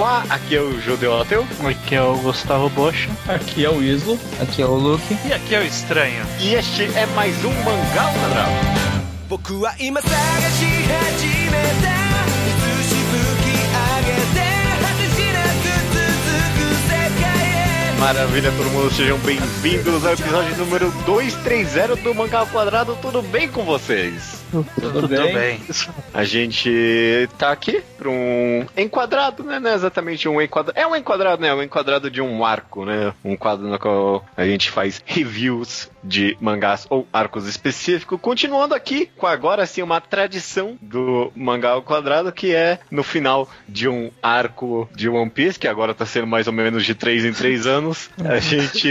Olá, aqui é o Judeu Ateu. Aqui é o Gustavo Bocha. Aqui é o Islo. Aqui é o Luke. E aqui é o Estranho. E este é mais um Mangá ao Quadrado. 僕は今探し始めたいつしぶき上げて果てしなく続く世界へ Maravilha, todo mundo, sejam bem-vindos ao episódio número 230 do Mangá ao Quadrado. Tudo bem com vocês? Tudo, Tudo bem? bem. A gente tá aqui para um enquadrado, né? Não é exatamente um enquadrado. É um enquadrado, né? É um enquadrado de um arco, né? Um quadro no qual a gente faz reviews de mangás ou arcos específicos. Continuando aqui com agora sim uma tradição do mangá ao quadrado, que é no final de um arco de One Piece, que agora tá sendo mais ou menos de 3 em 3 anos, a gente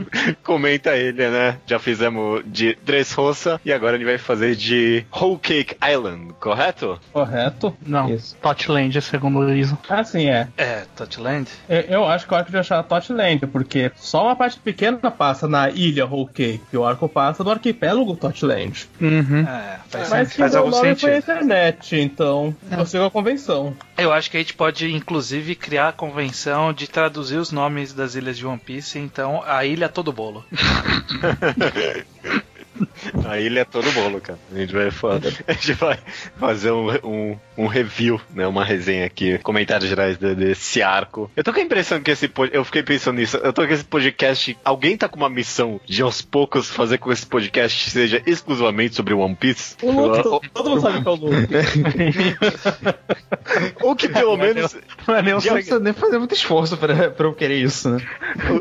comenta ele, né? Já fizemos de Dressrosa e agora a gente vai fazer de Whole Cake Island, correto? Correto? Não, Isso. Totland, segundo o Iso. Ah, sim, é. É, Touchland? Eu, eu acho que o arco de achar Totland, porque só uma parte pequena passa na ilha Whole Cake, e o arco passa no arquipélago Totland. Uhum. É, faz, Mas que faz o algum nome foi a sentido. internet, então eu sigo a convenção. Eu acho que a gente pode, inclusive, criar a convenção de traduzir os nomes das ilhas de One Piece, então a ilha é todo bolo. A ilha é todo bolo, cara. A gente vai, fa- a gente vai fazer um, um, um review, né? Uma resenha aqui, comentários gerais de- desse arco. Eu tô com a impressão que esse eu fiquei pensando nisso. Eu tô com esse podcast. Alguém tá com uma missão de aos poucos fazer com que esse podcast seja exclusivamente sobre One Piece? O Luke, Ou, todo mundo sabe que é o Luke. ou que pelo menos. Não é nem um de, precisa nem fazer muito esforço pra, pra eu querer isso, né?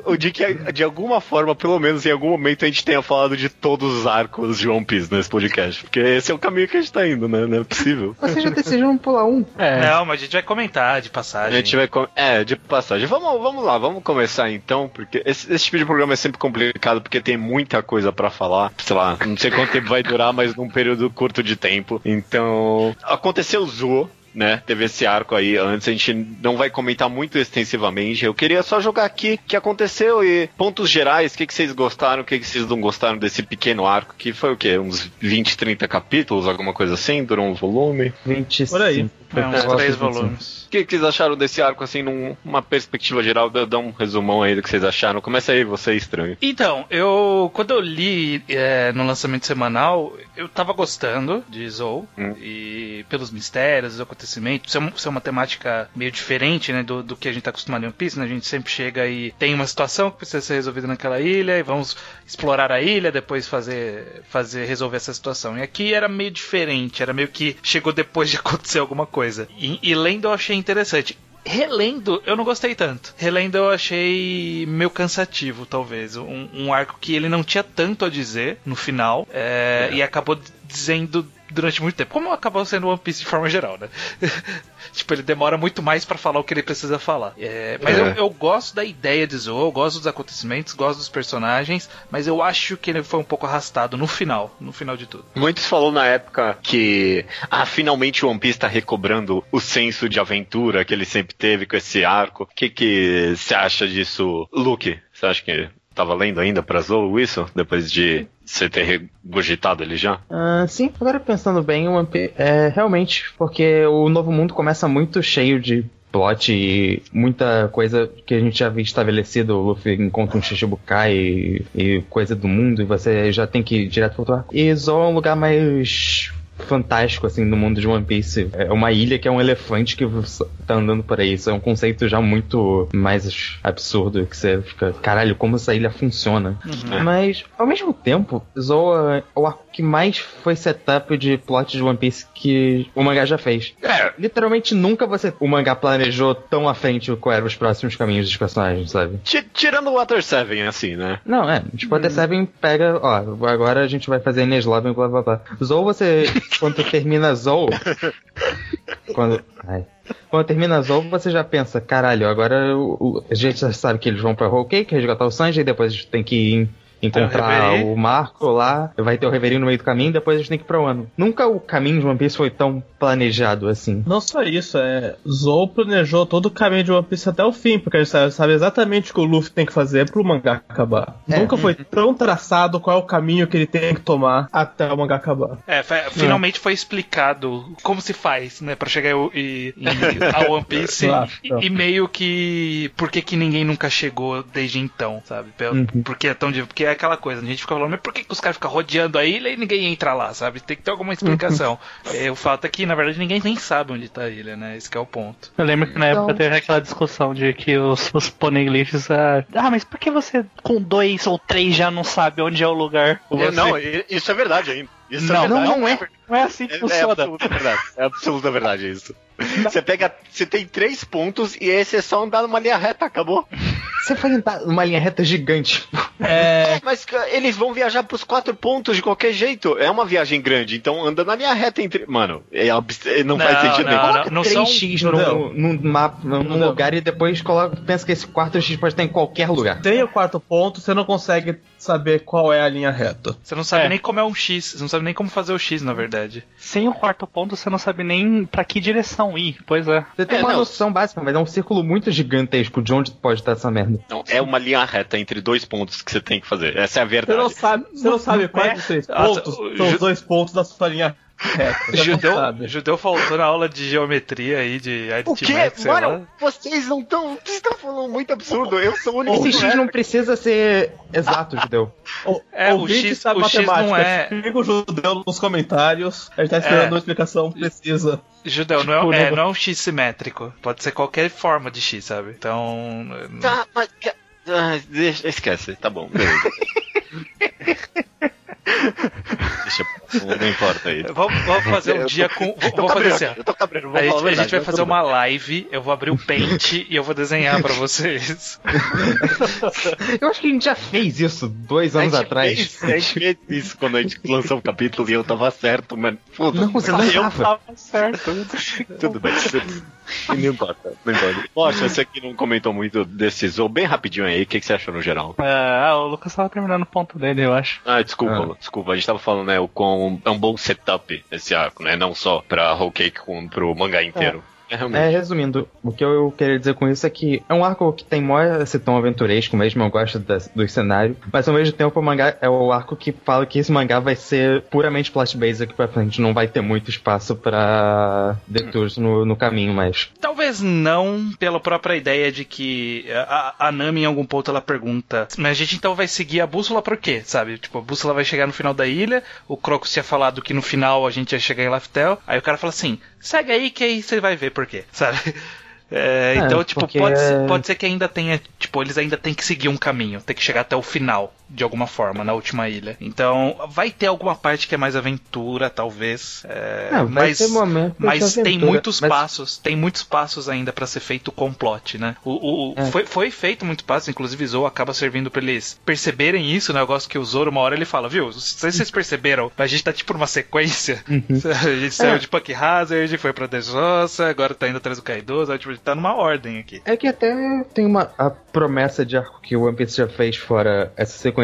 ou de que de alguma forma, pelo menos em algum momento, a gente tenha falado de todos os arcos de One Piece nesse podcast. Porque esse é o caminho que a gente tá indo, né? Não é possível. Vocês já decidiram pular um. É, Não, mas a gente vai comentar de A passagem. gente vai. com- É, de passagem. Vamos, vamos lá, vamos começar então, porque esse, esse tipo de programa é sempre complicado, porque tem muita coisa pra falar. Sei lá, não sei quanto tempo vai durar, mas num período curto de tempo. Então. Aconteceu o Zoo. Né, teve esse arco aí antes, a gente não vai comentar muito extensivamente. Eu queria só jogar aqui o que aconteceu e pontos gerais, o que, que vocês gostaram, o que, que vocês não gostaram desse pequeno arco, que foi o quê? Uns 20, 30 capítulos, alguma coisa assim? Durou um volume? 25. Por aí. É, uns gosto três de 25. volumes. O que, que vocês acharam desse arco, assim, numa perspectiva geral? Dá, dá um resumão aí do que vocês acharam. Começa aí, você é estranho. Então, eu quando eu li é, no lançamento semanal, eu tava gostando de Zou Hum. e pelos mistérios, os acontecimentos, isso é, isso é uma temática meio diferente, né, do, do que a gente tá acostumado em One Piece, né? A gente sempre chega e tem uma situação que precisa ser resolvida naquela ilha e vamos explorar a ilha, depois fazer fazer resolver essa situação. E aqui era meio diferente, era meio que chegou depois de acontecer alguma coisa. E, e lendo eu achei interessante. Relendo, eu não gostei tanto. Relendo, eu achei meio cansativo, talvez. Um, um arco que ele não tinha tanto a dizer no final é, e acabou dizendo durante muito tempo. Como acabou sendo One Piece de forma geral, né? tipo, ele demora muito mais pra falar o que ele precisa falar. É, mas É. Eu, eu gosto da ideia de Zou, eu gosto dos acontecimentos, gosto dos personagens, mas eu acho que ele foi um pouco arrastado no final, no final de tudo. Muitos falou na época que, ah, finalmente o One Piece tá recobrando o senso de aventura que ele sempre teve com esse arco. O que que você acha disso, Luke? Você acha que tava lendo ainda pra Zou isso? Depois de você ter regurgitado ele já? Ah, sim, agora pensando bem, One Piece, é realmente, porque o Novo Mundo começa muito cheio de plot e muita coisa que a gente já viu estabelecido, o Luffy encontra um Shichibukai e, e coisa do mundo, e você já tem que ir direto pro outro arco. E Zou é um lugar mais fantástico, assim, no mundo de One Piece. É uma ilha que é um elefante que tá andando por aí. Isso é um conceito já muito mais absurdo, que você fica, caralho, como essa ilha funciona. Mas, ao mesmo tempo, Zoa é o arco que mais foi setup de plot de One Piece que o mangá já fez. É, Literalmente nunca você o mangá planejou tão à frente quais eram os próximos caminhos dos personagens, sabe? ti- tirando o Water 7, assim, né? Não, é, tipo, até Seven pega, ó, agora a gente vai fazer Inês Love, blá blá blá. Zou você, quando termina Zou, quando, ai, quando termina Zou, você já pensa, caralho, agora o, o- a gente já sabe que eles vão pra Whole Cake, resgatar o Sanji, e depois tem que ir em encontrar Reverie. o Marco lá, vai ter o Reverie no meio do caminho, depois a gente tem que ir pro ano. Nunca o caminho de One Piece foi tão planejado assim. Não só isso, é. Zou planejou todo o caminho de One Piece até o fim, porque a gente sabe, sabe exatamente o que o Luffy tem que fazer pro mangá acabar. É. Nunca foi tão traçado qual é o caminho que ele tem que tomar até o mangá acabar. É, fa- finalmente foi explicado como se faz, né, pra chegar o- e, e, a One Piece Claro, e, e meio que por que, que ninguém nunca chegou desde então, sabe? Uhum. Porque é tão di- é aquela coisa, a gente fica falando, mas por que, que os caras ficam rodeando a ilha e ninguém entra lá, sabe? Tem que ter alguma explicação. É, o fato é que, na verdade, ninguém nem sabe onde tá a ilha, né? Esse que é o ponto. Eu lembro que na Então- época teve aquela discussão de que os, os poneglyphs. Ah, ah, mas por que você com dois ou três já não sabe onde é o lugar? É, você- Não, isso é verdade ainda. Isso Não, é verdade. não, não é. Não é assim que É, é funciona. absoluta verdade. É absoluta verdade isso. Você pega. Você tem três pontos e esse é só andar numa linha reta, acabou. Você vai andar numa linha reta gigante. É. Mas ca- eles vão viajar pros quatro pontos de qualquer jeito. É uma viagem grande, então anda na linha reta entre. Mano, é abs- é- não, faz Não, sentido não, nenhum. não. não são- 3x Não. no, num mapa, num Não. lugar e depois coloca, pensa que esse 4x pode estar em qualquer lugar. Tem o quarto ponto, você não consegue saber qual é a linha reta. Você não sabe É. nem como é um X, você não sabe nem como fazer o X, na verdade. Sem o quarto ponto, você não sabe nem pra que direção ir. Pois é. Você tem É, uma não. noção básica, mas é um círculo muito gigantesco de onde pode estar essa merda. Não, é uma linha reta entre dois pontos que você tem que fazer. Essa é a Você verdade. não sabe, você não sabe quais dos três Nossa, pontos o são ju- os dois pontos da sua linha Você não Judeu, sabe. judeu faltou na aula de geometria aí, de O quê? lá. Mano, vocês não estão. Vocês estão falando muito absurdo. Eu sou o único. Esse que X é. não precisa ser exato, Judeu. O, É, o ouvinte X- sabe o X matemática, não é- Xinga o judeu nos comentários. A gente tá esperando É. uma explicação precisa. Judeu, não Tipo, é, é, nego- não é um X simétrico. Pode ser qualquer forma de X, sabe? Então. Tá, mas. Ah, deixa, esquece, tá bom, beleza. deixa, não, importa aí. Vamos, vamos fazer um Eu dia tô- com. Vou, vou fazer assim, eu tô cabreiro, vou A gente, a gente vai fazer uma live, eu vou abrir o Paint e eu vou desenhar pra vocês. Eu acho que a gente já fez isso dois anos atrás. Fez, a gente fez isso quando a gente lançou o capítulo e eu tava certo, mano. Foda-se. Não, você não Eu tava. tava certo. Tudo bem, tudo Não importa, não importa. Poxa, você aqui não comentou muito desse Zou, bem rapidinho aí, o que, que você achou no geral? Ah, o Lucas tava terminando o ponto dele, eu acho. Ah, desculpa, desculpa, a gente tava falando, né, o quão é um bom setup esse arco, né, não só pra Whole Cake, como pro mangá inteiro. É. É, resumindo, o que eu queria dizer com isso é que é um arco que tem maior esse tom aventuresco mesmo, eu gosto do cenário, mas ao mesmo tempo o mangá é o arco que fala que esse mangá vai ser puramente plot-based aqui pra frente, não vai ter muito espaço pra detours no, no caminho, mas... Talvez não pela própria ideia de que a, a Nami em algum ponto ela pergunta, mas a gente então vai seguir a bússola por quê, sabe? Tipo, a bússola vai chegar no final da ilha, o Crocus tinha falado que no final a gente ia chegar em Laftel, aí o cara fala assim, segue aí que aí você vai ver por quê, sabe? É, É, então, tipo, porque- pode, ser, pode ser que ainda tenha, tipo, eles ainda têm que seguir um caminho, tem que chegar até o final, de alguma forma, na última ilha. Então, vai ter alguma parte que é mais aventura, talvez. é, Ah, vai mas ter momento mas tem muitos mas- passos, tem muitos passos ainda pra ser feito com plot, né? O, o- o- É. foi, foi feito muitos passos, inclusive Zou acaba servindo pra eles perceberem isso, né? Eu gosto que o Zoro uma hora ele fala, viu? Não sei se vocês perceberam, mas a gente tá tipo numa sequência. A gente saiu É. de Punk Hazard, foi pra Dressrosa, agora tá indo atrás do Kaido, sabe? tipo, a gente tá numa ordem aqui. É que até tem uma a promessa de arco que o One Piece já fez fora essa sequência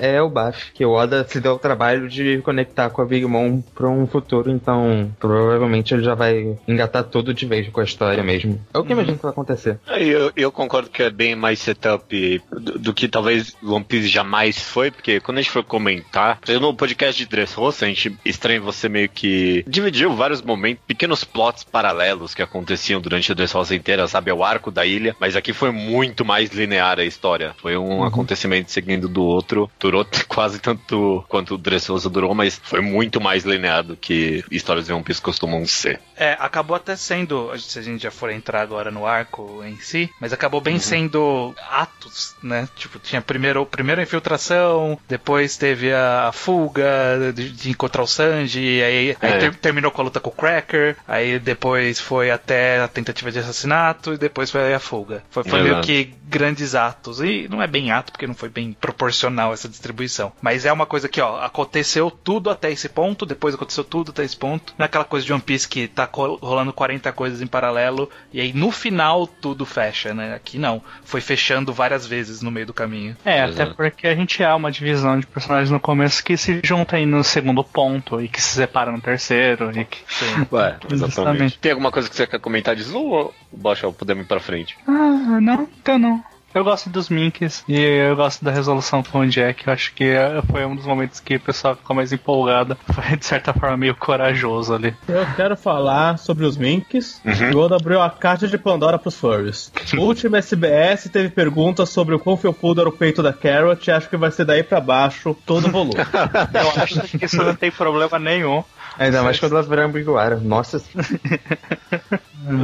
é o Baf, que o Oda se deu o trabalho de conectar com a Big Mom pra um futuro, então provavelmente ele já vai engatar tudo de vez com a história mesmo. É o que eu imagino que vai acontecer. Eu, eu concordo que é bem mais setup do, do que talvez One Piece jamais foi, porque quando a gente for comentar, eu no podcast de Dressrosa, a gente estranha você meio que dividiu vários momentos, pequenos plots paralelos que aconteciam durante a Dressrosa inteira, sabe? É o arco da ilha, mas aqui foi muito mais linear a história. Foi um acontecimento seguindo do outro, durou quase tanto quanto o Dressrosa durou, mas foi muito mais linear do que histórias de One Piece costumam ser. É, acabou até sendo, se a gente já for entrar agora no arco em si, mas acabou bem sendo atos, né? Tipo, tinha primeiro, primeiro a infiltração, depois teve a fuga de, de encontrar o Sanji, aí, aí É. ter- terminou com a luta com o Cracker, aí depois foi até a tentativa de assassinato e depois foi a fuga. Foi, foi meio que grandes atos. E não é bem ato, porque não foi bem proporcional essa distribuição. Mas é uma coisa que, ó, aconteceu tudo até esse ponto, depois aconteceu tudo até esse ponto. Não é aquela coisa de One Piece que tá rolando 40 coisas em paralelo, e aí no final tudo fecha, né? Aqui não. Foi fechando várias vezes no meio do caminho. É, Exato. até porque a gente há uma divisão de personagens no começo que se junta aí no segundo ponto e que se separa no terceiro e que. Ué, exatamente. Justamente. Tem alguma coisa que você quer comentar disso ou Bocha, podemos ir pra frente? Ah, não, então não. Eu gosto dos Minks e eu gosto da resolução com o Jack. Eu acho que foi um dos momentos que o pessoal ficou mais empolgado. Foi de certa forma meio corajoso ali. Eu quero falar sobre os Minks. Uhum. O Oda abriu a caixa de Pandora pros furries. O último SBS teve perguntas sobre o quão felpudo era o peito da Carrot e acho que vai ser daí pra baixo todo o volume. Eu acho que isso não tem problema nenhum. Ainda mais quando ela virar Ambiguara. Nossa,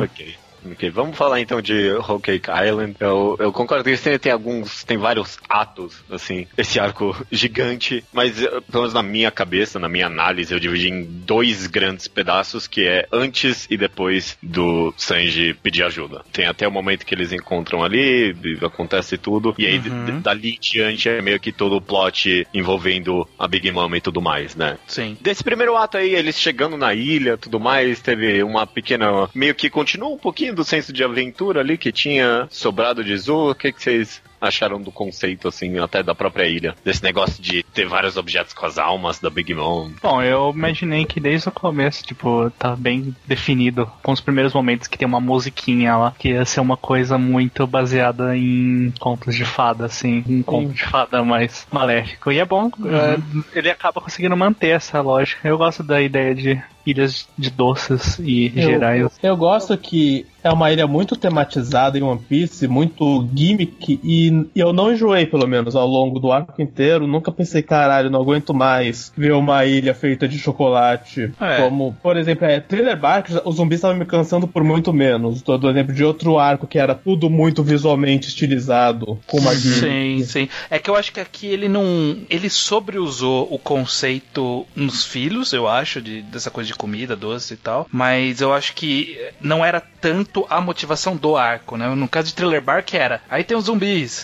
Ok. Ok, vamos falar então de Whole Cake Island. Eu, eu concordo que tem alguns, tem vários atos, assim, esse arco gigante, mas eh, pelo menos na minha cabeça, na minha análise, eu dividi em dois grandes pedaços, que é antes e depois do Sanji pedir ajuda. Tem até o momento que eles encontram ali, acontece tudo, e aí Uhum. dali em diante é meio que todo o plot envolvendo a Big Mom e tudo mais, né? Sim. Desse primeiro ato aí, eles chegando na ilha tudo mais, teve uma pequena. meio que continua um pouquinho do senso de aventura ali que tinha sobrado de Zu. O que, que vocês acharam do conceito, assim, até da própria ilha? Desse negócio de ter vários objetos com as almas da Big Mom. Bom, eu imaginei que desde o começo, tipo, tá bem definido, com os primeiros momentos que tem uma musiquinha lá, que ia ser uma coisa muito baseada em contos de fada, assim, um conto de fada mais maléfico. E é bom, é, ele acaba conseguindo manter essa lógica. Eu gosto da ideia de ilhas de doces e gerais. Eu gosto que é uma ilha muito tematizada em One Piece, muito gimmick, e eu não enjoei, pelo menos, ao longo do arco inteiro. Nunca pensei, caralho, não aguento mais ver uma ilha feita de chocolate. É. Como, por exemplo, é, Thriller Bark, os zumbis estavam me cansando por muito menos. Tô do exemplo de outro arco que era tudo muito visualmente estilizado, com gimmick. Sim, sim. É que eu acho que aqui ele não. Ele sobreusou o conceito nos filhos, eu acho, de, dessa coisa de comida, doce e tal. Mas eu acho que não era tanto a motivação do arco, né? No caso de Thriller Bark era. Aí tem os zumbis.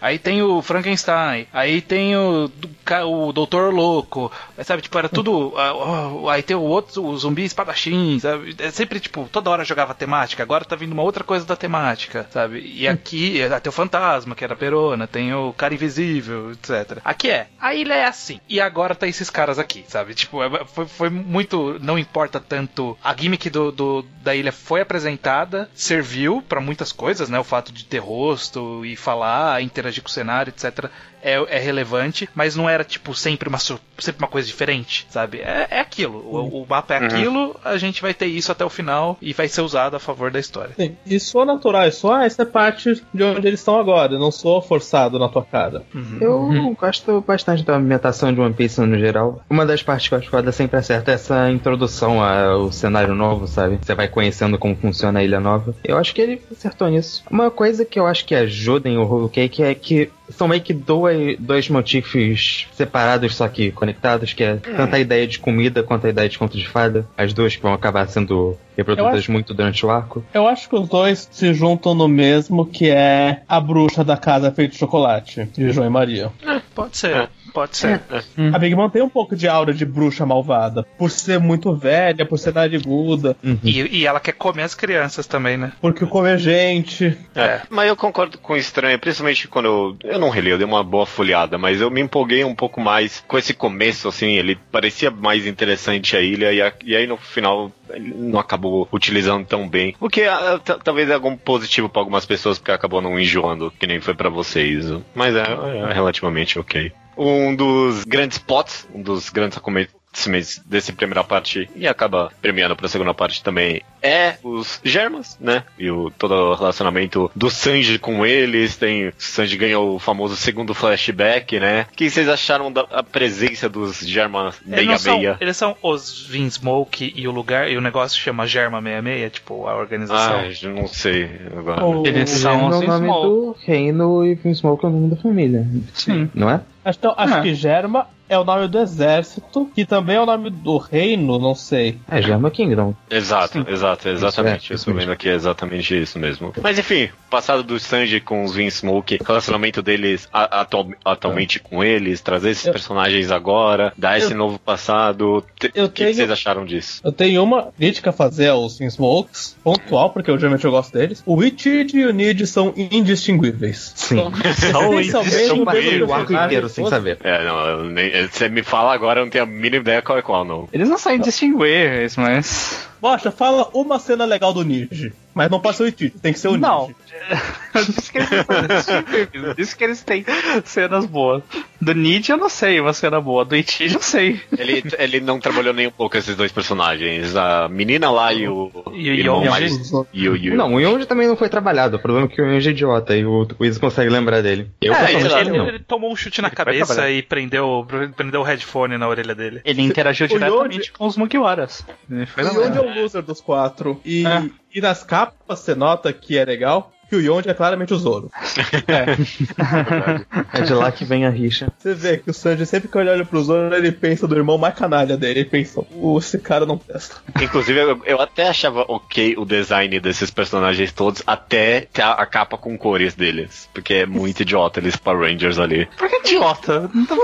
Aí tem o Frankenstein, aí tem o, o Doutor Louco, sabe? Tipo, era tudo. ah, aí tem o outro, o zumbi espadachim, sabe? É sempre, tipo, toda hora jogava temática, agora tá vindo uma outra coisa da temática, sabe? E aqui ah, tem o fantasma, que era Perona, tem o cara invisível, etc. Aqui é, a ilha é assim, e agora tá esses caras aqui, sabe? Tipo, é- foi, foi muito. Não importa tanto. A gimmick do, do- da ilha foi apresentada, serviu pra muitas coisas, né? O fato de ter rosto e falar, interagir com o cenário, etc. É, é relevante, mas não era, tipo, sempre uma, sempre uma coisa diferente, sabe? É, é aquilo. O, o mapa é aquilo, a gente vai ter isso até o final e vai ser usado a favor da história. Sim, e soa natural, isso ah, essa é parte de onde eles estão agora, eu não sou forçado na tua cara. Eu gosto bastante da ambientação de One Piece no geral. Uma das partes que eu acho foda sempre acerta é essa introdução ao cenário novo, sabe? Você vai conhecendo como funciona a ilha nova. Eu acho que ele acertou nisso. Uma coisa que eu acho que ajuda em o Whole Cake é que são meio que dois, dois motifs separados, só que conectados, que é tanto a ideia de comida quanto a ideia de conto de fada. As duas que vão acabar sendo reproduzidas acho- muito durante o arco. Eu acho que os dois se juntam no mesmo, que é a bruxa da casa feita de chocolate, de João e Maria. Pode ser, pode ser. A Big Mom tem um pouco de aura de bruxa malvada, por ser muito velha, por ser nariguda, E, e ela quer comer as crianças também, né? porque come gente. É, mas eu concordo com o estranho, principalmente quando eu. Eu não reli, eu dei uma boa folhada, mas eu me empolguei um pouco mais com esse começo, assim, ele parecia mais interessante a ilha, e, a- e aí no final ele não acabou utilizando tão bem. O que ah, talvez é algo positivo pra algumas pessoas, porque acabou não enjoando, que nem foi pra vocês. Mas é, é relativamente ok. Um dos grandes plots, um dos grandes acontecimentos dessa primeira parte e acaba premiando pra segunda parte também é os Germas, né? E o, todo o relacionamento do Sanji com eles. Tem. Sanji ganhou o famoso segundo flashback, né? O que vocês acharam da a presença dos Germas Eles, não meia são, meia? eles são os Vinsmoke e o lugar, e o negócio chama Germa 66, tipo, a organização. Ah, não sei agora. O- Eles são é os o nome Smoke. do reino e Smoke é o nome da família. Sim. Não é? Então, acho Ah. que Germa é o nome do exército, que também é o nome do reino, não sei. É, Germa Kingdom. Exato, exato, exatamente. Isso é, eu tô vendo aqui é exatamente isso mesmo. Mas enfim, passado do Sanji com os Smoke, relacionamento deles a- atual- atualmente com eles, trazer esses Eu- personagens agora, dar esse Eu- novo passado. O que, vocês acharam disso? Eu tenho uma crítica a fazer aos Smokes, pontual, porque eu geralmente eu gosto deles. O Witchid e o Nid são indistinguíveis. Sim. Só o o arco inteiro sem saber. É, não, você me fala agora, eu não tenho a mínima ideia qual é qual, não. Eles não são indistinguíveis, mas. Bocha, fala uma cena legal do Nid. Mas não pode ser o Witchid, tem que ser o Não. Nid. Eu disse que eles disse que eles têm cenas boas. Do Nid eu não sei uma cena boa. Do Ichi eu sei. Ele, ele não trabalhou nem um pouco esses dois personagens. A menina lá e o. E o Yonji. mais-. Não, o Yonji também não foi trabalhado. O problema é que o Yonji é idiota e o Wiz consegue lembrar dele. Eu É, ele, não. ele tomou um chute na foi cabeça e prendeu, prendeu o headphone na orelha dele. Ele interagiu O diretamente Yonji- com os Mugiwaras. Ele O Yonji é o loser dos quatro. E, É. e nas capas você nota que é legal que o Yonji é claramente o Zoro. É de lá que vem a rixa. Você vê que o Sanji sempre que olha pro Zoro, ele pensa do irmão mais canalha dele. Ele pensa, "Uh, esse cara não presta. Inclusive, eu, eu até achava ok o design desses personagens todos, até ter a, a capa com cores deles. Porque é muito idiota eles Power Rangers ali. Por que idiota? Não tô-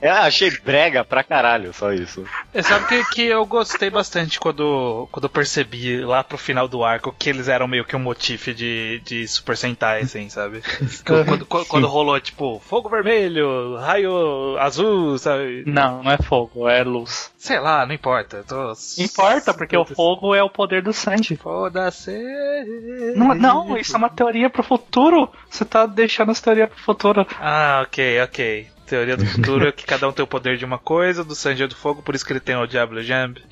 É, achei brega pra caralho, só isso. É, sabe que, que eu gostei bastante quando, quando eu percebi lá pro final do arco que eles eram meio que um motif de, de Super Sentai, assim, sabe? quando, quando, quando rolou, tipo, fogo vermelho, raio azul, sabe? Não, não é fogo, é luz. Sei lá, não importa. Tô... Importa, porque o fogo é o poder do Sanji. Foda-se. Não, não, isso é uma teoria pro futuro. Você tá deixando essa teoria pro futuro. Ah, ok, ok. Teoria do futuro é que cada um tem o poder de uma coisa, do Sanji é do fogo, por isso que ele tem o Diablo Jump.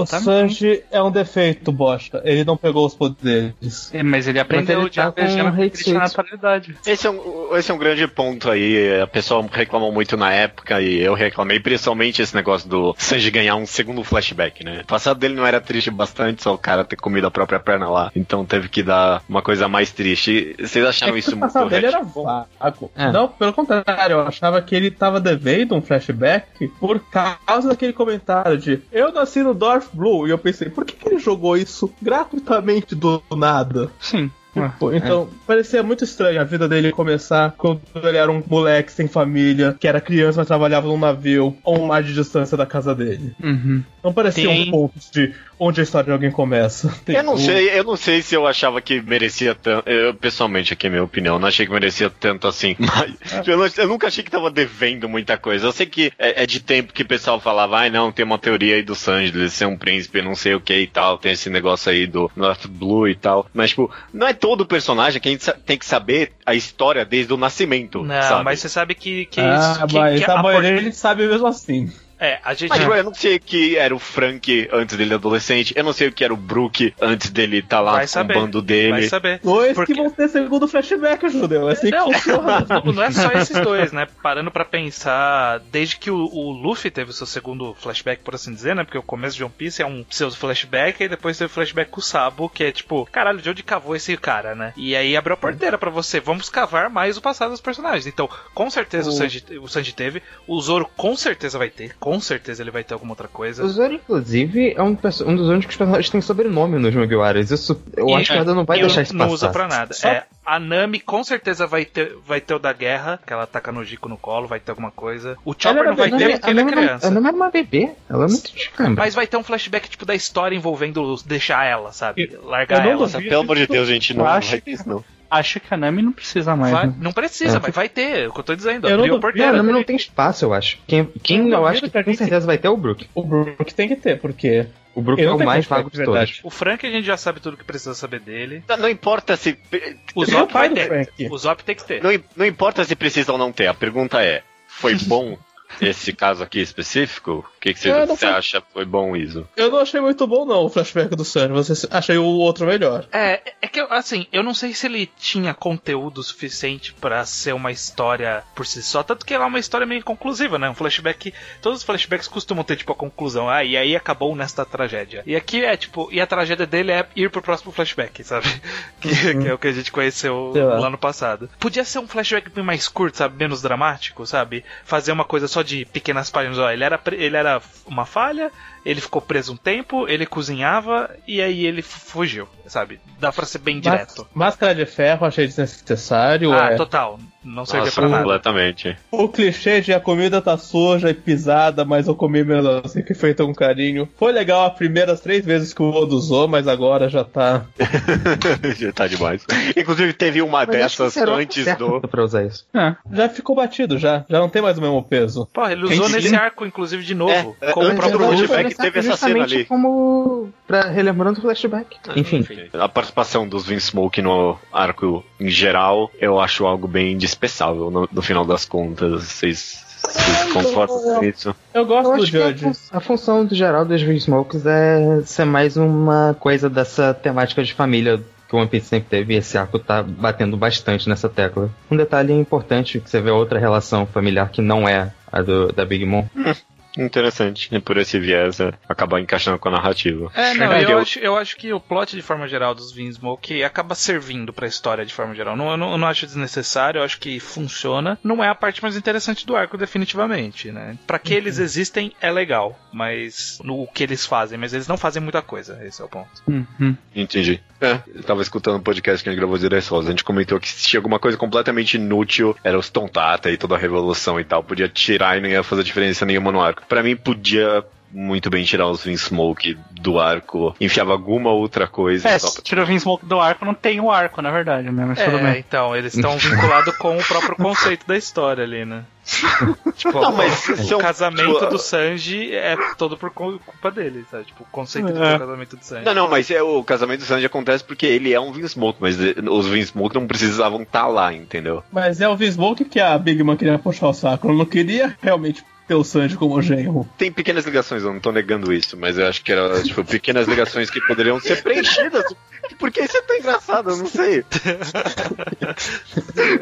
O Sanji é um defeito, bosta. Ele não pegou os poderes. É, Mas ele aprendeu ele o tá Diablo com Jump hate ele tinha suit. naturalidade. Esse é, um, esse é um grande ponto aí. A pessoa reclamou muito na época e eu reclamei, principalmente esse negócio do Sanji ganhar um segundo flashback, né? O passado dele não era triste bastante, só o cara ter comido a própria perna lá. Então teve que dar uma coisa mais triste. Vocês acharam É isso o muito passado dele era vago. É. Não, pelo contrário, eu achava que ele tava devendo um flashback por causa daquele comentário de eu nasci no Darth Blue. E eu pensei, por que, que ele jogou isso gratuitamente do nada? Sim. Tipo, então, parecia muito estranho a vida dele começar quando ele era um moleque sem família, que era criança, mas trabalhava num navio a um mar de distância da casa dele. Uhum. Não parecia Tem- um ponto de onde a história de alguém começa. Eu não sei, eu não sei se eu achava que merecia tanto. Eu, pessoalmente, aqui é a minha opinião, não achei que merecia tanto assim. Mas eu, não- eu nunca achei que tava devendo muita coisa. Eu sei que é, é de tempo que o pessoal falava, ai não, tem uma teoria aí do Sanji, ele ser um príncipe, não sei o que e tal, tem esse negócio aí do North Blue e tal. Mas, tipo, não é todo personagem que a gente tem que saber a história desde o nascimento. Não, sabe? mas você sabe que, que, Ah, isso- que, mas que a a maioria por- ele sabe mesmo assim. É, a gente. Mas tipo, eu não sei que era o Frank antes dele adolescente, eu não sei o que era o Brook antes dele estar lá Vai com saber, o bando dele. Vai saber. Dois Porque- que vão ter segundo flashback, Judeu. É assim Não, não, não é só esses dois, né? Parando pra pensar, desde que o, o Luffy teve o seu segundo flashback, por assim dizer, né? Porque o começo de One Piece é um seu flashback e depois teve o flashback com o Sabo, que é tipo, caralho, de onde cavou esse cara, né? E aí abriu a porteira pra você, vamos cavar mais o passado dos personagens. Então, com certeza o, O- Sanji, o Sanji teve, o Zoro com certeza vai ter, com certeza ele vai ter alguma outra coisa. O Zoro, inclusive, é um, um dos únicos personagens que tem sobrenome nos Mugiwaras. Isso eu E- acho que ela não vai deixar isso não passar. usa pra nada. Só- É, a Nami com certeza vai ter, vai ter o da guerra, que ela taca no Jico no colo, vai ter alguma coisa. O Chopper não vai ter porque ele é não- criança. A Nami era uma bebê. Ela é muito chicana. Mas vai ter um flashback tipo da história envolvendo deixar ela, sabe? Largar não ela. duvido. Pelo amor de Deus, gente, não Eu não acho vai ter isso, não. Acho que a Nami não precisa mais. Vai- né? não precisa, É. mas vai ter, é o que eu tô dizendo. Eu não a. Nami não tem espaço, eu acho. Quem, quem Eu eu, acho que com certeza vai ter é o Brook. O Brook tem que ter, porque. O Brook é o mais vago de todos. O Frank a gente já sabe tudo que precisa saber dele. Não, não importa se. O Zop pai vai do ter. Frank. O Zop tem que ter. Não, não importa se precisa ou não ter. A pergunta é: foi bom esse caso aqui específico? O que, que você, não você foi- acha foi bom isso? Eu não achei muito bom, não, o flashback do Sanji. Você achei o outro melhor. É, é que, assim, eu não sei se ele tinha conteúdo suficiente pra ser uma história por si só, tanto que ela é uma história meio conclusiva, né? Um flashback. Todos os flashbacks costumam ter, tipo, a conclusão. Ah, e aí acabou nesta tragédia. E aqui é, tipo, e a tragédia dele é ir pro próximo flashback, sabe? Que, que é o que a gente conheceu lá. lá no passado. Podia ser um flashback bem mais curto, sabe? Menos dramático, sabe? Fazer uma coisa só de pequenas páginas, ó, ele era, ele era uma falha, ele ficou preso um tempo, ele cozinhava e aí ele fugiu, sabe? Dá pra ser bem direto. Máscara de ferro achei desnecessário. Ah, é. total. Não Nossa, pra nada. completamente. O clichê de a comida tá suja e pisada, mas eu comi assim, que feita com carinho. Foi legal as primeiras três vezes que o Odo usou, mas agora já tá. Já tá demais. Inclusive, teve uma Mas dessas será antes certo do. pra usar isso. Já ficou batido já. Já não tem mais o mesmo peso. Porra, ele usou nesse arco, inclusive, de novo. É, com o próprio flashback. Teve essa cena Justamente ali. como. Pra, relembrando o flashback. Enfim. A participação dos Vince Smoke no arco em geral, eu acho algo bem indispensável no, no final das contas. Vocês, com isso? Eu gosto Eu do a, Judge. fun- a função do geral dos Smokes é ser mais uma coisa dessa temática de família que o One Piece sempre teve e esse arco tá batendo bastante nessa tecla. Um detalhe importante que você vê outra relação familiar que não é a do, da Big Mom. Interessante. E por esse viés, é, acabar encaixando com a narrativa. É, não, Verdade, eu, eu- acho, eu acho que o plot de forma geral dos Vinsmoke acaba servindo pra história de forma geral. Não, eu, não, eu não acho desnecessário, eu acho que funciona. Não é a parte mais interessante do arco, definitivamente, né? Pra que eles existem é legal, mas no o que eles fazem, mas eles não fazem muita coisa, esse é o ponto. Uhum. Entendi. É, eu tava escutando um podcast que a gente gravou de Rosa. A gente comentou que se tinha alguma coisa completamente inútil, era os Tontata e toda a revolução e tal. Podia tirar e não ia fazer diferença nenhuma no arco. Pra mim, podia muito bem tirar os Smoke do arco, enfiava alguma outra coisa. É, só se tira o Vinsmoke do arco, não tem o arco, na verdade, né? Mas tudo É, bem. então, eles estão vinculados com o próprio conceito da história ali, né? tipo, Não, mas o são- casamento tipo, do Sanji é todo por cu- culpa dele, sabe? Tipo, o conceito do É. casamento do Sanji. Não, não, mas é, o casamento do Sanji acontece porque ele é um Vince Smoke, mas eh, os Vince Smoke não precisavam estar lá, entendeu? Mas é o Vismoke que a Big Mom queria puxar o saco. Ela não queria realmente ter o Sanji como genro. Tem pequenas ligações, eu não tô negando isso, mas eu acho que era, tipo, pequenas ligações que poderiam ser preenchidas. Por que isso é tão engraçado? Eu não sei.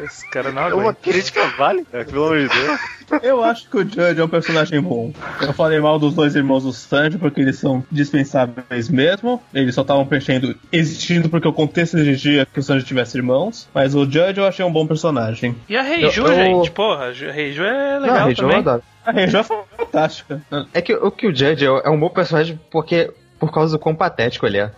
Esse cara não É uma aguenta. crítica válida, pelo amor de Deus. Eu acho que o Judge é um personagem bom. Eu falei mal dos dois irmãos do Sanji porque eles são dispensáveis mesmo. Eles só estavam preenchendo, existindo porque o contexto exigia que o Sanji tivesse irmãos. Mas o Judge eu achei um bom personagem. E a Reiju, Eu- eu- gente, porra, a Reiju é legal não, a eu também. adoro. A Rejo é fantástica. É que o que o Judge é, é um bom personagem porque. Por causa do quão patético ele é.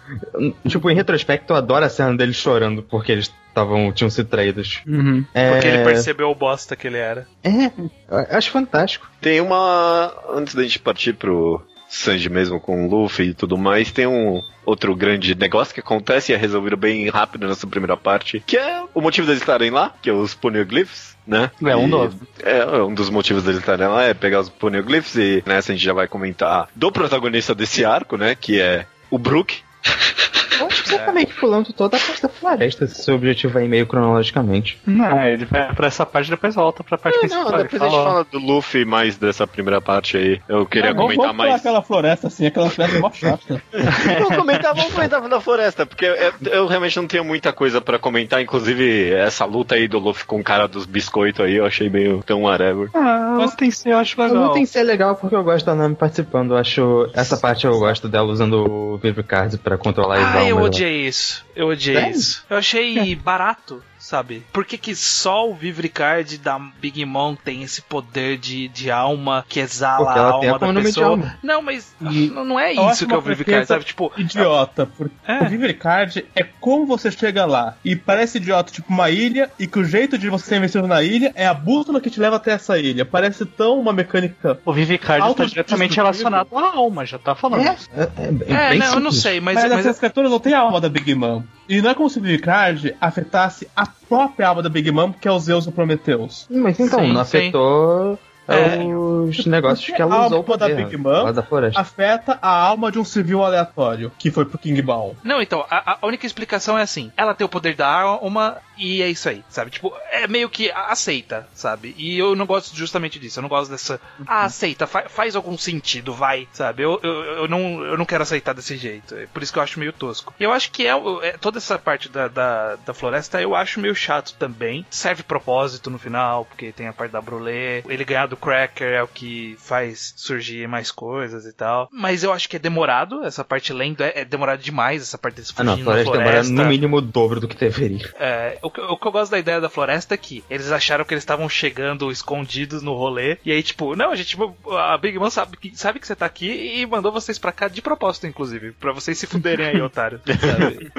Tipo, em retrospecto, eu adoro a cena dele chorando porque eles estavam tinham sido traídos. Uhum. É, Porque ele percebeu o bosta que ele era. É, eu acho fantástico. Tem uma. Antes da gente partir pro Sanji mesmo com o Luffy e tudo mais, tem um outro grande negócio que acontece e é resolvido bem rápido nessa primeira parte, que é o motivo deles estarem lá, que é os Poneglyphs, né? É um dos. É, um dos motivos deles estarem lá é pegar os Poneglyphs e nessa a gente já vai comentar do protagonista desse arco, né? Que é o Brook. Eu acho que você tá meio que pulando toda a parte da floresta, se seu objetivo é ir meio cronologicamente. Não, ele vai pra essa parte e depois volta pra parte É, principal. não, Ele depois a gente fala- do Luffy mais dessa primeira parte aí. Eu queria Ah, vamos, comentar vamos mais. aquela floresta assim, aquela floresta é mó chata. Vamos comentar, vamos comentar da floresta, porque eu, eu realmente não tenho muita coisa pra comentar, inclusive essa luta aí do Luffy com o cara dos biscoitos aí, eu achei meio tão whatever. Ah, Mas- tem ser, eu acho legal. não tem ser legal porque eu gosto da Nami participando. Eu acho. Essa parte eu gosto dela usando o Vivre Card pra controlar Ah, eu odiei isso. Eu odiei Sério? isso. Eu achei barato, sabe? Por que, que só o Vivricard da Big Mom tem esse poder de, de alma que exala a alma a da pessoa? alma. Não, mas E não não é eu acho isso que é o Vivricard, sabe? Tipo, Idiota, porque É. o Vivre Card é como você chega lá. E parece idiota, tipo uma ilha, e que o jeito de você ser vencido na ilha é a bússola que te leva até essa ilha. Parece tão uma mecânica. O Vivicard está Autodestrutivo. diretamente relacionado à alma, já tá falando. É, é, é, é, bem não, eu não simples. sei, mas, Mas, mas essas criaturas não têm a alma da Big Mom. E não é como se o Card afetasse a própria alma da Big Mom, que é o Zeus do Prometheus. Mas então, Sim, não sim. afetou É. os negócios que ela A usou alma da Big Mom da. Afeta a alma de um civil aleatório, que foi pro King Ball. Não, então, a, a única explicação é assim: ela tem o poder da alma e é isso aí, sabe? Tipo, é meio que aceita, sabe? E eu não gosto justamente disso, eu não gosto dessa. Ah, aceita, fa- faz algum sentido, vai, sabe? Eu, eu, eu, não, eu não quero aceitar desse jeito, é por isso que eu acho meio tosco. E eu acho que é, é- toda essa parte da, da, da floresta eu acho meio chato também. Serve propósito no final, porque tem a parte da Brulé, ele ganhar do Cracker é o que faz surgir mais coisas e tal. Mas eu acho que é demorado, essa parte lendo é, é demorado demais, essa parte desse Ah, não, a fugindo na floresta demora floresta. no mínimo o dobro do que deveria. É, O que, o que eu gosto da ideia da floresta é que eles acharam que eles estavam chegando escondidos no rolê. E aí, tipo, não, a gente. A Big Mom sabe que, sabe que você tá aqui e mandou vocês pra cá de propósito, inclusive. Pra vocês se fuderem aí, otário. sabe?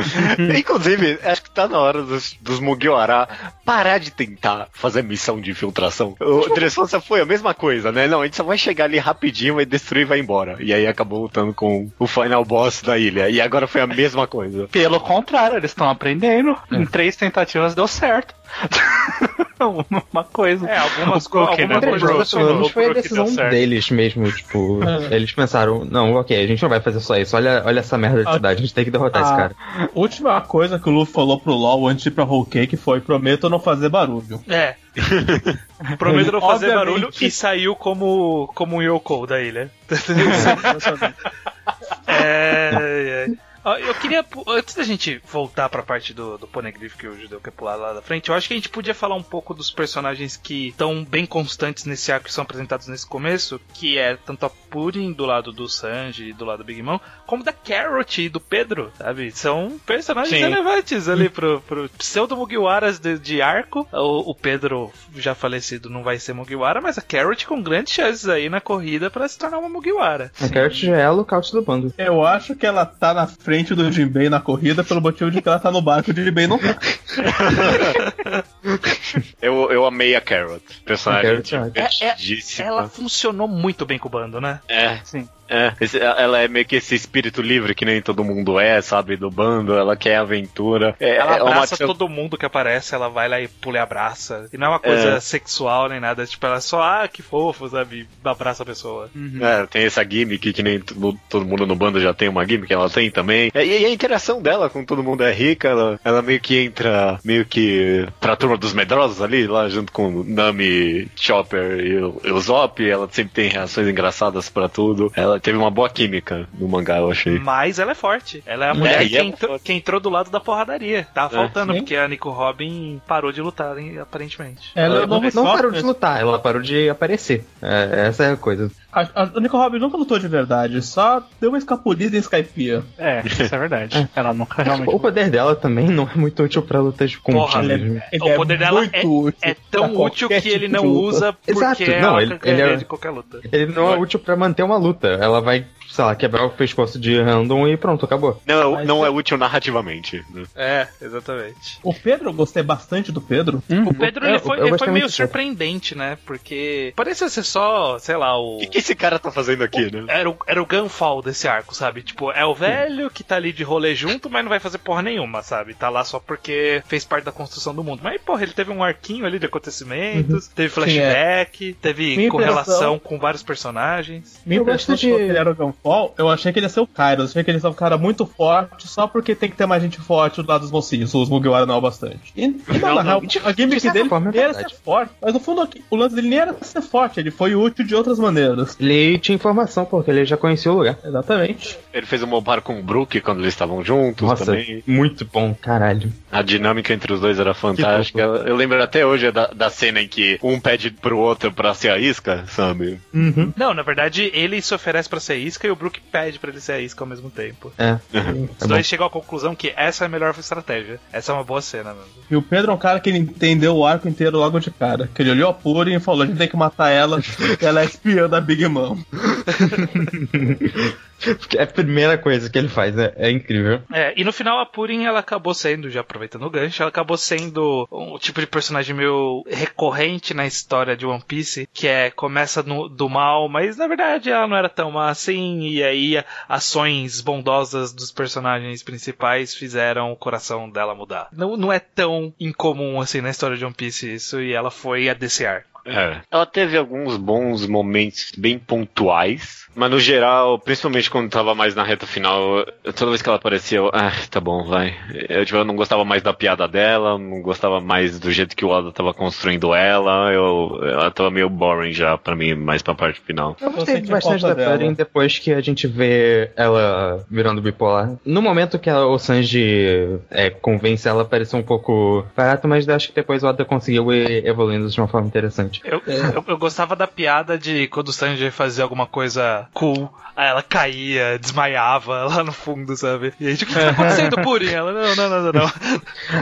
Inclusive, acho que tá na hora dos, dos Mugiwara parar de tentar fazer missão de infiltração. O Dressrosa foi a mesma coisa, né? Não, a gente só vai chegar ali rapidinho, vai destruir e vai embora. E aí acabou lutando com o final boss da ilha. E agora foi a mesma coisa. Pelo contrário, eles estão aprendendo. Em três tentativas deu certo. Uma coisa. É, algumas, O Cookie, algumas né? O foi a Brook decisão deles mesmo, tipo, eles pensaram, não, ok, a gente não vai fazer só isso, olha, olha essa merda de Ah, cidade, a gente tem que derrotar esse ah, cara. Última coisa que o Luffy falou pro LoL antes de ir pra Whole Cake foi: prometo não fazer barulho. É. Prometo não fazer Obviamente. barulho e saiu como, como um Yoko da ilha. É, é. Eu queria, antes da gente voltar pra parte do, do Poneglyph que o Judeu quer pular lá da frente, eu acho que a gente podia falar um pouco dos personagens que estão bem constantes nesse arco que são apresentados nesse começo, que é tanto a Purin do lado do Sanji e do lado do Big Mom, como da Carrot e do Pedro, sabe? São personagens Sim. relevantes ali pro, pro pseudo Mugiwaras de, de arco. O, o Pedro, já falecido, não vai ser Mugiwara, mas a Carrot com grandes chances aí na corrida pra se tornar uma Mugiwara. A Carrot já é a lookout do bando. Eu acho que ela tá na frente do Jinbei na corrida pelo motivo de que ela tá no barco e o Jinbei não tá. Eu, eu amei a Carrot. Personagem A Carrot é ótima. divertidíssima. Ela funcionou muito bem com o bando, né? É, Sim. É. Esse- ela é meio que esse espírito livre que nem todo mundo é, sabe? Do bando. Ela quer aventura. É, Ela é uma abraça todo mundo que aparece, ela vai lá e pula e abraça. E não é uma coisa É. sexual nem nada, tipo, ela é só, ah, que fofo, sabe? Abraça a pessoa. É, tem essa gimmick que nem todo, mundo no bando já tem uma gimmick, ela tem também. E, e a interação dela com todo mundo é rica, ela, ela meio que entra meio que pra turma dos medrosos ali, lá junto com Nami, Chopper e o, e o Zop. Ela sempre tem reações engraçadas pra tudo. Ela teve uma boa química no mangá, eu achei. Mas ela é forte. Ela é a mulher e que, ela é entrou, que entrou do lado da porradaria. Tava É. faltando, porque a Nico Robin parou de lutar, hein, aparentemente. Ela é o Não, não parou de lutar, ela parou de aparecer. É, essa é a coisa. A, a, a Nico Robin nunca lutou de verdade, só deu uma escapulida em Skypiea. É, isso é verdade. Ela nunca realmente. O poder dela também não é muito útil pra lutas com Porra. Ele? Ele O poder dela muito é- útil É tão útil que ele tipo não de luta. usa porque Exato, é não, ele- ele é- de qualquer luta. Ele não é útil pra manter uma luta. Ela vai, sei lá, quebrar o pescoço de random e pronto, acabou. Não, Mas não é- é útil narrativamente. né? É, exatamente. O Pedro, eu gostei bastante do Pedro. O Pedro Eu- ele foi, eu ele foi meio surpreendente, né? Porque parecia ser só, sei lá, o. O que, que esse cara tá fazendo aqui, né? Era o, era o Gunfall desse arco, sabe? Tipo, é o velho que tá ali de rolê junto, mas não vai fazer porra nenhuma, sabe? Tá lá só porque fez parte da construção do mundo. Mas, porra, ele teve um arquinho ali de acontecimentos, teve flashback, teve Minha correlação impressão- com vários personagens. Minha Eu gosto de... ele era o Gunfall, eu achei que ele ia ser o Kairos. Eu achei que ele ia ser um cara muito forte, só porque tem que ter mais gente forte do lado dos mocinhos. Os Mugiwara não é o bastante. E, não, na real, de- a de gimmick certa dele forma é era verdade. ser forte. Mas no fundo, o lance dele nem era ser forte, ele foi útil de outras maneiras. Ele tinha informação, porque ele já conhecia o lugar. Exatamente. Ele fez um bom par com o Brook quando eles estavam juntos Nossa, também. muito bom, caralho. A dinâmica entre os dois era fantástica. Eu, eu lembro até hoje da, da cena em que um pede pro outro pra ser a isca, sabe? Uhum. Não, na verdade, ele se oferece pra ser isca e o Brook pede pra ele ser a isca ao mesmo tempo. É. Os É bom. dois chegam à conclusão que essa é a melhor estratégia. Essa é uma boa cena, mano. E o Pedro é um cara que ele entendeu o arco inteiro logo de cara. Que ele olhou a Puri e falou: a gente tem que matar ela, porque ela é espiã da Big Mom. É a primeira coisa que ele faz, é, é incrível. É, e no final a Purin ela acabou sendo, já aproveitando o gancho, ela acabou sendo um tipo de personagem meio recorrente na história de One Piece, que é começa no- do mal, mas na verdade ela não era tão má assim, e aí ações bondosas dos personagens principais fizeram o coração dela mudar. Não, não é tão incomum assim na história de One Piece isso, e ela foi a arco. É. Ela teve alguns bons momentos bem pontuais, mas no geral, principalmente quando tava mais na reta final, toda vez que ela aparecia, eu, ah, tá bom, vai. Eu, tipo, eu não gostava mais da piada dela, não gostava mais do jeito que o Oda tava construindo ela, eu, ela tava meio boring já pra mim, mais pra parte final. Eu gostei bastante da dela. Purin depois que a gente vê ela virando bipolar. No momento que ela- o Sanji é, convence ela, pareceu um pouco barato, mas acho que depois o Oda conseguiu ir evoluindo de uma forma interessante. Verdade. Eu, eu, eu gostava da piada de quando o Sanji fazia alguma coisa cool, aí ela caía, desmaiava lá no fundo, sabe? E aí, tipo, o que tá acontecendo, Purim? Ela, não, não, não, não, não.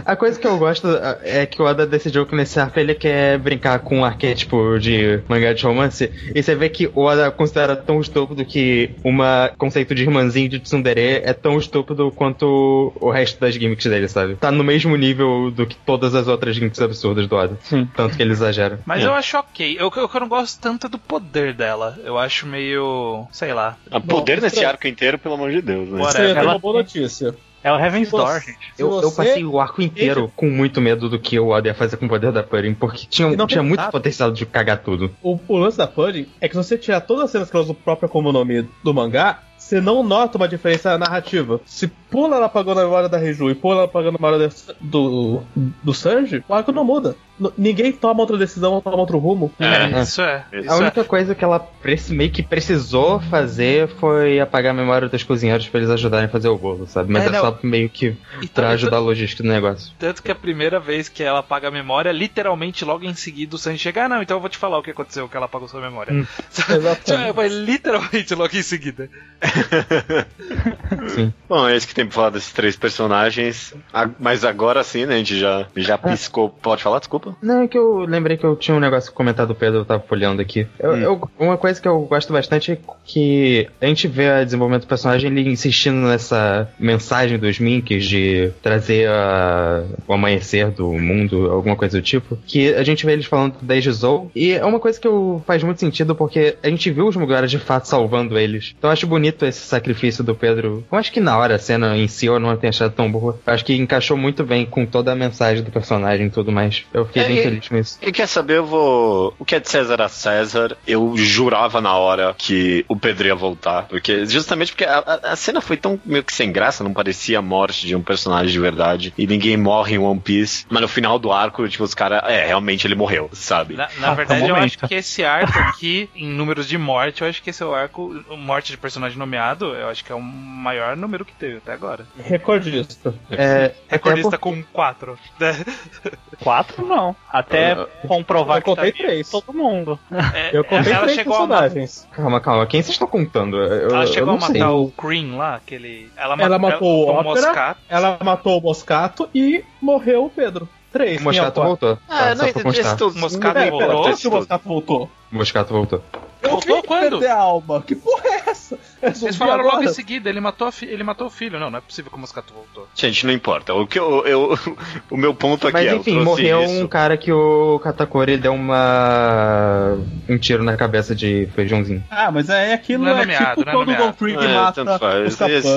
A coisa que eu gosto é que o Oda decidiu que nesse arco ele quer brincar com um arquétipo de mangá de romance. E você vê que o Oda considera tão estúpido que um conceito de irmãzinho de tsundere é tão estúpido quanto o resto das gimmicks dele, sabe? Tá no mesmo nível do que todas as outras gimmicks absurdas do Oda. Sim. Tanto que ele exagera. Mas É. eu acho ok. Eu, eu, eu não gosto tanto do poder dela. Eu acho meio. sei lá. O poder Bom, nesse pra- arco inteiro, pelo amor de Deus, né? Tem ela uma boa notícia. É o Heaven's Você- Door, gente. Eu, eu passei o arco inteiro com muito medo do que o Oda ia fazer com o poder da Purim, porque tinha, não tinha muito nada. potencial de cagar tudo. O, o lance da Pudding é que se você tirar todas as cenas que ela usa o próprio como nome do mangá, você não nota uma diferença narrativa. Se pula ela apagando a memória da Reju e pula ela apagando a memória do, do Sanji, o arco não muda. Ninguém toma outra decisão ou toma outro rumo. É. Isso é. Isso A é. única coisa que ela meio que precisou fazer foi apagar a memória dos cozinheiros pra eles ajudarem a fazer o bolo, sabe? Mas É, é, só meio que E pra ajudar a logística do negócio. Tanto que a primeira vez que ela apaga a memória, literalmente logo em seguida o Sanji chega, ah não, então eu vou te falar o que aconteceu, que ela apagou sua memória. Exatamente. Foi literalmente logo em seguida. Bom, é isso que tem pra falar desses três personagens. Mas agora sim, né? A gente já, já piscou. Pode falar, desculpa? Não, é que eu lembrei que eu tinha um negócio comentado do Pedro, eu tava folheando aqui. Eu- Hum. eu- uma coisa que eu gosto bastante é que a gente vê o desenvolvimento do personagem ele insistindo nessa mensagem dos Minks de trazer a- o amanhecer do mundo, alguma coisa do tipo. Que a gente vê eles falando da Zou e é uma coisa que eu, faz muito sentido porque a gente viu os Mugiwara de fato salvando eles. Então eu acho bonito esse sacrifício do Pedro. Eu acho que na hora a cena em si eu não tenho achado tão boa. Eu acho que encaixou muito bem com toda a mensagem do personagem e tudo mais. Eu fiquei É, bem e- feliz com isso. E quer saber, eu vou. O que é de César a César, eu jurava na hora que o Pedro ia voltar. Porque, justamente porque a, a- cena foi tão meio que sem graça, não parecia a morte de um personagem de verdade. E ninguém morre em One Piece. Mas no final do arco, tipo, os caras. É, realmente ele morreu, sabe? Na, na Ah, verdade, tá eu momento. acho que esse arco aqui, em números de morte, eu acho que esse é o arco, morte de personagem nomeado, eu acho que é o maior número que teve até agora. Recordista. É, Recordista até com 4. Quatro não. Até comprovar eu que tá contei vivo três. todo mundo. É, Eu contei ela três chegou a matar, personagens. por- Calma, calma. Quem vocês estão contando? Eu, ela eu chegou a não sei. matar o Cream lá, aquele. Ela, Ela ma- matou o Ópera. Moscato. Ela matou o Moscato e morreu o Pedro. Três. O Moscato é o voltou. Ah, Tá, pra constar. todos- Moscado É, voltou. pera, Voltou. o Moscato voltou? O Moscato voltou. Voltou quando? perder a alma. Que porra é essa? É Vocês zumbi falaram logo agora? em seguida, ele matou, fi- ele matou o filho. Não, não é possível que o Moscato voltou. Gente, não importa. O, que eu, eu- o meu ponto aqui Mas é. eu enfim, morreu isso. um cara que o Katakuri deu uma. um tiro na cabeça de feijãozinho. Ah, mas é aquilo, Não é é, nomeado, tipo não é quando o. Don Krieg É, mata tanto faz. Esse, esse,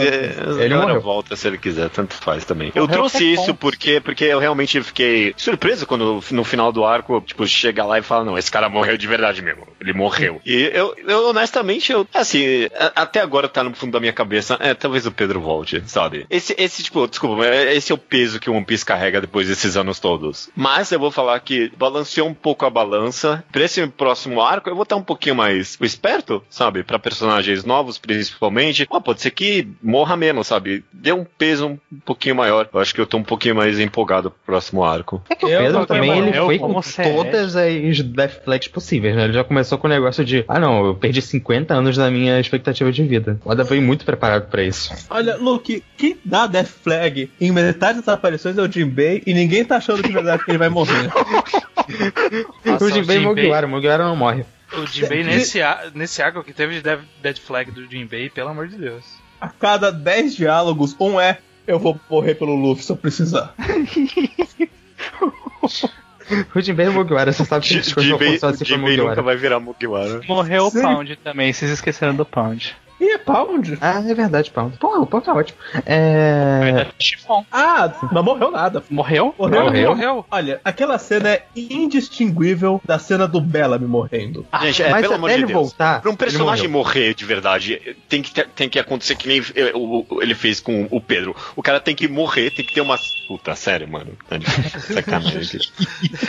Ele agora morreu. volta se ele quiser, tanto faz também. Eu Morreu trouxe isso porque, porque eu realmente fiquei surpreso quando no final do arco, tipo, chega lá e fala, não, esse cara morreu de verdade mesmo. Ele morreu. E eu, eu honestamente, eu, assim, a- até agora tá no fundo da minha cabeça, é, talvez o Pedro volte, sabe? Esse, esse tipo, desculpa, mas esse é o peso que o One Piece carrega depois desses anos todos. Mas eu vou falar que balanceou um pouco a balança. Pra esse próximo arco, eu vou estar um pouquinho mais esperto, sabe? Pra personagens novos, principalmente. Ah, pode ser que morra menos, sabe? Dê um peso um pouquinho maior. Eu acho que eu tô um pouquinho mais empolgado pro próximo arco. É que o Eu Pedro também ele foi com todas as Death Flags possíveis, né? Ele já começou com o negócio de, ah não, eu perdi 50 anos da minha expectativa de vida. O Oda veio muito preparado pra isso. Olha, Luke, quem dá Death Flag em metade das aparições é o Jinbei e ninguém tá achando de verdade que ele vai morrer. Nossa, o Jinbei e o Mugiwara, o Mugiwara não morre. O Jinbei nesse, nesse arco que teve de Dead Flag do Jinbei, pelo amor de Deus. A cada 10 diálogos, um é eu vou morrer pelo Luffy se eu precisar. O Jinbei e o Mugiwara, você sabe que não Jinbei assim o Jinbei nunca vai virar Mugiwara. Morreu o. Pound também, vocês esqueceram do Pound. E é Pound? Ah, é verdade, Pound. Pô, o Pound tá ótimo. É... Chifão. Ah, não morreu nada. Morreu? Morreu? Morreu. Morreu. Olha, aquela cena é indistinguível da cena do Bellamy morrendo. Gente, é, Mas pelo amor de ele Deus. voltar, Pra um personagem morrer de verdade, tem que, ter- tem que acontecer que nem eh, ele fez com o Pedro. O cara tem que morrer, tem que ter uma. Puta, sério, mano. Tá Sacanagem.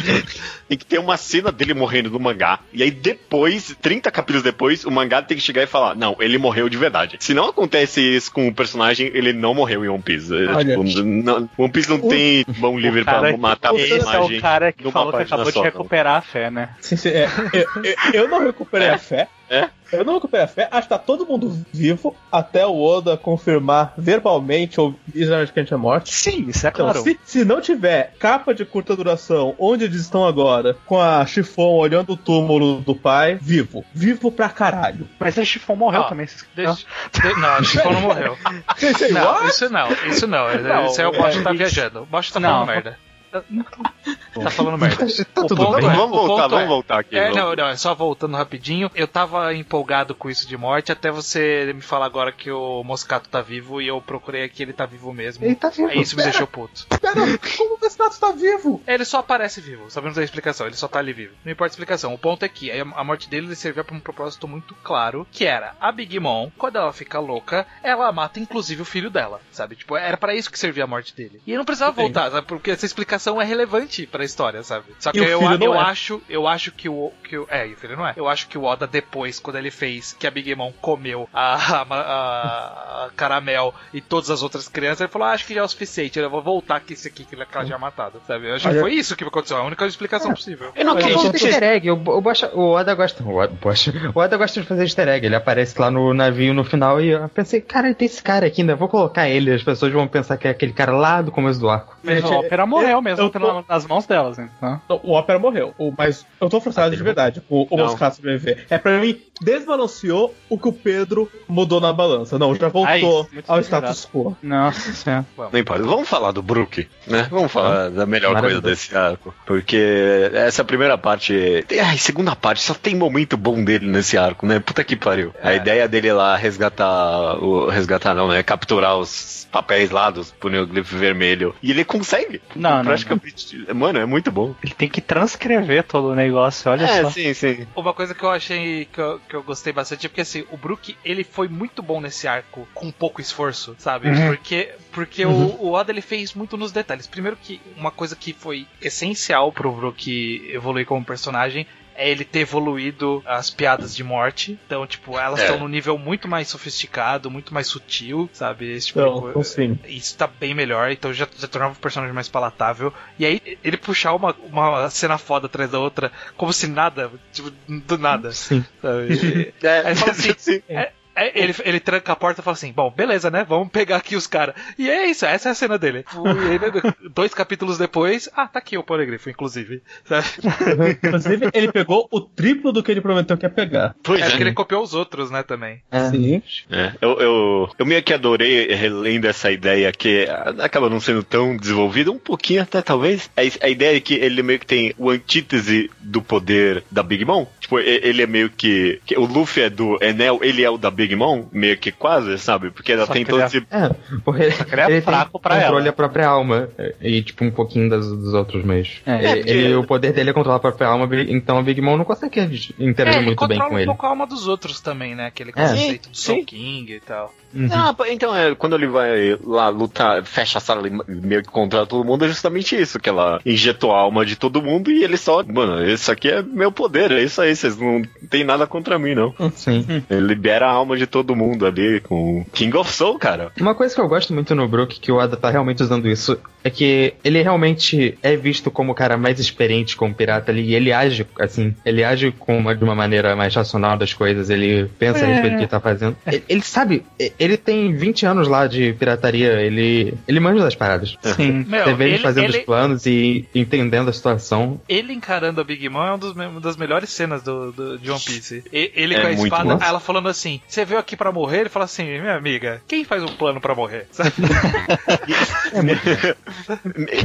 tem que ter uma cena dele morrendo no mangá. E aí depois, 30 capítulos depois, o mangá tem que chegar e falar: Não, ele morreu morreu de verdade. Se não acontece isso com o personagem, ele não morreu em One Piece. É, Olha. tipo, não- One Piece não O- tem mão livre pra cara- matar o Esse é personagem. o cara que falou que acabou de só, não. recuperar a fé, né? Sim, sim, é, eu, eu- eu não recuperei a fé. É? Eu não recuperei a fé. Acho que tá todo mundo vivo até o Oda confirmar verbalmente ou visualmente que a gente é morte. Sim, isso é Então, claro. se, se não tiver capa de curta duração onde eles estão agora, com a Chifon olhando o túmulo do pai, vivo. Vivo pra caralho. Mas a Chifon morreu Ó, também. vocês- Deixa- de- não, o Chifão não morreu. Sei, sei, Não, isso não, isso não. Não, Isso aí o Bosch é, tá isso- viajando. O Bosch tá Não. falando merda. Tá falando merda. Tá O tudo ponto bem. é- Vamos voltar, vamos é- voltar aqui. É, não, não, é só voltando rapidinho. Eu tava empolgado com isso de morte até você me falar agora que o Moscato tá vivo e eu procurei aqui, ele tá vivo mesmo. Ele tá vivo. Aí isso me deixou puto. Pera, como o Vesnato tá vivo? Ele só aparece vivo, sabemos a explicação, ele só tá ali vivo. Não importa a explicação, o ponto é que a morte dele servia pra um propósito muito claro, que era a Big Mom, quando ela fica louca, ela mata inclusive o filho dela, sabe? Tipo, era pra isso que servia a morte dele. E ele não precisava Entendi. voltar, sabe? Porque essa explicação é relevante pra história, sabe? Só que E o eu, filho não eu é. acho, eu acho que o que o, é, e o filho não é. Eu acho que o Oda depois, quando ele fez que a Big Mom comeu a, a, a- a caramel e todas as outras crianças, ele falou: ah, acho que já é o suficiente, eu vou voltar com esse aqui que ele que ela tinha matado, sabe? Eu acho que foi isso que aconteceu, a única explicação possível. Eu não Olha, acredito eu- que easter egg. O, o, Bosch- o Oda gosta. O Oda, Bosch- o Oda gosta de fazer easter egg. Ele aparece lá no navio no final e eu pensei, cara, tem esse cara aqui ainda. Vou colocar ele. As pessoas vão pensar que é aquele cara lá do começo do arco. Mas Gente, o Ópera morreu eu- mesmo eu tô- nas mãos delas, então. Não, o Ópera morreu. O- mas eu tô frustrado de verdade com o. Moscato sobreviver. É pra mim, desbalanceou o que o Pedro mudou na balança. Não, já voltou Ai, ao status quo. Nossa senhora. Não importa. Vamos falar do Brook, né? Vamos falar da melhor coisa desse arco. Porque essa primeira parte. Ai, segunda parte, só tem momento bom dele nesse arco, né? Puta que pariu. A ideia dele é lá resgatar. O, resgatar não, né? Capturar os papéis lá dos Poneglyph vermelho. E ele consegue. Não, não, Praticamente. Mano, é muito bom. Ele tem que transcrever todo o negócio, olha É, só. sim, sim. Uma coisa que eu achei que eu, que eu gostei bastante é porque assim, o Brook ele foi muito bom nesse arco com pouco esforço, sabe? Uhum. Porque, porque o, o Oda ele fez muito nos detalhes. Primeiro que uma coisa que foi essencial pro Brook evoluir como personagem é ele ter evoluído as piadas de morte. Então, tipo, elas É. estão num nível muito mais sofisticado, muito mais sutil, sabe? Esse tipo de Então, coisa. sim. Isso tá bem melhor, então já, já tornava o personagem mais palatável. E aí, ele puxar uma, uma cena foda atrás da outra, como se nada, tipo, do nada. Sim. Sabe? É, assim, sim. É, é, ele, ele tranca a porta e fala assim: Bom, beleza, né? Vamos pegar aqui os caras. E é isso, essa é a cena dele. E aí, né, dois capítulos depois, ah, tá aqui o Polegrifo, inclusive. Inclusive, ele pegou o triplo do que ele prometeu que ia pegar. Pois É é. porque ele copiou os outros, né, também. É. Sim. É, eu, eu, eu meio que adorei relendo essa ideia que acaba não sendo tão desenvolvida, um pouquinho até talvez. A, a ideia é que ele meio que tem o antítese do poder da Big Mom. Tipo, ele é meio que, que O Luffy é do Enel, ele é o da Big Mom, meio que quase, sabe? Porque ela Só tem todo ele esse. É, porque ele, ele é ele fraco tem pra controle ela. da própria alma. E, tipo, um pouquinho das, dos outros meios. É. Ele- É, porque- ele- o poder dele é controlar a própria alma, então a Big Mom não consegue interagir É, ele muito bem controla com um ele. pouco a alma dos outros também, né? Aquele É. conceito do Sim, Soul King e tal. Uhum. Ah, então é, quando ele vai lá lutar, fecha a sala e meio que contra todo mundo, é justamente isso, que ela injetou a alma de todo mundo e ele só, mano, isso aqui é meu poder, é isso aí, vocês não tem nada contra mim, não. Sim. Ele libera a alma de todo mundo ali com King of Soul, cara. Uma coisa que eu gosto muito no Brook, que o Oda tá realmente usando isso, é que ele realmente é visto como o cara mais experiente como pirata ali, e ele age, assim, ele age com uma, de uma maneira mais racional das coisas, ele pensa a respeito do que ele tá fazendo. Ele, ele sabe, ele tem 20 anos lá de pirataria, ele, ele manja das paradas. Sim. Meu, Você vê ele, ele- fazendo ele- os planos e entendendo a situação. Ele encarando a Big Mom é um dos uma das melhores cenas do, do- de One Piece. Ele É com a espada, bom. ela falando assim: Você veio aqui pra morrer? Ele fala assim: Minha amiga, quem faz um plano pra morrer? Sabe?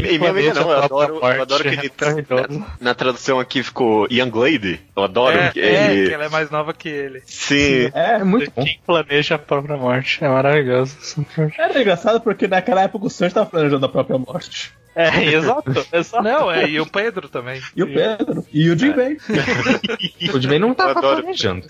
E minha amiga não, eu adoro, eu adoro que ele. Maravilhoso. Na tradução aqui ficou Young Lady. Eu adoro é, que é, ele. que ela é mais nova que ele. Sim. É, É muito bom. Quem planeja a própria morte. É maravilhoso. era engraçado porque naquela época o Sanji tava planejando a própria morte. É, exato, exato. Não, é, e o Pedro também. E o Pedro. E o Jinbei. O Jinbei não Eu tava adoro. planejando.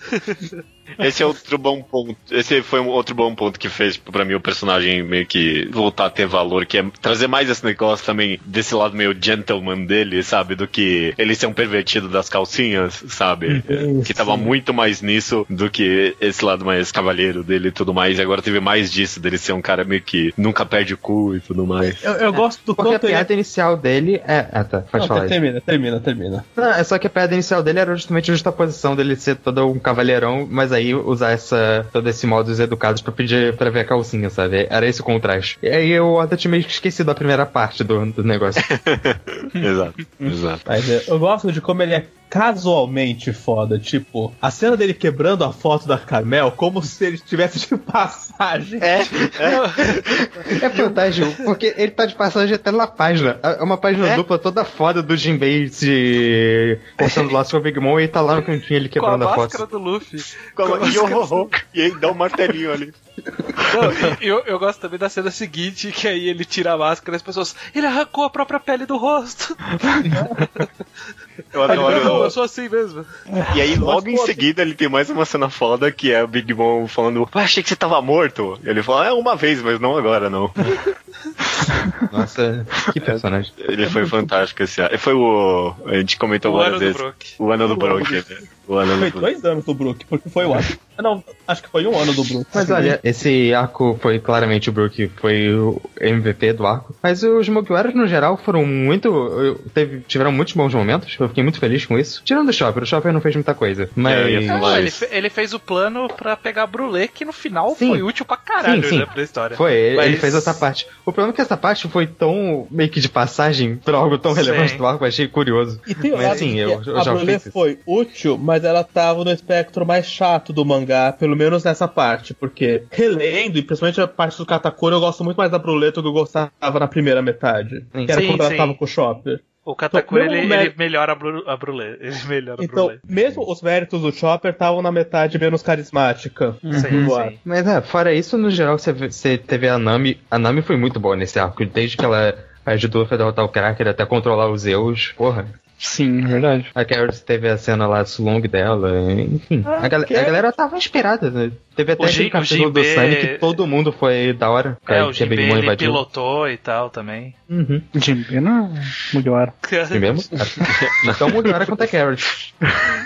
Esse é outro bom ponto. Esse foi um outro bom ponto que fez pra mim o personagem meio que voltar a ter valor, que é trazer mais esse negócio também desse lado meio gentleman dele, sabe? Do que ele ser um pervertido das calcinhas, sabe? Que tava sim. muito mais nisso do que esse lado mais cavalheiro dele e tudo mais. E agora teve mais disso, dele ser um cara meio que nunca perde o cu e tudo mais. Eu, eu gosto do Porque quanto ele é. Piada inicial dele é. Ah, tá. Pode Não, falar. aí. termina, termina, termina. Não, é só que a piada inicial dele era justamente a justaposição dele ser todo um cavalheirão, mas aí usar essa, todo esse modos educados pra pedir pra ver a calcinha, sabe? Era esse o contraste. E aí eu até tinha meio que esquecido a primeira parte do, do negócio. exato, exato. Mas eu gosto de como ele é casualmente foda. Tipo, a cena dele quebrando a foto da Carmel como se ele estivesse de passagem. É, É fantástico, porque ele tá de passagem até na página. É uma página É? dupla toda foda do Jinbei se conversando lá com o Big Mom e tá lá no cantinho ele Com a quebrando a, máscara foto. do Luffy. Como- e, oh, e aí dá um martelinho ali. Não, eu, eu gosto também da cena seguinte, que aí ele tira a máscara e as pessoas. Ele arrancou a própria pele do rosto. Eu Não, eu adoro. sou assim mesmo. E aí, logo em seguida, ele tem mais uma cena foda que é o Big Mom falando: ah, achei que você tava morto. E ele fala: é uma vez, mas não agora, não. Nossa, que personagem. Ele foi fantástico esse ano. Foi o. A gente comentou O várias ano do vezes. Brook. O ano do Brook. O ano Foi do dois anos do Brook, porque foi o ano. Não, acho que foi um ano do Brook. Mas olha, esse arco foi claramente o Brook, foi o MVP do arco. Mas os Mugiwaras, no geral, foram muito. Teve, tiveram muitos bons momentos. Eu fiquei muito feliz com isso. Tirando o Chopper, o Chopper não fez muita coisa. Mas. É, ia falar. Não, ele, Mas- fe- ele fez o plano pra pegar a Brulé, que no final Sim. foi útil pra caralho, Sim, sim. né, pra história. Foi, ele- ele Mas- fez essa parte. O problema é que essa parte foi tão meio que de passagem pra algo tão Sim. relevante do arco, eu achei curioso. E tem o Mas sim, eu, eu a já Brulé foi útil, mas ela tava no espectro mais chato do mangá, pelo menos nessa parte, porque relendo, e principalmente a parte do Katakura, eu gosto muito mais da Brulé do que eu gostava na primeira metade. Sim. Que era Sim, quando ela sim. tava com o Chopper. O Katakuri, Então, ele, mesmo ele mé- melhora a, Bru, a Brulé. Ele melhora a Então, Brulé. mesmo os méritos do Chopper estavam na metade menos carismática. Sim, do sim. arco. Mas é, fora isso, no geral, você, você teve a Nami. A Nami foi muito boa nesse arco. Desde que ela ajudou a derrotar o Cracker até controlar os Zeus. Porra. Sim, é verdade. A Carrot teve a cena lá do long dela. Enfim. Ah, a, gal- a Carrot. galera tava inspirada. Né? Teve até O aquele capítulo do Sunny que todo mundo foi da hora. É, o que a Big Jinbei Mom ele invadiu. pilotou e tal também. Uhum. Jinbe não Mugiwara. Sim mesmo? então Mugiwara contra a Carrot.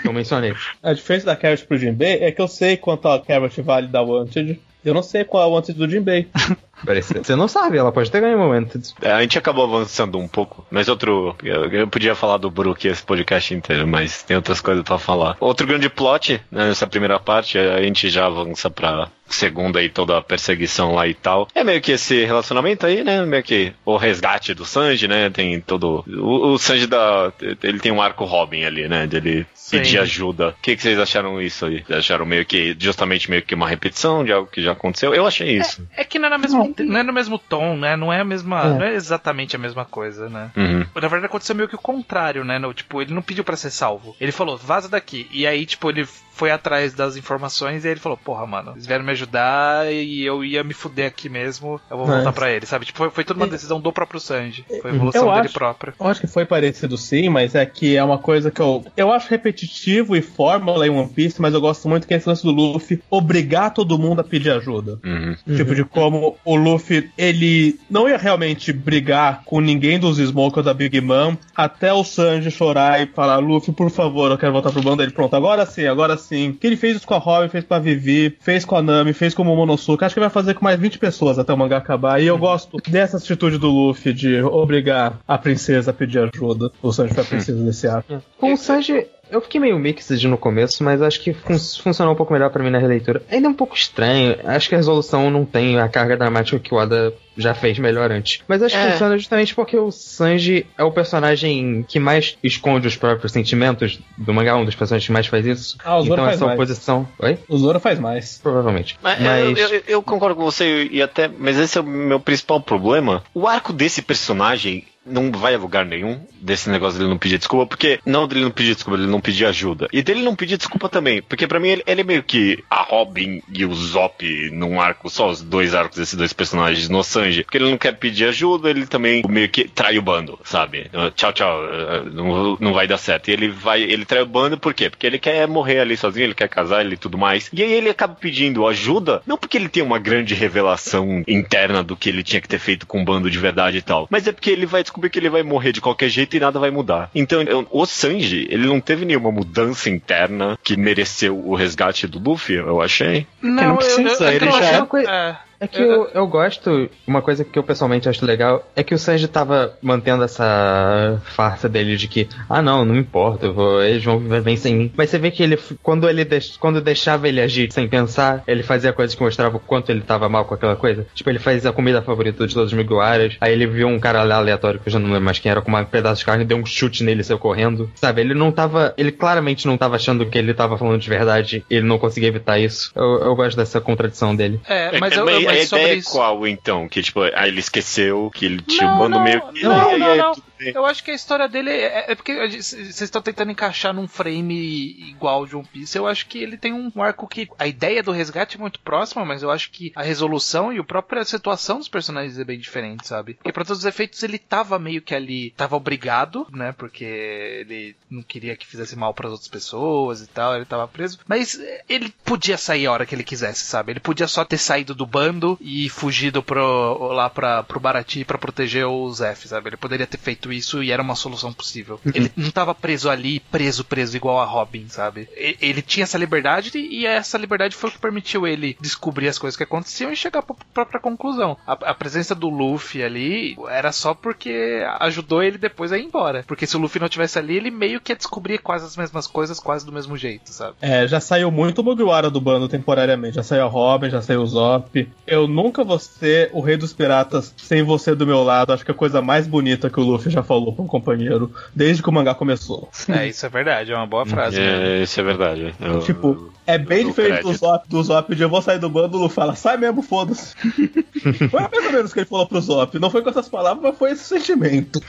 Que eu mencionei. A diferença da Carrot pro Jinbei é que eu sei quanto a Carrot vale da Wanted. Eu não sei qual é a Wanted do Jinbei. Parece- Você não sabe, ela pode ter ganho um momento. É, a gente acabou avançando um pouco, mas outro. Eu, eu podia falar do Brook esse podcast inteiro, mas tem outras coisas pra falar. Outro grande plot né, nessa primeira parte, a gente já avança pra segunda e toda a perseguição lá e tal. É meio que esse relacionamento aí, né? Meio que o resgate do Sanji, né? Tem todo. O, o Sanji da. Ele tem um arco Robin ali, né? De ele Sim. pedir ajuda. O que, que vocês acharam isso aí? Acharam meio que. Justamente meio que uma repetição de algo que já aconteceu? Eu achei isso. É que não é, na mesma, não é no mesmo tom, né? Não é a mesma. É. Não é exatamente a mesma coisa, né? Uhum. Na verdade aconteceu meio que o contrário, né? No, tipo, ele não pediu pra ser salvo. Ele falou, vaza daqui. E aí, tipo, ele foi atrás das informações e ele falou, porra, mano, eles vieram me ajudar e eu ia me fuder aqui mesmo. Eu vou Mas- voltar pra ele, sabe? Tipo, foi, foi tudo uma decisão do próprio Sanji. Foi a evolução Eu dele acho- própria. Eu acho que foi parecido sim, mas é que é uma coisa que eu. Eu acho repetitivo e fórmula em One Piece, mas eu gosto muito que é esse lance do Luffy obrigar todo mundo a pedir ajuda. Uhum. Tipo, de como o Luffy, ele não ia realmente brigar com ninguém dos Smoke ou da Big Mom, até o Sanji chorar e falar, Luffy, por favor, eu quero voltar pro bando. Ele, pronto, agora sim, agora sim. Que ele fez isso com a Robin, fez com a Vivi, fez com a Nami, fez com o Momonosuke. Acho que vai fazer com mais 20 pessoas até o mangá acabar. E eu gosto dessa atitude do Luffy de obrigar a princesa a pedir ajuda. O Sanji foi a princesa desse arco. Com o Sanji, eu fiquei meio mixed no começo, mas acho que fun funcionou um pouco melhor pra mim na releitura. Ainda é um pouco estranho, acho que a resolução não tem a carga dramática que o Oda já fez melhor antes. Mas acho que É. funciona justamente porque o Sanji é o personagem que mais esconde os próprios sentimentos do mangá, um dos personagens que mais faz isso. Ah, o Zoro então faz essa mais. oposição. Oi? O Zoro faz mais. Provavelmente. Mas, Mas. Eu, eu- eu concordo com você e até, mas esse é o meu principal problema. O arco desse personagem não vai a lugar nenhum desse negócio dele não pedir desculpa, porque não dele não pedir desculpa, ele não pedir ajuda. E dele não pedir desculpa também, porque pra mim ele, ele é meio que a Robin e o Zop num arco, só os dois arcos desses dois personagens no Sanji, porque ele não quer pedir ajuda, ele também meio que trai o bando, sabe? Tchau, tchau, eh, não, não vai dar certo. E ele vai, ele trai o bando por quê? Porque ele quer morrer ali sozinho, ele quer casar e tudo mais. E aí ele acaba pedindo ajuda, não porque ele tem uma grande revelação interna do que ele tinha que ter feito com o bando de verdade e tal, mas é porque ele vai descobrir que ele vai morrer de qualquer jeito e nada vai mudar. Então, eu- o Sanji, ele não teve nenhuma mudança interna que mereceu o resgate do Luffy, eu achei. não precisa, é que ele eu já acho- é uma coisa- é. É que eu, eu gosto, uma coisa que eu pessoalmente acho legal é que o Sanji tava mantendo essa farsa dele de que, ah não, não importa, eu vou- eles vão viver bem sem mim. Mas você vê que ele, quando ele deix- quando deixava ele agir sem pensar, ele fazia coisas que mostravam o quanto ele tava mal com aquela coisa. Tipo, ele fazia a comida favorita de todos os Miguaras, aí ele viu um cara lá aleatório, que eu já não lembro mais quem era, com um pedaço de carne, deu um chute nele e saiu correndo. Sabe, ele não tava, ele claramente não tava achando que ele tava falando de verdade, ele não conseguia evitar isso. Eu, eu gosto dessa contradição dele. É, mas, É, eu, mas eu- a mas sobre ideia é qual, então? Que, tipo, aí ele esqueceu que ele tinha Não, um bando não, meio... não, não, não. Eu acho que a história dele é, é porque vocês estão tentando encaixar num frame igual de One Piece. Eu acho que ele tem um arco que a ideia do resgate é muito próxima, mas eu acho que a resolução e a própria situação dos personagens é bem diferente, sabe? Porque pra todos os efeitos ele tava meio que ali, tava obrigado, né? Porque ele não queria que fizesse mal para outras pessoas e tal, ele tava preso. Mas eh, ele podia sair a hora que ele quisesse, sabe? Ele podia só ter saído do bando e fugido pro, lá pra, pro Barati pra proteger o Zef, sabe? Ele poderia ter feito isso e era uma solução possível. Ele não tava preso ali, preso, preso igual a Robin, sabe? Ele tinha essa liberdade e essa liberdade foi o que permitiu ele descobrir as coisas que aconteciam e chegar pra própria conclusão. A, a presença do Luffy ali era só porque ajudou ele depois a ir embora. Porque se o Luffy não tivesse ali, ele meio que ia descobrir quase as mesmas coisas, quase do mesmo jeito, sabe? É, já saiu muito o Mugiwara do bando temporariamente. Já saiu a Robin, já saiu o Zop. Eu nunca vou ser o rei dos piratas sem você do meu lado. Acho que é a coisa mais bonita que o Luffy já falou pra um companheiro desde que o mangá começou. É, isso é verdade, é uma boa frase. É, isso é verdade. Eu- Tipo, é bem diferente do. Zop, do Zop de eu vou sair do bando, fala, sai mesmo, foda-se. foi mais ou menos o que ele falou pro Zop. Não foi com essas palavras, mas foi esse sentimento.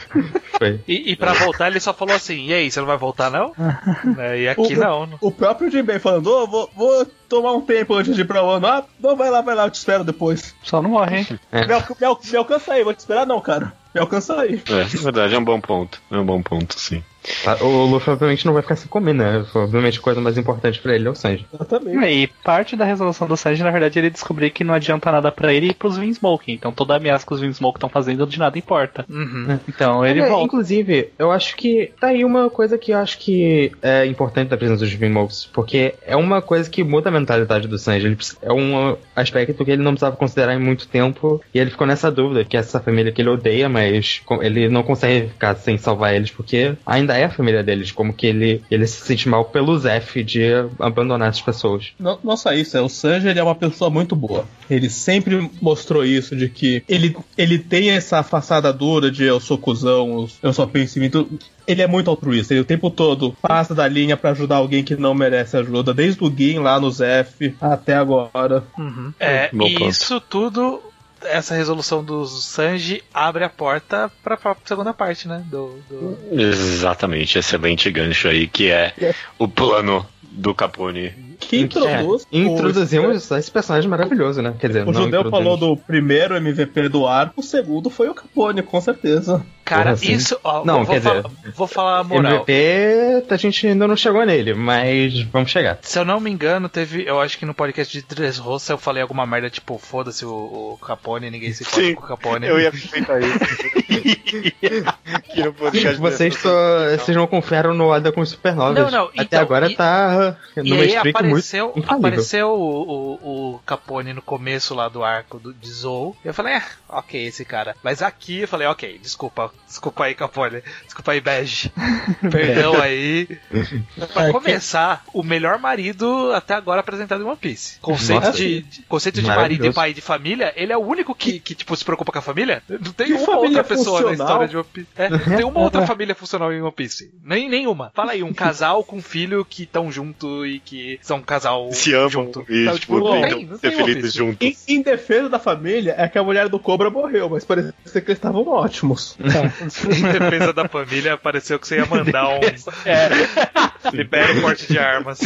Foi. E, e pra voltar, ele só falou assim: e aí, você não vai voltar, não? É, e aqui O- não. não. O próprio Jinbei falando, ô, vou, vou tomar um tempo antes de ir pra Wano. Ah, não, vai lá, vai lá, eu te espero depois. Só não morre, hein? Me, al- me al- me alcança aí, vou te esperar não, cara. Me alcança aí. É verdade, é um bom ponto. É um bom ponto, sim. Tá, O Luffy obviamente não vai ficar sem comer, né? Obviamente a coisa mais importante pra ele é o Sanji. Exatamente. E parte da resolução do Sanji, na verdade, ele descobrir que não adianta nada pra ele e pros Vinsmoke. Então toda ameaça que os Vinsmoke estão fazendo de nada importa. Uhum. Então ele É, volta. Inclusive, eu acho que tá aí uma coisa que eu acho que é importante da presença dos Vinmokes, porque é uma coisa que muda a mentalidade do Sanji. Ele precisa- é um aspecto que ele não precisava considerar em muito tempo, e ele ficou nessa dúvida, que essa família que ele odeia, mas ele não consegue ficar sem salvar eles, porque ainda é a família deles, como que ele, ele se sente mal pelo Zef de abandonar essas pessoas. Não, não só isso, é, o Sanji ele é uma pessoa muito boa. Ele sempre mostrou isso, de que ele, ele tem essa façada dura de eu sou cuzão, eu só penso em mim. tudo. Ele é muito altruísta, ele o tempo todo passa da linha pra ajudar alguém que não merece ajuda, desde o Gin lá no Zef até agora. Uhum. É, e isso tudo, essa resolução do Sanji abre a porta pra, pra segunda parte, né? Do, do- Exatamente, excelente gancho aí, que é o plano do Capone. Que introduz. É, introduzimos esse personagem maravilhoso, né? Quer dizer, O não Judeu falou do primeiro MVP do arco, o segundo foi o Capone, com certeza. Cara, Porra, sim. isso. Ó, Não, vou, quer falar, vou falar a moral. MVP, a gente ainda não chegou nele, mas vamos chegar. Se eu não me engano, teve. Eu acho que no podcast de Dressrosa eu falei alguma merda tipo, foda-se o, o Capone, ninguém se Sim, com o Capone. Eu ia aproveitar isso. podcast Vocês, só, vocês não confiaram no Ada com os supernovas. Não, não, Até então, agora e- tá numa streak apareceu, infalível. apareceu o, o, o Capone no começo lá do arco do, de Zou. Eu falei, é, ok, esse cara. Mas aqui eu falei, ok, desculpa. Desculpa aí, Capone. Desculpa aí, Bege. Perdão aí. Pra Aqui- começar, o melhor marido até agora apresentado em One Piece. Conceito Nossa. de, de- conceito de marido e pai de família, ele é o único que, que tipo, se preocupa com a família. Não tem Que uma outra pessoa na funcional? história de One Piece. É, não tem uma outra família funcional em One Piece. Nem nenhuma. Fala aí, um casal com filho que estão junto e que são um casal Se amam junto. e, Não, tipo, não não ser One felizes juntos. Em, em defesa da família, é que a mulher do Cobra morreu, mas parecia que eles estavam ótimos. Em defesa da família, pareceu que você ia mandar um. Libere porte de armas.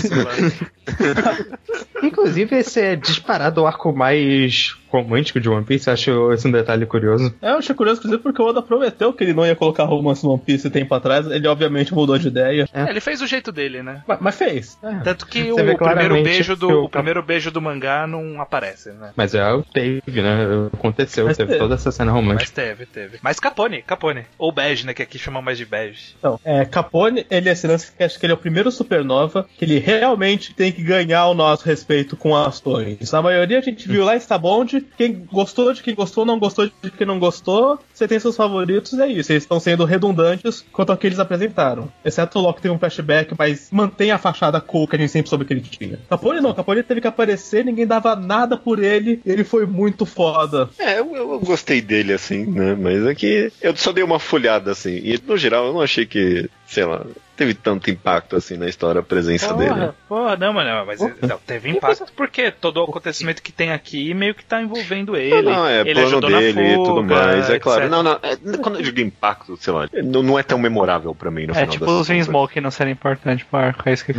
Inclusive, esse é disparado o arco mais romântico de One Piece. Eu acho esse um detalhe curioso. É, eu achei curioso, inclusive, porque o Oda prometeu que ele não ia colocar romance no One Piece tempo atrás. Ele, obviamente, mudou de ideia. É, ele fez o jeito dele, né? Mas, mas fez. Tanto que Você o primeiro beijo do o- o primeiro beijo do mangá não aparece, né? Mas é, teve, né? Aconteceu, Mas teve teve. toda essa cena Mas romântica. teve, teve. Mas Capone, Capone. Ou Bege, né? Que aqui chama mais de Bege. Então, é, Capone, ele é esse lance que acho que ele é o primeiro supernova que ele realmente tem que ganhar o nosso respeito com ações. A maioria a gente viu lá em Stabond, quem gostou de quem gostou, não gostou de quem não gostou, você tem seus favoritos, é isso. Eles estão sendo redundantes quanto ao que eles apresentaram. Exceto o Loki tem um flashback, mas mantém a fachada cool que a gente sempre soube que ele tinha. Capone não, Capone teve que aparecer, ninguém dava nada por ele, ele foi muito foda. É, eu, eu gostei dele, assim, né? Mas é que eu só dei uma folhada, assim. E no geral eu não achei que, sei lá, teve tanto impacto, assim, na história a presença dele. Porra, porra, não, mano, mas não, teve impacto porque todo o acontecimento que tem aqui meio que tá envolvendo ele. Não, não, é ele plano dele e tudo mais, é claro. etc. Não, não, é, quando eu digo impacto, sei lá, não, não é tão memorável pra mim no É final tipo das os. Smoke não serem importantes pro arco, é isso que eu.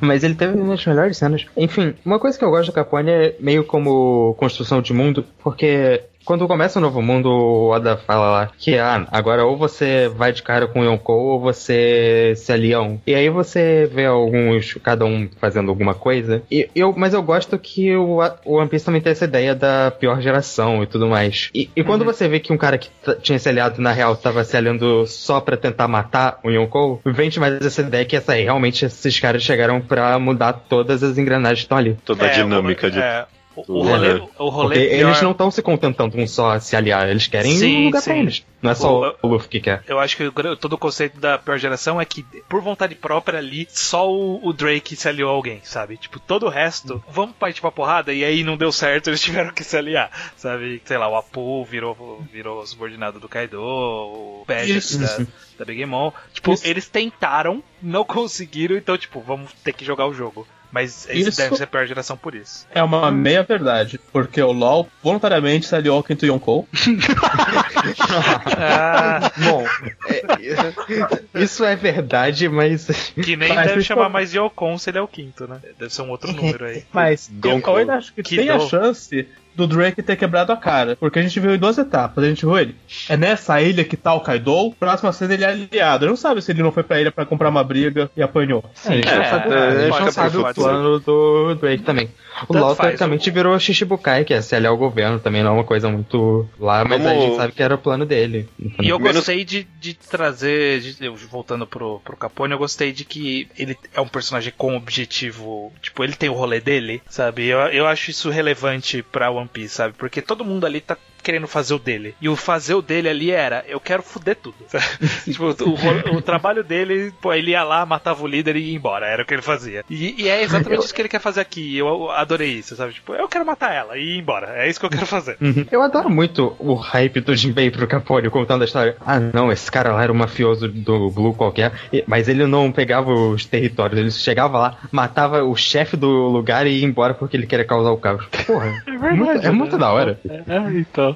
Mas ele teve uma das melhores cenas. Enfim, uma coisa que eu gosto do Capone é meio como construção de mundo, porque quando começa o novo mundo, o Oda fala lá que ah, agora ou você vai de cara com o Yonkou ou você se alia a um. E aí você vê alguns, cada um fazendo alguma coisa. E eu, mas eu gosto que o, o One Piece também tem essa ideia da pior geração e tudo mais. E, e quando você vê que um cara que tinha se aliado na real tava se aliando só pra tentar matar o Yonkou, vende mais essa ideia que essa aí, realmente esses caras chegaram pra mudar todas as engrenagens que estão ali. Toda a É, dinâmica o, de. é, o, o rolê, o rolê Porque pior- eles não estão se contentando com só se aliar, eles querem Sim, um lugar sim. pra eles. Não é só o Luffy que quer. Eu acho que o todo o conceito da pior geração é que, por vontade própria ali, só o, o Drake se aliou a alguém, sabe? Tipo, todo o resto, vamos partir pra porrada, e aí não deu certo, eles tiveram que se aliar, sabe? Sei lá, o Apu virou, virou subordinado do Kaido, o Isso. da, da Big Mom. Tipo, Isso. eles tentaram, não conseguiram, então, tipo, vamos ter que jogar o jogo. Mas eles Isso. devem ser a pior geração por isso. É uma meia verdade, porque o LoL voluntariamente se aliou ao Quinto Yonkou. Ah, Bom, é- isso é verdade, mas. que nem Mas deve chamar mais de Ocon se ele é o quinto, né? Deve ser um outro número aí. Mas Gonkou. eu ainda acho que, Que tem a chance do Drake ter quebrado a cara. Porque a gente viu em duas etapas. A gente viu ele. É nessa ilha que tá o Kaido. Próxima cena ele é aliado. Ele não sabe se ele não foi pra ilha pra comprar uma briga e apanhou. a gente É, sabe, é, a gente não ser, sabe o plano do Drake também. O Tanto LoL faz, teoricamente virou Shichibukai, que é se aliar ao governo, também não é uma coisa muito lá, mas Vamos- a gente sabe que era o plano dele. E eu gostei de, de trazer, de- eu, voltando pro, pro Capone, eu gostei de que ele é um personagem com objetivo, tipo, ele tem o rolê dele, sabe? Eu, eu acho isso relevante pra One Piece, sabe? Porque todo mundo ali tá querendo fazer o dele. E o fazer o dele ali era, eu quero fuder tudo. tipo, o, o trabalho dele, pô, ele ia lá, matava o líder e ia embora, era o que ele fazia. E, e é exatamente isso que ele quer fazer aqui. Eu adorei isso, sabe? Tipo, eu quero matar ela e ir embora. É isso que eu quero fazer. Eu adoro muito o hype do Jinbei pro Capone contando a história. Ah, não, esse cara lá era um mafioso do Blue qualquer, mas ele não pegava os territórios, ele chegava lá, matava o chefe do lugar e ia embora porque ele queria causar o caos. Porra, É muito- é muito da hora. É, então.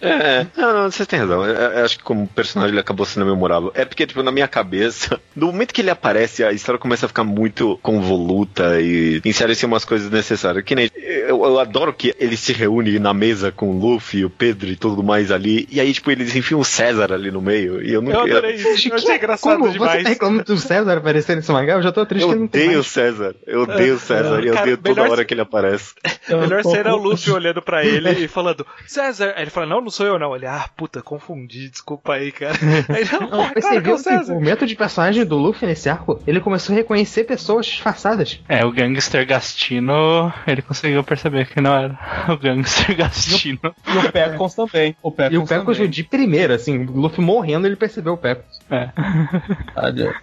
É, não, não, vocês têm razão. Eu, eu acho que como personagem ele acabou sendo memorável. É porque, tipo, na minha cabeça, no momento que ele aparece, a história começa a ficar muito convoluta e insere-se umas coisas necessárias. Que nem. Eu, eu adoro que ele se reúne na mesa com o Luffy, o Pedro e tudo mais ali. E aí, tipo, eles enfiam o César ali no meio. E eu não Eu adorei isso. Eu achei engraçado Como? demais. Você tá reclamando do César aparecer nesse mangá? Eu já tô triste Eu que não tem odeio o. César. Eu odeio o César. E eu odeio toda melhor hora se- que ele aparece. Melhor Eu- cena é o Luffy olhando pra ele e falando, César. Ele fala, não, não sou eu não. Ele, ah, puta, confundi, desculpa aí, cara. Aí, não, Não, ah, claro que é percebeu o que o método de personagem do Luffy nesse arco, ele começou a reconhecer pessoas disfarçadas. É, o Gangster Gastino, ele conseguiu perceber que não era o Gangster Gastino. E o Pecos também. O Pecos E o Pecos de primeira, assim, o Luffy morrendo, ele percebeu o Pecos. É.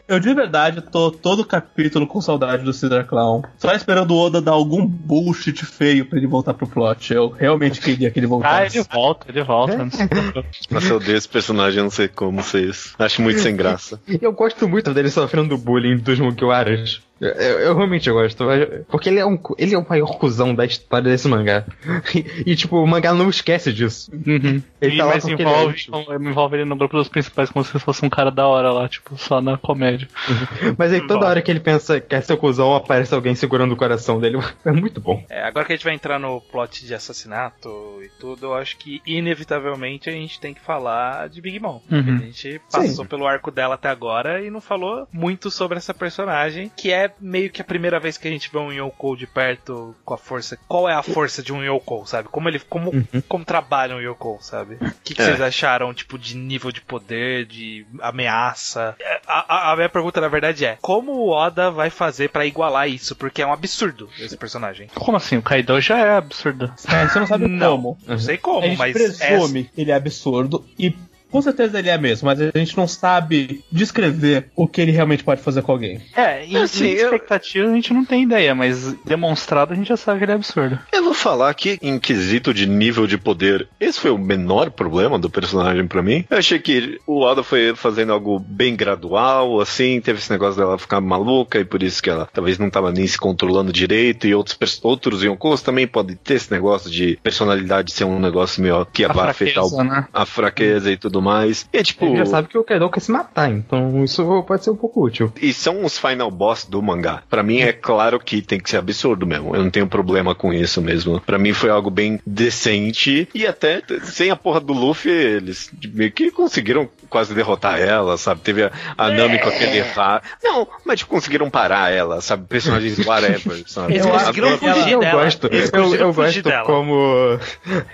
Eu de verdade tô todo o capítulo com saudade do Cedar Clown. Só esperando o Oda dar algum bullshit feio pra ele voltar pro plot. Eu realmente queria que ele Ah, voltasse. ele volta, ele volta. não se preocupe. Nossa, eu odeio esse personagem, não sei como vocês. Acho muito sem graça. E eu gosto muito dele sofrendo bullying dos Mugiwaras. Eu, eu realmente gosto, porque ele é, um, ele é o maior cuzão da história desse mangá. E, e, tipo, o mangá não esquece disso. Uhum. Ele E- tá lá mas é envolve, útil. envolve ele no grupo dos principais como se fosse um cara da hora lá, tipo, só na comédia. Mas aí toda hora que ele pensa que é seu cuzão, aparece alguém segurando o coração dele. É muito bom. É, agora que a gente vai entrar no plot de assassinato e tudo, eu acho que inevitavelmente a gente tem que falar de Big Mom. Uhum. A gente passou pelo arco dela até agora e não falou muito sobre essa personagem, que é meio que a primeira vez que a gente vê um Yoko de perto com a força. Qual é a força de um Yoko, sabe? Como ele como, como trabalha um Yoko, sabe? O que, que É. vocês acharam, tipo, de nível de poder, de ameaça? É, A, a- a minha pergunta, na verdade, é: como o Oda vai fazer pra igualar isso? Porque é um absurdo esse personagem. Como assim? O Kaido já é absurdo. É, você não sabe Não. como. Não sei como, a gente mas. presume que ele é absurdo e com certeza ele é mesmo, mas a gente não sabe descrever o que ele realmente pode fazer com alguém. É, em Assim, em eu- expectativa a gente não tem ideia, mas demonstrado a gente já sabe que ele é absurdo. Eu vou falar que, em quesito de nível de poder, esse foi o menor problema do personagem pra mim. Eu achei que o Oda foi fazendo algo bem gradual, assim, teve esse negócio dela ficar maluca e por isso que ela talvez não tava nem se controlando direito. E outros, outros Yonkos também podem ter esse negócio de personalidade ser um negócio meio que A vai afetar o- né? a fraqueza e tudo mais. E é tipo. Ele já sabe que o Kaido quer se matar, então isso pode ser um pouco útil. E são os final boss do mangá. Pra mim é claro que tem que ser absurdo mesmo. Eu não tenho problema com isso mesmo. Pra mim foi algo bem decente e até sem a porra do Luffy eles meio que conseguiram quase derrotar ela, sabe? Teve a, a Nami com aquele ra... Não, mas conseguiram parar ela, sabe? Personagens whatever, sabe? Eles Eu acho conseguiram que fugir eu dela. gosto, eu, eu gosto dela. como.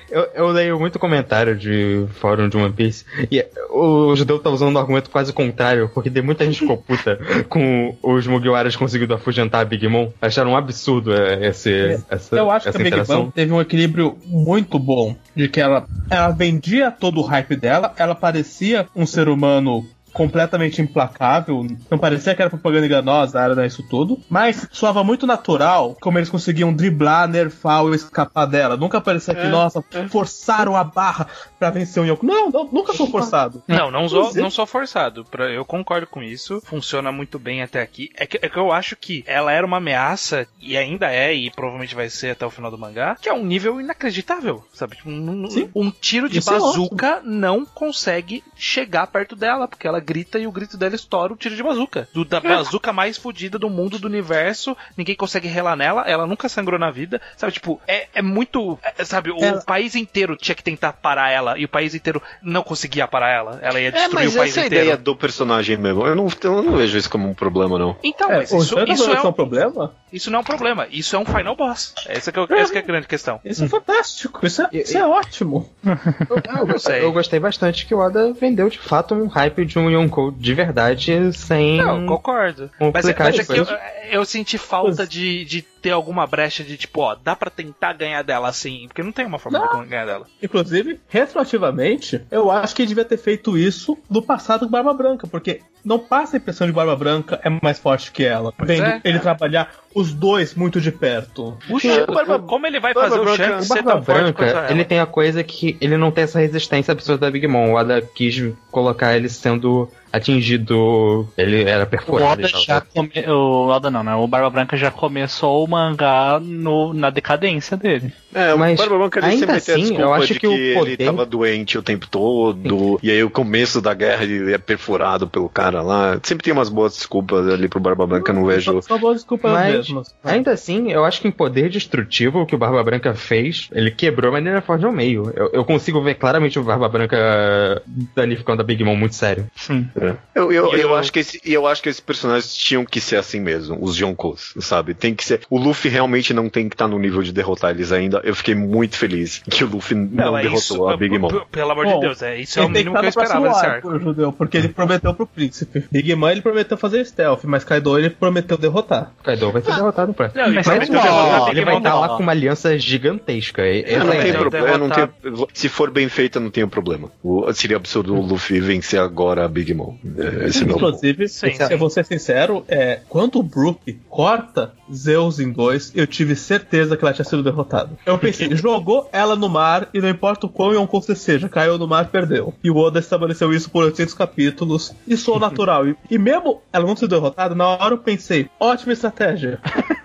Eu, eu leio muito comentário de fórum de One Piece e o judeu tá usando um argumento quase contrário, porque tem muita gente ficou puta com os Mugiwaras conseguindo afugentar a Big Mom. Acharam um absurdo é, esse, essa, Eu acho que essa a Big. Bang teve um equilíbrio muito bom. De que ela, ela vendia todo o hype dela, ela parecia um ser humano completamente implacável, não parecia que era propaganda enganosa, era né, isso tudo, mas soava muito natural como eles conseguiam driblar, nerfar ou escapar dela. Nunca parecia que, nossa, forçaram a barra pra vencer o Yoko. Não, não nunca foi forçado. Não, não só, Inclusive- não só forçado. Pra, eu concordo com isso. Funciona muito bem até aqui. É que, é que eu acho que ela era uma ameaça, e ainda é, e provavelmente vai ser até o final do mangá, que é um nível inacreditável, sabe? Tipo, um, um- um tiro de Isso é bazuca não consegue chegar perto dela, porque ela grita e o grito dela estoura o tiro de bazuca. Do, da bazuca mais fodida do mundo, do universo, ninguém consegue relar nela, ela nunca sangrou na vida, sabe? Tipo, é, é muito. é, sabe, o Ela- país inteiro tinha que tentar parar ela, e o país inteiro não conseguia parar ela. Ela ia É, destruir mas o país essa é a inteiro. ideia do personagem mesmo. Eu não, eu não vejo isso como um problema, não. Então, É, mas o isso, isso, é um problema? isso não é um problema. Isso é um final boss. Essa que é, o- essa que é a grande questão. Isso é fantástico, isso é, isso é ótimo. Eu, Não sei. eu gostei bastante que o Oda vendeu de fato um hype de um Yonkou de verdade sem. Não, concordo. Mas, complicar mas é que eu, eu senti falta de, de ter alguma brecha de tipo, ó, dá pra tentar ganhar dela assim. Porque não tem uma forma de ganhar dela. Inclusive, retroativamente, eu acho que ele devia ter feito isso no passado com Barba Branca, porque não passa a impressão de Barba Branca é mais forte que ela. Vendo é. ele trabalhar os dois muito de perto. O Barba- como ele vai Barba fazer o Branca- Shanks O ser Barba tão Branca, ele tem a coisa que ele não tem essa resistência absurda da Big Mom. O Oda quis colocar ele sendo atingido. Ele era O perfurado. Oda já come... O Oda não, né? O Barba Branca já começou o mangá no... na decadência dele. É, Mas o Barba Branca ele ainda sempre tem a assim, desculpa eu acho de que o ele poder- tava doente o tempo todo, e aí o começo da guerra ele é perfurado pelo cara lá. Sempre tem umas boas desculpas ali pro Barba Branca, eu não vejo. Só boas desculpas Mas, mesmas. ainda assim, eu acho que em poder destrutivo o que o Barba Branca fez, ele quebrou a maneira forte ao meio. Eu, eu consigo ver claramente o Barba Branca danificando a Big Mom muito sério. Sim. É. Eu, eu, E eu, eu- acho que esse, eu acho que esses personagens tinham que ser assim mesmo, os Yonkos, sabe? Tem que ser. O Luffy realmente não tem que estar no nível de derrotar eles ainda. Eu fiquei muito feliz que o Luffy não, é derrotou isso, a Big Mom. Pelo amor de Bom, Deus, é, isso é o Ele mínimo que eu esperava desse arco, judeu, porque ele prometeu pro príncipe. Big Man ele prometeu fazer stealth, mas Kaido ele prometeu derrotar. Kaido vai ser derrotado no próximo. Não, ele Mas é derrotar Ele vai Mom, estar não. lá com uma aliança gigantesca. É, Essa não tem ideia. problema, não tem, se for bem feita, não tem problema. O- seria absurdo o Luffy vencer agora a Big Mom. Meu. é, Esse meu. Inclusive, Sim, se sim. eu vou ser sincero, é, quando o Brook corta Zeus em dois, eu tive certeza que ela tinha sido derrotada. Eu pensei, jogou ela no mar e não importa o quão Yonkou seja, caiu no mar, perdeu. E o Oda estabeleceu isso por 800 capítulos e sou natural. E, e mesmo ela não ser derrotada, na hora eu pensei, ótima estratégia.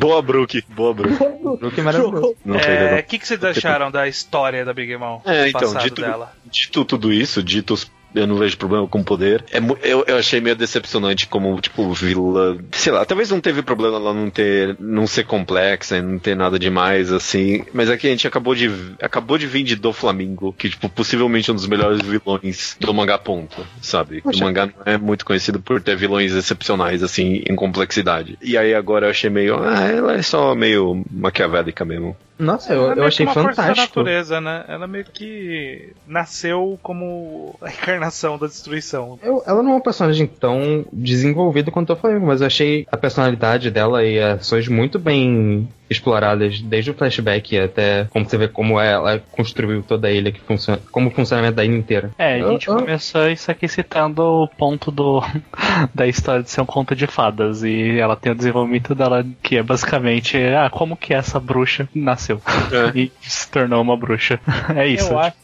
Boa, Brook. Boa, Brook. Brook é maravilhoso. É. O que, que vocês acharam da história da Big Mom? É, então, dito, dela. dito tudo isso, dito os eu não vejo problema com poder. É, eu, eu achei meio decepcionante como, tipo, vilã. Sei lá, talvez não teve problema ela não ter. não ser complexa, não ter nada demais, assim. Mas aqui a gente acabou de. acabou de vir de Do Flamingo, que, tipo, possivelmente é um dos melhores vilões do mangá ponto, sabe? O mangá não é muito conhecido por ter vilões excepcionais, assim, em complexidade. E aí agora eu achei meio. Ah, ela é só meio maquiavélica mesmo. Nossa, eu, é eu achei uma fantástico. natureza, né? Ela meio que nasceu como a encarnação da destruição. Eu- ela não é um personagem tão desenvolvido quanto eu falei, mas eu achei a personalidade dela e as ações muito bem exploradas, desde o flashback até como você vê como ela construiu toda a ilha, que funciona, como o funcionamento da ilha inteira. É, a gente eu- começou isso aqui citando o ponto do da história de ser um conto de fadas. E ela tem o desenvolvimento dela, que é basicamente, ah, como que essa bruxa nasceu É. e se tornou uma bruxa. É isso. Eu acho.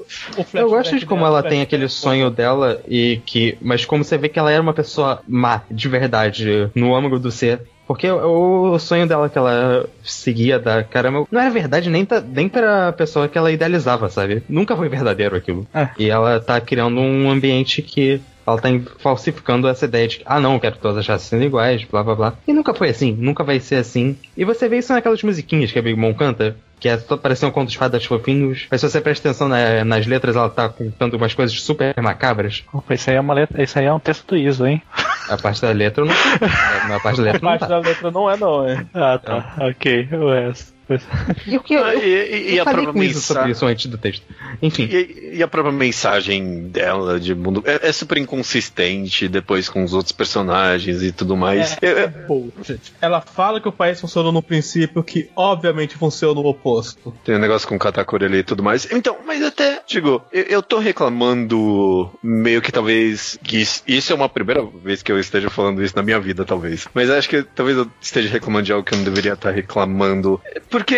Eu gosto de como dela ela tem aquele sonho dela e que. Mas como você vê que ela era uma pessoa má, de verdade, no âmago do ser. Porque o, sonho dela que ela seguia da caramba não era verdade nem, ta- nem pra pessoa que ela idealizava, sabe? Nunca foi verdadeiro aquilo. É. E ela tá criando um ambiente que ela tá falsificando essa ideia de que, ah não, eu quero que todas as raças sejam iguais, blá blá blá. E nunca foi assim, nunca vai ser assim. E você vê isso naquelas musiquinhas que a Big Mom canta, que é só parecer um conto de fadas fofinhos. Mas se você presta atenção na- nas letras, ela tá contando umas coisas super macabras. Opa, isso aí é uma letra, isso aí é um texto do Iso, hein? A parte da letra não. Na parte da A letra não parte tá. da letra não é, não, é. Ah, tá. Ok, o resto. E o que eu, eu, e, e- eu a falei própria com isso sobre mensagem. isso antes do texto. Enfim. E, e a própria mensagem dela de mundo é, é super inconsistente depois com os outros personagens e tudo mais. Eu- Bullshit. Ela fala que o país funcionou no princípio, que obviamente funciona o oposto. tem um negócio com Katakuri ali e tudo mais. Então, mas até, digo, eu, eu tô reclamando meio que talvez. Que isso, isso é uma primeira vez que eu esteja falando isso na minha vida, talvez. Mas acho que talvez eu esteja reclamando de algo que eu não deveria estar reclamando. Porque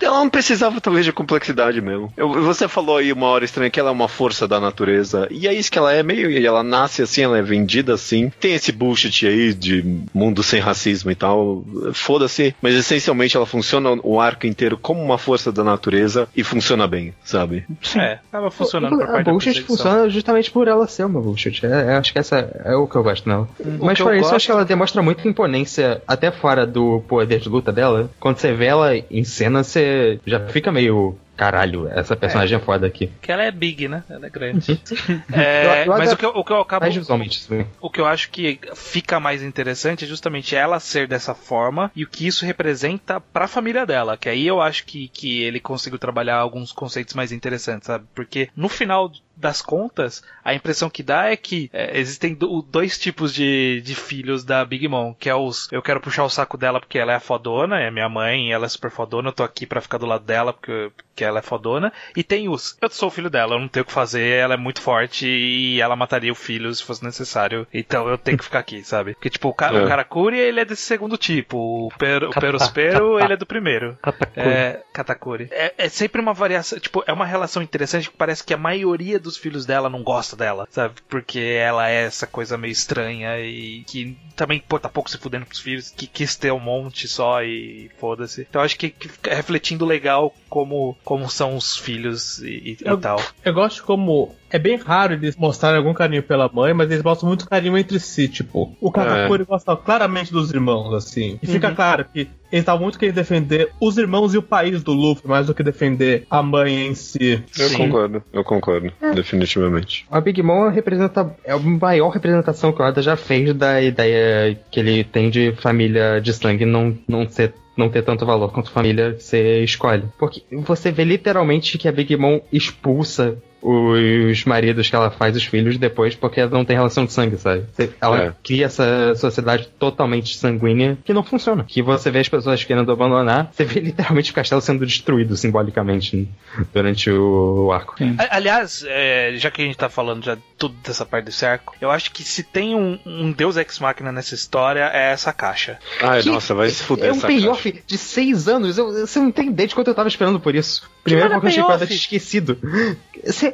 ela não precisava, talvez, de complexidade mesmo. Eu- você falou aí uma hora estranha que ela é uma força da natureza. E é isso que ela é meio. E ela nasce assim, ela é vendida assim. Tem esse bullshit aí de mundo sem racismo e tal. Foda-se. Mas essencialmente ela funciona o arco inteiro como uma força da natureza e funciona bem, sabe? É, tava funcionando pra a parte da bullshit funciona justamente por ela ser uma bullshit. É, é, acho que essa é o que eu gosto nela. Mas que fora isso, eu gosto- acho que ela demonstra muita imponência até fora do poder de luta dela. Quando você vê ela em cena, você já fica meio. Caralho, essa personagem é, foda aqui. Que ela é big, né? Ela é grande. É, Eu- eu mas o que, eu, o que eu acabo. Mais visualmente, sim. O que eu acho que fica mais interessante é justamente ela ser dessa forma e o que isso representa pra família dela. Que aí eu acho que, que ele conseguiu trabalhar alguns conceitos mais interessantes, sabe? Porque no final das contas, a impressão que dá é que é, existem do- dois tipos de, de filhos da Big Mom, que é os eu quero puxar o saco dela porque ela é a fodona, é minha mãe, ela é super fodona, eu tô aqui pra ficar do lado dela porque, porque ela é fodona, e tem os eu sou o filho dela, eu não tenho o que fazer, ela é muito forte e ela mataria o filho se fosse necessário, então eu tenho que ficar aqui, sabe? Porque tipo, o, Ka É. o Karakuri, ele é desse segundo tipo, o, per, o Perospero, ele é do primeiro. Katakuri. É, Katakuri. É, é sempre uma variação, tipo, é uma relação interessante que parece que a maioria dos filhos dela não gosta dela, sabe? Porque ela é essa coisa meio estranha e que também, pô, tá pouco se fudendo pros filhos, que quis ter um monte só e foda-se. Então acho que, que fica refletindo legal como, como são os filhos e, e- e Eu- tal. Eu gosto de como. É bem raro eles mostrarem algum carinho pela mãe, mas eles mostram muito carinho entre si. Tipo, o Katakuri gosta claramente dos irmãos, assim. E fica claro que ele tá muito querendo defender os irmãos e o país do Luffy, mais do que defender a mãe em si. Eu Sim. concordo, eu concordo, definitivamente. A Big Mom representa, é a maior representação que o Oda já fez da ideia que ele tem de família de sangue não, não ser não ter tanto valor quanto família você escolhe. Porque você vê literalmente que a Big Mom expulsa os maridos que ela faz, os filhos, depois, porque ela não tem relação de sangue, sabe? Ela É. cria essa sociedade totalmente sanguínea que não funciona. Que você vê as pessoas querendo abandonar, você vê literalmente o castelo sendo destruído simbolicamente né, durante o, o arco. A- Aliás, é, já que a gente tá falando já tudo dessa parte desse arco, eu acho que se tem um, um Deus Ex Machina nessa história, é essa caixa. Ai, Que- nossa, vai se fuder É um essa payoff caixa. de seis anos. Eu, você não tem ideia de quanto eu tava esperando por isso. Primeiro é porque eu achei que eu payoff? tinha esquecido.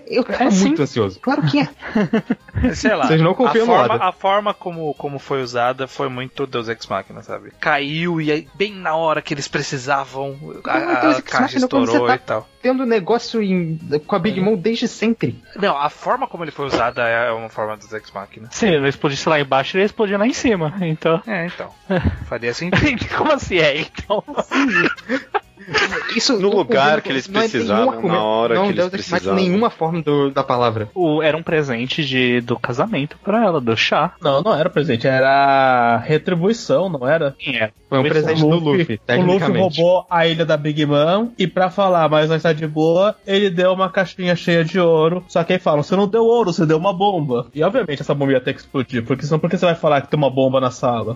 Eu tava É, sim. muito ansioso. Claro que é. Sei lá. Vocês não confiam a forma, a forma como, como foi usada foi muito Deus Ex Machina, sabe? Caiu e aí, bem na hora que eles precisavam, a, Não, a Deus caixa estourou tá- e tal. Tendo negócio em- com a É. Big Mom desde sempre. Não, a forma como ele foi usada é uma forma do Ex Machina. Se ele explodisse lá embaixo, ele ia explodir lá em cima. Então. É, então. Faria sentido. Como assim é? Então. Isso No não lugar que eles não é precisavam, na hora não, que eles precisavam. nenhuma forma do- da palavra. O, era um presente de, do casamento pra ela, do chá. Não, não era presente, era retribuição, não era? Quem é? Foi um O presente do Luffy, o Luffy roubou a ilha da Big Mom e pra falar, mas nós tá de boa, ele deu uma caixinha cheia de ouro. Só que aí falam, você não deu ouro, você deu uma bomba. E obviamente essa bomba ia ter que explodir, porque senão por que você vai falar que tem uma bomba na sala?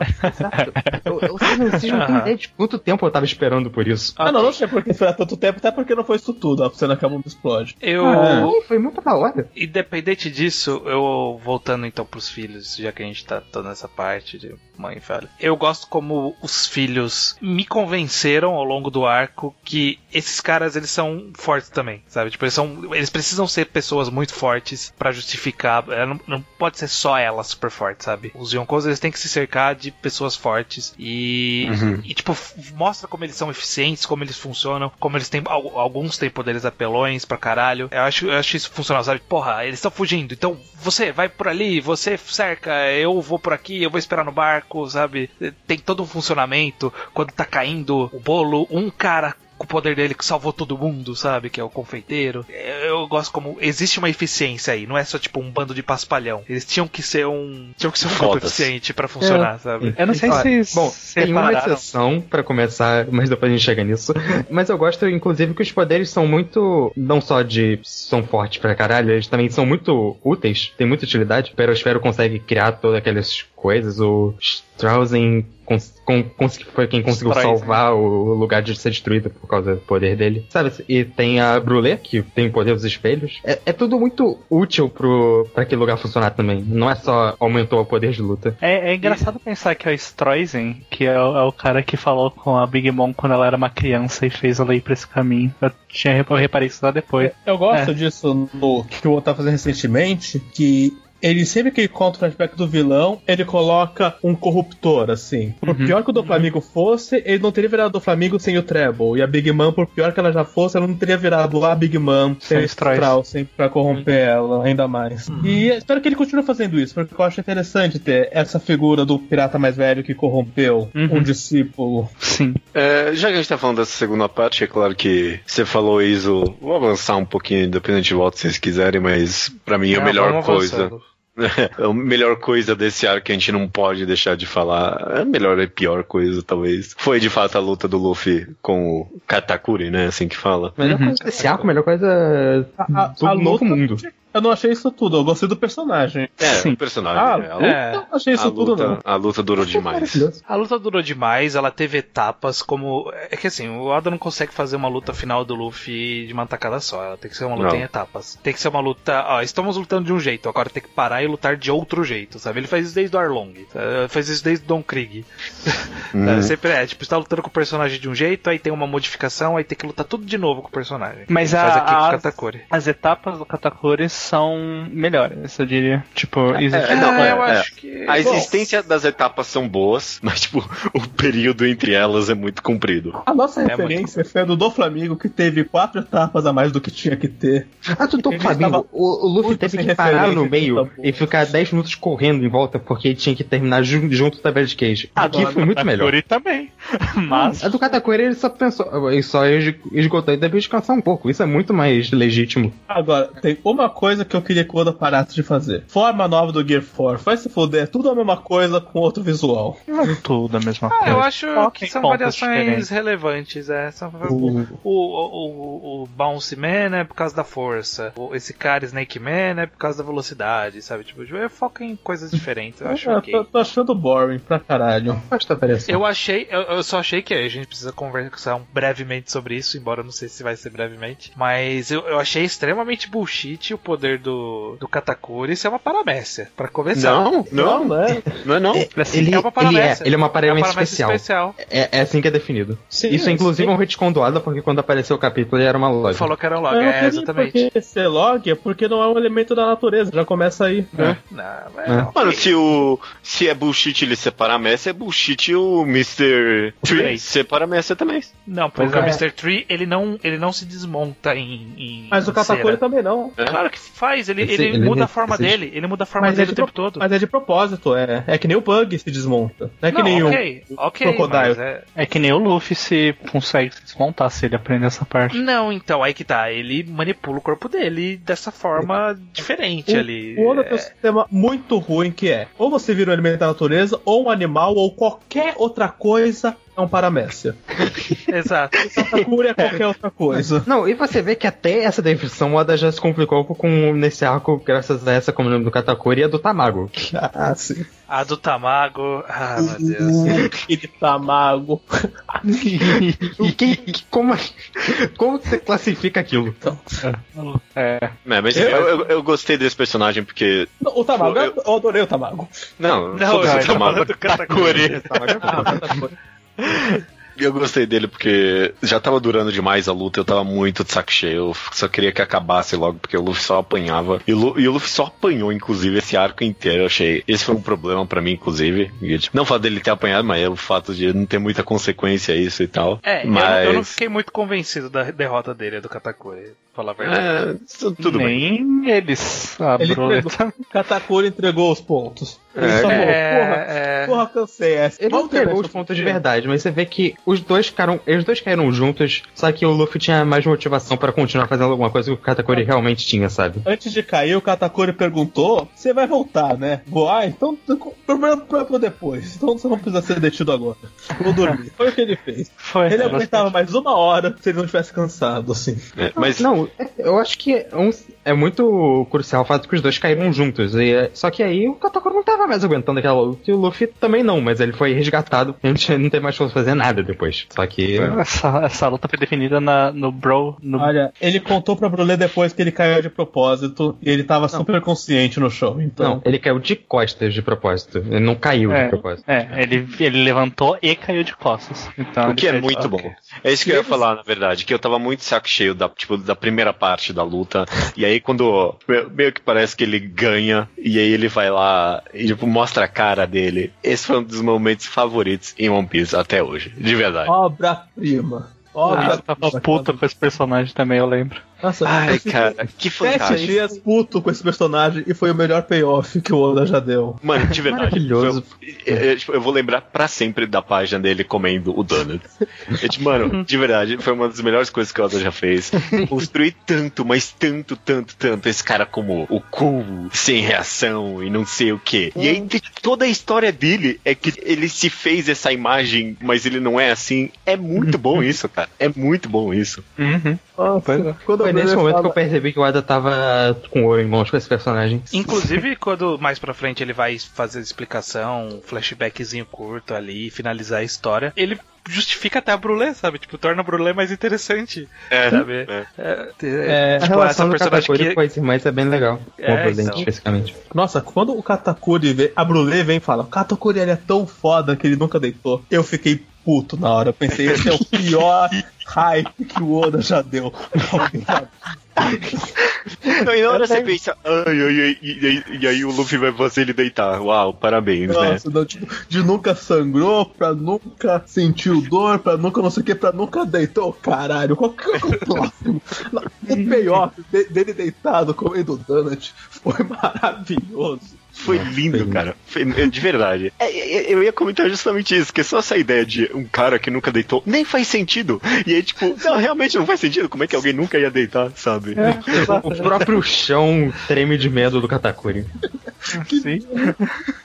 Eu, eu, vocês não, não têm ideia de quanto tempo eu tava esperando por isso. Ah, não, não sei por que esperar tanto tempo, até porque não foi isso tudo, a cena que a bomba explode. Eu. Ah, Ih, foi muito da hora. Independente disso, eu voltando então pros filhos, já que a gente tá, tá nessa parte de mãe filho. Eu gosto como os filhos me convenceram ao longo do arco que esses caras eles são fortes também, sabe? Tipo, eles são eles precisam ser pessoas muito fortes pra justificar, é, não, não pode ser só ela super forte, sabe? Os Yonkos eles têm que se cercar de pessoas fortes e Uhum. e tipo mostra como eles são eficientes, como eles funcionam, como eles têm al- alguns têm poderes apelões pra caralho. Eu acho, eu acho isso funcional, sabe? Porra, eles estão fugindo. Então você vai por ali, você cerca, eu vou por aqui, eu vou esperar no barco, sabe? Tem todo um funcionamento. Quando tá caindo o bolo, um cara com o poder dele que salvou todo mundo, sabe? Que é o confeiteiro. Eu gosto como existe uma eficiência aí, não é só tipo um bando de paspalhão. Eles tinham que ser um, tinham que ser um grupo Fodas. eficiente pra funcionar, sabe? Eu não sei Olha, se. Bom, tem uma exceção pra começar, mas depois a gente chega nisso. Mas eu gosto, inclusive, que os poderes são muito. Não só de. são fortes pra caralho, eles também são muito úteis, tem muita utilidade. O Perospero consegue criar todas aquelas coisas. O Strausen cons- con- cons- foi quem conseguiu Strausen. salvar o lugar de ser destruído por causa do poder dele. Sabe? E tem a Brulé, que tem o poder dos espelhos. É, é tudo muito útil pro, pra aquele lugar funcionar também. Não é só aumentou o poder de luta. É, é engraçado pensar que é o Stroisen, que é o, é o cara que falou com a Big Mom quando ela era uma criança e fez ela ir pra esse caminho. Eu, tinha, eu reparei isso lá depois. Eu gosto É. disso no que o tá fazendo recentemente, que ele sempre que ele conta o flashback do vilão, ele coloca um corruptor, assim. Por Uhum. pior que o do Flamengo fosse, ele não teria virado do Flamengo sem o Treble. E a Big Mom, por pior que ela já fosse, ela não teria virado a Big Mom sem o Strauss. Pra corromper ela ainda mais. E espero que ele continue fazendo isso, porque eu acho interessante ter essa figura do pirata mais velho que corrompeu Uhum. um discípulo. Sim. É, já que a gente tá falando dessa segunda parte, é claro que você falou isso. Vou avançar um pouquinho, independente de volta se vocês quiserem, mas pra mim a Não, melhor vamos coisa. avançando. a melhor coisa desse arco que a gente não pode deixar de falar, a melhor e pior coisa, talvez, foi de fato a luta do Luffy com o Katakuri, né? Assim que fala. Melhor coisa desse arco, melhor coisa A, a, do a novo luta- mundo. Eu não achei isso tudo, eu gostei do personagem. É, Sim. o personagem. Ah, a, luta, É. Não achei isso a, tudo, luta, não. a luta durou demais. A luta durou demais, ela teve etapas como. É que assim, o Oda não consegue fazer uma luta final do Luffy de uma tacada só. Ela tem que ser uma luta Não. em etapas. Tem que ser uma luta. Ó, estamos lutando de um jeito, agora tem que parar e lutar de outro jeito, sabe? Ele faz isso desde o Arlong. eh, Faz isso desde o Don Krieg. Uhum. É, sempre é, tipo, está lutando com o personagem de um jeito, aí tem uma modificação, aí tem que lutar tudo de novo com o personagem. Mas a- faz aqui com o as- Katakuri. As etapas do Katakuri são melhores, eu diria. Tipo, existe É, não, Ah, é, eu é. acho que. A existência das etapas são boas, mas tipo, o período entre elas é muito comprido. A nossa É referência foi a do do Flamengo, que teve quatro etapas a mais do que tinha que ter. Ah, tu Ele Flamengo. O, o Luffy muito teve que parar no meio bom. e ficar 10 minutos correndo em volta porque ele tinha que terminar ju- junto da de Cage. Aqui Agora, foi muito melhor. Katakuri também. Mas. A do Katakuri ele só pensou, ele só esg- esgotou e deve descansar um pouco. Isso é muito mais legítimo. Agora, tem uma coisa coisa que eu queria que o Oda parasse de fazer. Forma nova do Gear 4. Vai se foder, é tudo a mesma coisa com outro visual. Tudo a mesma Ah, coisa. eu acho Só que são variações diferentes. relevantes. É. São, O- o, o, o, o Bouncy Man é por causa da força. O- esse cara Snake Man é por causa da velocidade, sabe? Tipo, eu foco em coisas diferentes. Eu acho eu ok. tô, tô achando boring pra caralho. Variação. Eu achei, eu, eu só achei que a gente precisa conversar brevemente sobre isso, embora eu não sei se vai ser brevemente. Mas eu, eu achei extremamente bullshit o poder do, do Katakuri ser uma paramécia. Pra começar. Não, não, né? não é não. Ele, é uma ele é, paramécia. ele é uma É uma paramécia paramécia especial. especial. É, é assim que é definido. Sim, Isso é inclusive um retcon do Ada, porque quando apareceu o capítulo ele era uma loja. Falou que era um log, não é, exatamente. Porque ser log é porque não é um elemento da natureza, já começa aí. né? Não, mas É. não. Mano, se o. Se é bullshit ele separar a Messi, é bullshit o Mr. Tree Três. separar a Messi também. Não, porque o é. Mr. Tree, ele não, ele não se desmonta em. em Mas o Katakuri também não. Claro que faz, ele, Esse- ele, ele muda a forma existe. dele, ele muda a forma Mas é, dele de o tempo pro- todo. mas é de propósito, é, é que nem o bug se desmonta. Não é que não, nem ok, o ok, Crocodile. mas é... É que nem o Luffy se consegue se desmontar se ele aprender essa parte. Não, então, aí que tá, ele manipula o corpo dele dessa forma diferente ali. O Oda tem um sistema muito ruim que é ou você vira um elemento da natureza, ou um animal, ou qualquer outra coisa é um paramécia. É, exato. Katakuri é qualquer outra coisa. Não, e você vê que até essa definição o Oda já se complicou com nesse arco, graças a essa como nome do Katakuri e a do Tamago. Ah, sim. A do Tamago. Ah, meu Deus. Ele tá mago. E quem, que- como, como você classifica aquilo? É, É, mas Eu- eu, eu, gostei desse personagem porque. Não, O Tamago, Eu- eu, adorei o Tamago. Não, Não, eu o Tamago. falando do Katakuri. Ah, Katakuri. Eu gostei dele porque já tava durando demais a luta, eu tava muito de saco cheio, eu só queria que acabasse logo, porque o Luffy só apanhava. E o, Lu- e o Luffy só apanhou, inclusive, esse arco inteiro. Eu achei. Esse foi um problema pra mim, inclusive. E, tipo, não o fato dele ter apanhado, mas é o fato de não ter muita consequência isso e tal. É, eu, mas. não- eu não fiquei muito convencido da derrota dele, do Katakuri, falar a verdade. É, tu- tudo bem. nem eles. A Ele Broleta. Katakuri entregou os pontos. Ele É, só falou, porra, É, é, porra, cansei essa. Ele não mais os pontos de verdade, mas você vê que os dois ficaram, eles dois caíram juntos, só que o Luffy tinha mais motivação pra continuar fazendo alguma coisa que o Katakuri realmente tinha, sabe? Antes de cair, o Katakuri perguntou: Você vai voltar, né? Vou, ah, então problema pra, pra depois. Então você não precisa ser detido agora. Vou dormir. Foi o que ele fez. Foi. Ele aguentava mais uma hora se ele não tivesse cansado, assim. É, mas Não, é- eu acho que é, um- é muito crucial o fato que os dois caíram juntos. E, é- só que aí o Katakuri não tava mais aguentando aquela luta e o Luffy também não, mas ele foi resgatado a gente não tem mais como fazer nada depois. Só que. Essa, essa luta foi definida na, no Bro. No, Olha, ele contou pra Brulé depois que ele caiu de propósito e ele tava super consciente no show, então. Não, ele caiu de costas de propósito. Ele não caiu É. de propósito. é, ele, ele levantou e caiu de costas. Então, O que é muito ok. bom. É isso que eu ia falar, na verdade, que eu tava muito saco cheio da, tipo, da primeira parte da luta. E aí quando me- meio que parece que ele ganha, e aí ele vai lá e tipo, mostra a cara dele. Esse foi um dos momentos favoritos em One Piece até hoje. De verdade. Obra-prima. Ah, Obra eu tava puta com esse personagem também, eu lembro. Nossa, Ai, eu cara, que Sete fantástico. dias puto com esse personagem e foi o melhor payoff que o Oda já deu. Mano, de verdade. Maravilhoso. foi- é, é, tipo, eu vou lembrar pra sempre da página dele comendo o donut. É, tipo, mano, de verdade, foi uma das melhores coisas que o Oda já fez. Construir tanto, mas tanto, tanto, tanto esse cara como o cool, sem reação e não sei o que. E aí toda a história dele é que ele se fez essa imagem, mas ele não é assim. É muito bom isso, cara. É muito bom isso. Uhum. Nossa, quando Foi o nesse Brulé momento que fala- eu percebi que o Oda tava com ouro em mãos com esse personagem. Inclusive, quando mais pra frente ele vai fazer explicação, um flashbackzinho curto ali, finalizar a história, ele justifica até a Brulé, sabe? Tipo, torna a Brulé mais interessante, É, sabe? é. É, É, A tipo, relação essa do personagem Katakuri que... com as irmãs é bem legal. Com É, o Prudente, então. especificamente. Nossa, quando o Katakuri vem, a Brulé vem e fala: O Katakuri ele é tão foda que ele nunca deitou. Eu fiquei puto na hora. Eu pensei: esse é o pior hype que o Oda já deu. Não, e na hora você pensa, ai, ai, ai, e, aí- o Luffy vai fazer ele deitar. Uau, parabéns, né? Nossa, não, tipo, de nunca sangrou, pra nunca sentiu dor, pra nunca não sei o que, pra nunca deitou, caralho. Qual que é o próximo? O payoff de- dele deitado comendo donut foi maravilhoso. Foi lindo, cara. Foi- de verdade. É, é, eu ia comentar justamente isso, que só essa ideia de um cara que nunca deitou nem faz sentido. E aí, tipo, não, realmente não faz sentido. Como é que alguém nunca ia deitar, sabe? O próprio chão treme de medo do Katakuri. Sim.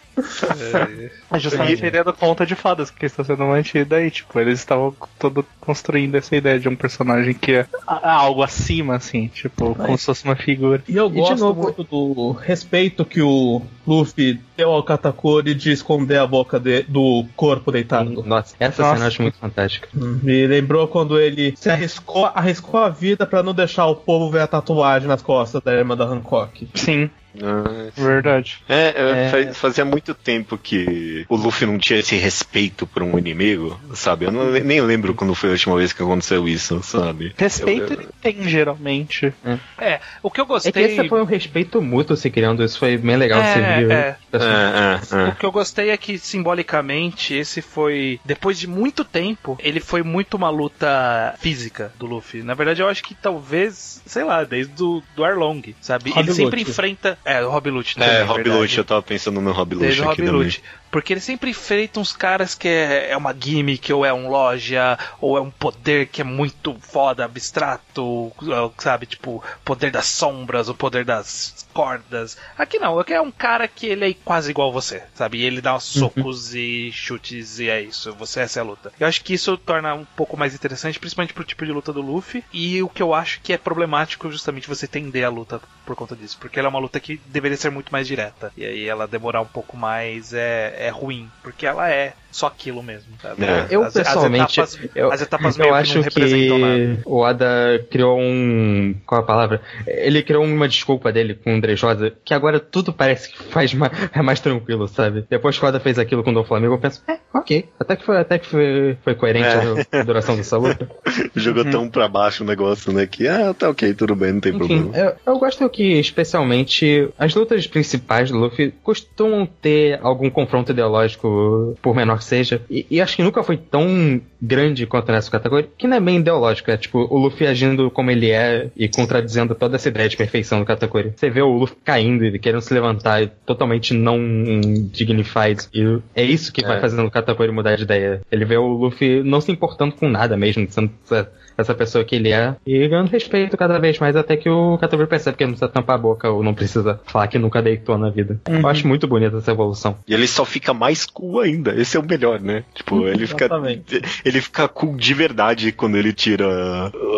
É justamente a ideia do conta de fadas que está sendo mantida aí. Tipo, eles estavam todo construindo essa ideia de um personagem que é algo acima, assim, tipo, como se fosse uma figura. E eu de gosto novo- muito do respeito que o Luffy deu ao Katakuri de esconder a boca de- do corpo deitado. Nossa, essa Nossa. cena eu acho muito fantástica. Me lembrou quando ele se arriscou, arriscou a vida pra não deixar o povo ver a tatuagem nas costas da irmã da Hancock. Sim, Ah, verdade. É, é, É. faz- fazia muito tempo que o Luffy não tinha esse respeito por um inimigo, sabe? Eu não, nem lembro quando foi a última vez que aconteceu isso, sabe? Respeito Eu- ele tem, geralmente. É, o que eu É gostei. que esse foi um respeito mútuo se criando, isso foi bem legal, É, você viu. é. É, é, é. O que eu gostei é que, simbolicamente, esse foi. Depois de muito tempo, ele foi muito uma luta física do Luffy. Na verdade, eu acho que talvez, sei lá, desde do, do Arlong, sabe? Rob ele sempre Lute. enfrenta. É, o Rob Lute também. É, Rob. Lute, eu tava pensando no Rob Lute Desde o aqui Rob também. Lute. Porque ele sempre enfrenta uns caras que é, é uma gimmick, ou é um loja, ou é um poder que é muito foda, abstrato, sabe? Tipo, poder das sombras, o poder das cordas. Aqui não, aqui é um cara que ele é quase igual a você, sabe? E ele dá socos e chutes e é isso. Você essa é a luta. Eu acho que isso torna um pouco mais interessante, principalmente pro tipo de luta do Luffy. E o que eu acho que é problemático justamente você tender a luta por conta disso. Porque ela é uma luta que deveria ser muito mais direta. E aí ela demorar um pouco mais é, é ruim. Porque ela é só aquilo mesmo. sabe? É. Eu As- pessoalmente, As etapas, eu, as etapas eu acho que não representam nada. que o Oda criou um. Qual a palavra? Ele criou uma desculpa dele com o Drejosa, que agora tudo parece que faz mais, é mais tranquilo, sabe? Depois que o Oda fez aquilo com o Dom Flamengo, eu penso, é, ok. Até que foi, até que foi, foi coerente É. a duração dessa luta. Jogou tão pra baixo o negócio, né? Que, ah, tá ok, tudo bem, não tem Enfim, problema. eu, eu gosto que, especialmente, as lutas principais do Luffy costumam ter algum confronto ideológico, por menor que seja. E, e acho que nunca foi tão grande quanto nessa categoria, que não é bem ideológico. É tipo, o Luffy agindo como ele é e contradizendo toda essa ideia de perfeição do categoria. Você vê o Luffy caindo e querendo se levantar totalmente não dignified. E é isso que vai É. fazendo o categoria mudar de ideia. Ele vê o Luffy não se importando com nada mesmo, sendo essa- pessoa que ele é, e ganhando respeito cada vez mais, até que o Categoria percebe que ele não precisa tampar a boca ou não precisa falar que nunca deitou na vida. Eu acho muito bonita essa evolução. E ele só fica mais cool ainda. Esse é o melhor, né? Tipo, ele fica. Ele fica cool de verdade quando ele tira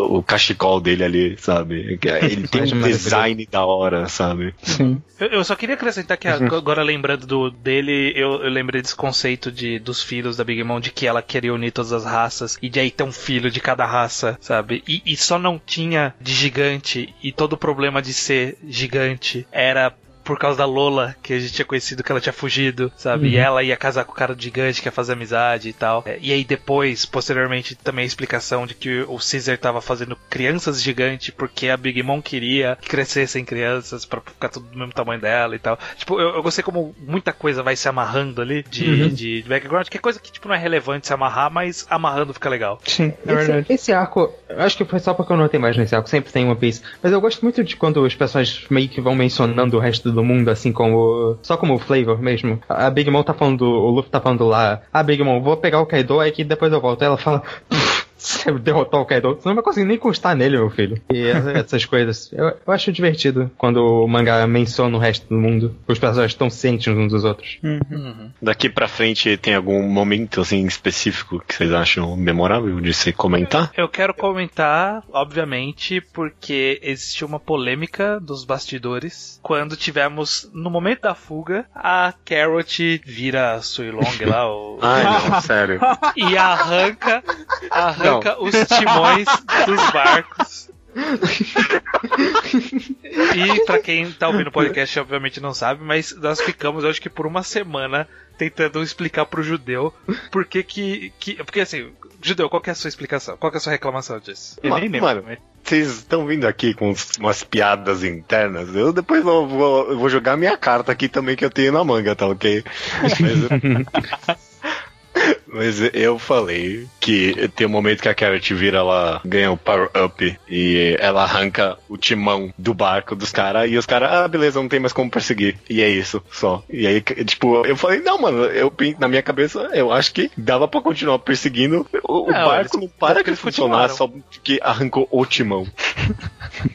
o cachecol dele ali, sabe? Ele tem um design da hora, sabe? Sim. Eu, eu só queria acrescentar que ag- agora lembrando do, dele, eu, eu lembrei desse conceito de, dos filhos da Big Mom, de que ela queria unir todas as raças, e de aí ter um filho de cada raça, sabe? E, e só não tinha de gigante, e todo o problema de ser gigante era por causa da Lola, que a gente tinha conhecido que ela tinha fugido, sabe? E ela ia casar com o cara do gigante, que ia fazer amizade e tal. É, E aí depois, posteriormente, também a explicação de que o Caesar tava fazendo crianças gigantes porque a Big Mom queria que crescessem crianças pra ficar tudo do mesmo tamanho dela e tal. Tipo, eu, eu gostei como muita coisa vai se amarrando ali de, de, de background, que é coisa que tipo não é relevante se amarrar, mas amarrando fica legal. Sim, é verdade. Esse, esse arco, eu acho que foi só porque eu não tenho mais nesse arco, sempre tem One Piece. Mas eu gosto muito de quando os personagens meio que vão mencionando o resto do mundo, assim como. Só como o flavor mesmo. A Big Mom tá falando, o Luffy tá falando lá, ah, Big Mom, vou pegar o Kaido, aí que depois eu volto. Aí ela fala. Você derrotou o Kaido, você não vai conseguir nem constar nele, meu filho. E essa- essas coisas. Eu, eu acho divertido quando o mangá menciona o resto do mundo. Os personagens estão cientes uns dos outros. Daqui pra frente tem algum momento assim específico que vocês acham memorável de se comentar? Eu quero comentar, obviamente, porque existiu uma polêmica dos bastidores quando tivemos, no momento da fuga, a Carrot vira Suilong lá, o- Ai, não, sério. e arranca, arranca os timões dos barcos. E pra quem tá ouvindo o podcast, obviamente não sabe, mas nós ficamos, eu acho que por uma semana, tentando explicar pro judeu por que que. que- porque assim, judeu, qual que é a sua explicação? Qual que é a sua reclamação disso? Eu nem lembro. Mano, vocês estão vindo aqui com umas piadas internas. Eu depois vou, vou, eu vou jogar minha carta aqui também que eu tenho na manga, tá ok? Mas, Mas eu falei que tem um momento que a Carrot vira, ela ganha o power up e ela arranca o timão do barco dos caras e os caras, ah, beleza, não tem mais como perseguir. E é isso, só. E aí, tipo, eu falei, não, mano, eu na minha cabeça, eu acho que dava pra continuar perseguindo. O, o Não, barco eles- não para de que eles funcionar continuaram. só porque arrancou o timão.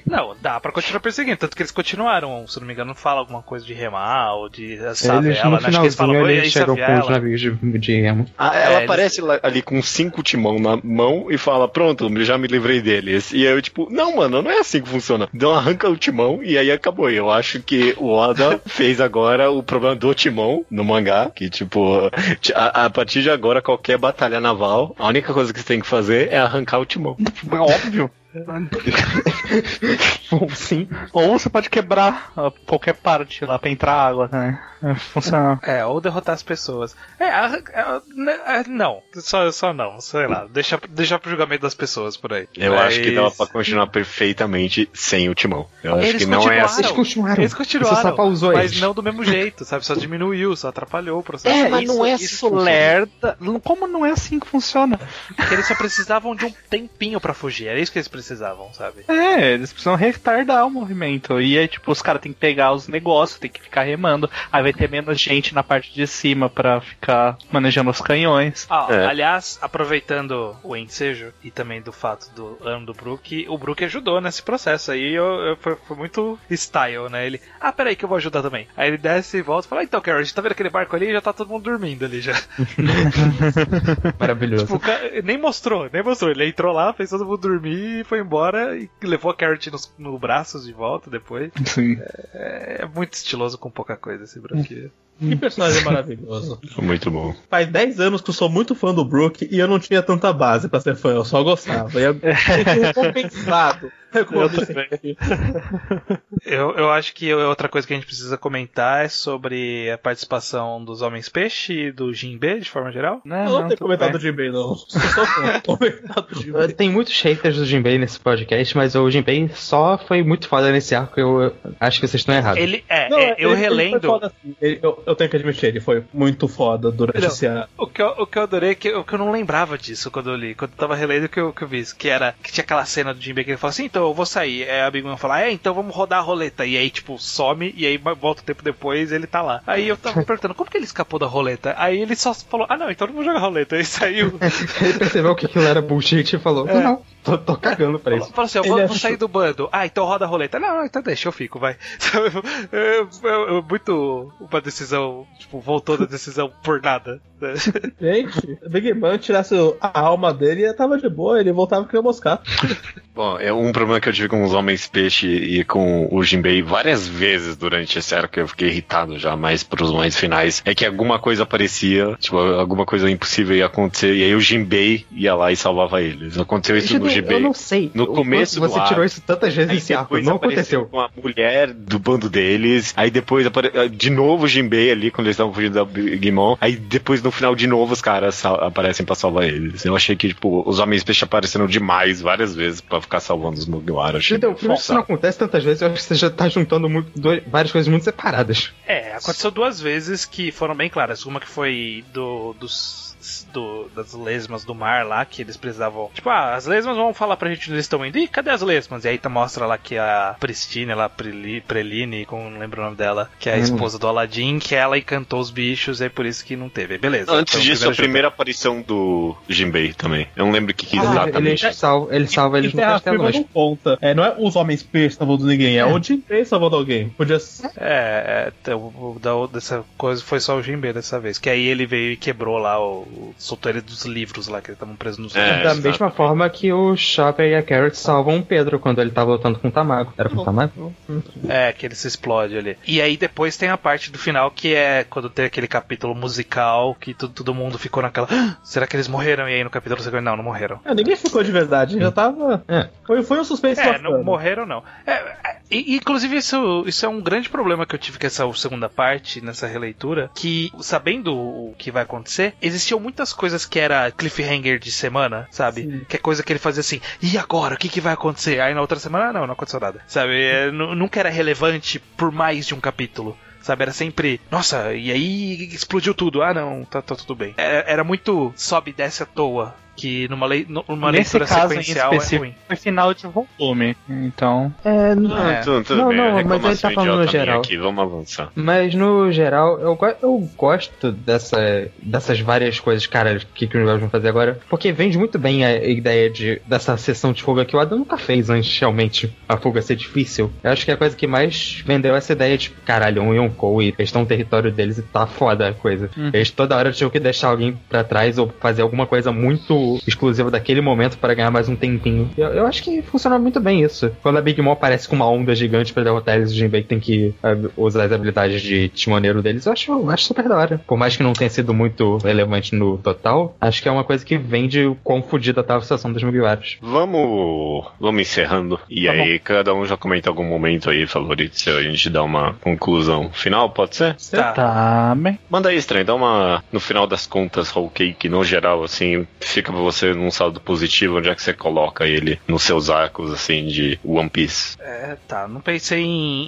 Não, dá pra continuar perseguindo. Tanto que eles continuaram, se não me engano, fala alguma coisa de remar ou de a Eles, vela. no né? Acho que eles falam, finalzinho "Oi, eles chegam com Saviela." os navios de, de remo. Ah, É, ela eles- aparece ali com cinco timão na mão e fala: Pronto, já me livrei deles. E eu, tipo, não, mano, não é assim que funciona. Então arranca o timão e aí acabou. Eu acho que o Oda fez agora o problema do timão no mangá. Que, tipo, a, a partir de agora, qualquer batalha naval, a única coisa que você tem que fazer é arrancar o timão. É óbvio. Bom, sim. Ou você pode quebrar ah, qualquer parte lá pra entrar água, né? É, Funciona. É, ou derrotar as pessoas. É, a- a- n- é, não. Só, só não, sei lá. Deixa, deixa pro julgamento das pessoas por aí. Eu acho que Mas- dava pra continuar perfeitamente sem o timão. Eu acho Eles que não é continuaram. assim. Eles continuaram. Eles continuaram, mas eles. não do mesmo jeito, sabe? Só diminuiu, só atrapalhou o processo. É, mas não é isso lerda. Como não é assim que funciona? Porque eles só precisavam de um tempinho pra fugir. Era isso que eles precisavam, sabe? É, eles precisam retardar o movimento. E aí, tipo, os caras têm que pegar os negócios, tem que ficar remando. Aí vai ter menos gente na parte de cima pra ficar manejando os canhões. Ah, É. aliás, aproveitando o ensejo e também do fato do ano do Brook, o Brook ajudou nesse processo aí. Eu, eu- foi, foi muito style, né? Ele, ah, peraí que eu vou ajudar também. Aí ele desce e volta e fala, ah, então, Carol, a gente tá vendo aquele barco ali e já tá todo mundo dormindo ali já. Maravilhoso. Tipo, nem mostrou, nem mostrou. Ele entrou lá, fez todo mundo dormir e foi embora e levou a Carrot nos no braços de volta depois. Sim. É, é muito estiloso com pouca coisa esse Brook. Que personagem maravilhoso. Muito bom. Faz 10 anos que eu sou muito fã do Brook e eu não tinha tanta base pra ser fã, eu só gostava. E eu recompensado. Recompensado. Eu, eu acho que outra coisa que a gente precisa comentar é sobre a participação dos Homens Peixe e do Jinbe, de forma geral. Não, Eu não tenho tudo comentado bem. do Jinbei, não. Tem muitos haters do Jinbei nesse podcast, mas o Jinbei só foi muito foda nesse arco. Eu eu acho que vocês estão errados. Ele é, Não, é, ele- eu ele foi relendo. foda assim. Ele- eu, eu tenho que admitir, ele foi muito foda durante Não. esse ano. O que, eu, o que eu adorei é que eu, que eu não lembrava disso quando eu li. Quando eu tava relendo que eu, que eu vi. Que era que tinha aquela cena do Jinbe que ele fala assim: então eu vou sair. Aí a Big Man fala: é, então vamos rodar a roleta. E aí, tipo, some. E aí volta um tempo depois ele tá lá. Aí eu tava perguntando: como que ele escapou da roleta? Aí ele só falou: ah, não, então eu não vou jogar roleta. Aí saiu. Ele percebeu que aquilo era bullshit e falou: Não, tô, tô cagando pra isso. Falou assim, eu vou, vou sair do bando. Ah, então roda a roleta. Não, então deixa, eu fico, vai. É, é- é muito uma decisão, tipo, voltou da decisão por nada. Gente, o Big Man tirasse a alma dele e tava de boa, ele voltava que ia moscar. Bom, é um problema que eu tive com os Homens Peixe e com o Jinbei várias vezes durante esse arco, eu fiquei irritado já mais pros mais finais, é que alguma coisa aparecia, tipo, alguma coisa impossível ia acontecer, e aí o Jinbei ia lá e salvava eles. Aconteceu isso Eu não sei. No O começo Você do tirou isso tantas vezes Aí nesse arco. Não aconteceu. com a mulher do bando deles. Aí depois apare... de novo o Jinbei ali, quando eles estavam fugindo da Big Mom. Aí depois no final de novo os caras sal- aparecem pra salvar eles. Eu achei que, tipo, os homens peixe apareceram demais várias vezes pra ficar salvando os Mugiwara. Então, como isso não acontece tantas vezes, eu acho que você já tá juntando muito- dois- várias coisas muito separadas. É, aconteceu duas vezes que foram bem claras. Uma que foi do, dos. Do- das lesmas do mar lá, que eles precisavam. Tipo, ah, as lesmas vão falar pra gente onde eles estão indo. Ih, cadê as lesmas? E aí tá, mostra lá que a Pristine, lá, Preli- Preline, como não lembro o nome dela, que é a Hum. esposa do Aladdin, que ela encantou os bichos, é por isso que não teve. Beleza. Antes então, disso, a primeira aparição do Jinbei também. Eu não lembro o que, que Ah, ele, exatamente. salva, ele salva eles E no Terra castelo, mas não conta. É, não é os homens peixes salvando ninguém, é, o Jinbei salvando alguém. Podia ser. É, é, o, o da, dessa coisa foi só o Jinbe dessa vez. Que aí ele veio e quebrou lá o. soltou ele dos livros lá, que eles estavam presos nos É, livros. da exato. mesma forma que o Chopper e a Carrot salvam o Pedro quando ele tava lutando com o Tamago. Era com o Tamago? É, que ele se explode ali. E aí depois tem a parte do final que é quando tem aquele capítulo musical que tu- todo mundo ficou naquela. "Ah, será que eles morreram? E aí no capítulo seguinte, não, não morreram. É, ninguém ficou de verdade, já tava. É. Foi, foi um suspense É, bacana. não morreram não. É, é, inclusive isso, isso é um grande problema que eu tive com essa segunda parte, nessa releitura, que sabendo o que vai acontecer, existiam muitas coisas que era cliffhanger de semana, sabe? Sim. Que é coisa que ele fazia assim, e agora? O que, que vai acontecer? Aí na outra semana, não, não aconteceu nada. Sabe? É, nu- nunca era relevante por mais de um capítulo. sabe? Era sempre, nossa, e aí explodiu tudo. Ah, não, tá, tá tudo bem. Era, era muito sobe e desce à toa. Que numa, lei, numa Nesse leitura caso em sequencial é específico, ruim. foi final de volume. Então. É, Não, É. tudo, tudo Não, bem, não, a mas ele tá falando no geral. Aqui, vamos avançar. Mas no geral, eu, eu gosto dessa, dessas várias coisas, cara, que, que os jogos vão fazer agora. Porque vende muito bem a ideia de, dessa sessão de fuga que o Adam nunca fez antes, realmente, a fuga ser difícil. Eu acho que a coisa que mais vendeu é essa ideia de, caralho, um Yonkou e eles estão no território deles e tá foda a coisa. Eles toda hora tinham que deixar alguém pra trás ou fazer alguma coisa muito exclusiva daquele momento para ganhar mais um tempinho. Eu, eu acho que funciona muito bem isso. Quando a Big Mom aparece com uma onda gigante pra derrotar eles, o Jinbei tem que eh, usar as habilidades de timoneiro deles. Eu acho, eu acho super da hora. Por mais que não tenha sido muito relevante no total, acho que é uma coisa que vende o quão fodida tava a situação dos Mugiwaras. Vamos, vamos encerrando. E Tá aí, cada um já comenta algum momento aí favorito seu. A gente dá uma conclusão final, pode ser? Tá. Tá bem. Manda aí, estranho. Dá uma. No final das contas, whole cake, no geral, assim, fica você num saldo positivo. Onde é que você coloca ele nos seus arcos, assim, de One Piece? É, tá. Não pensei em-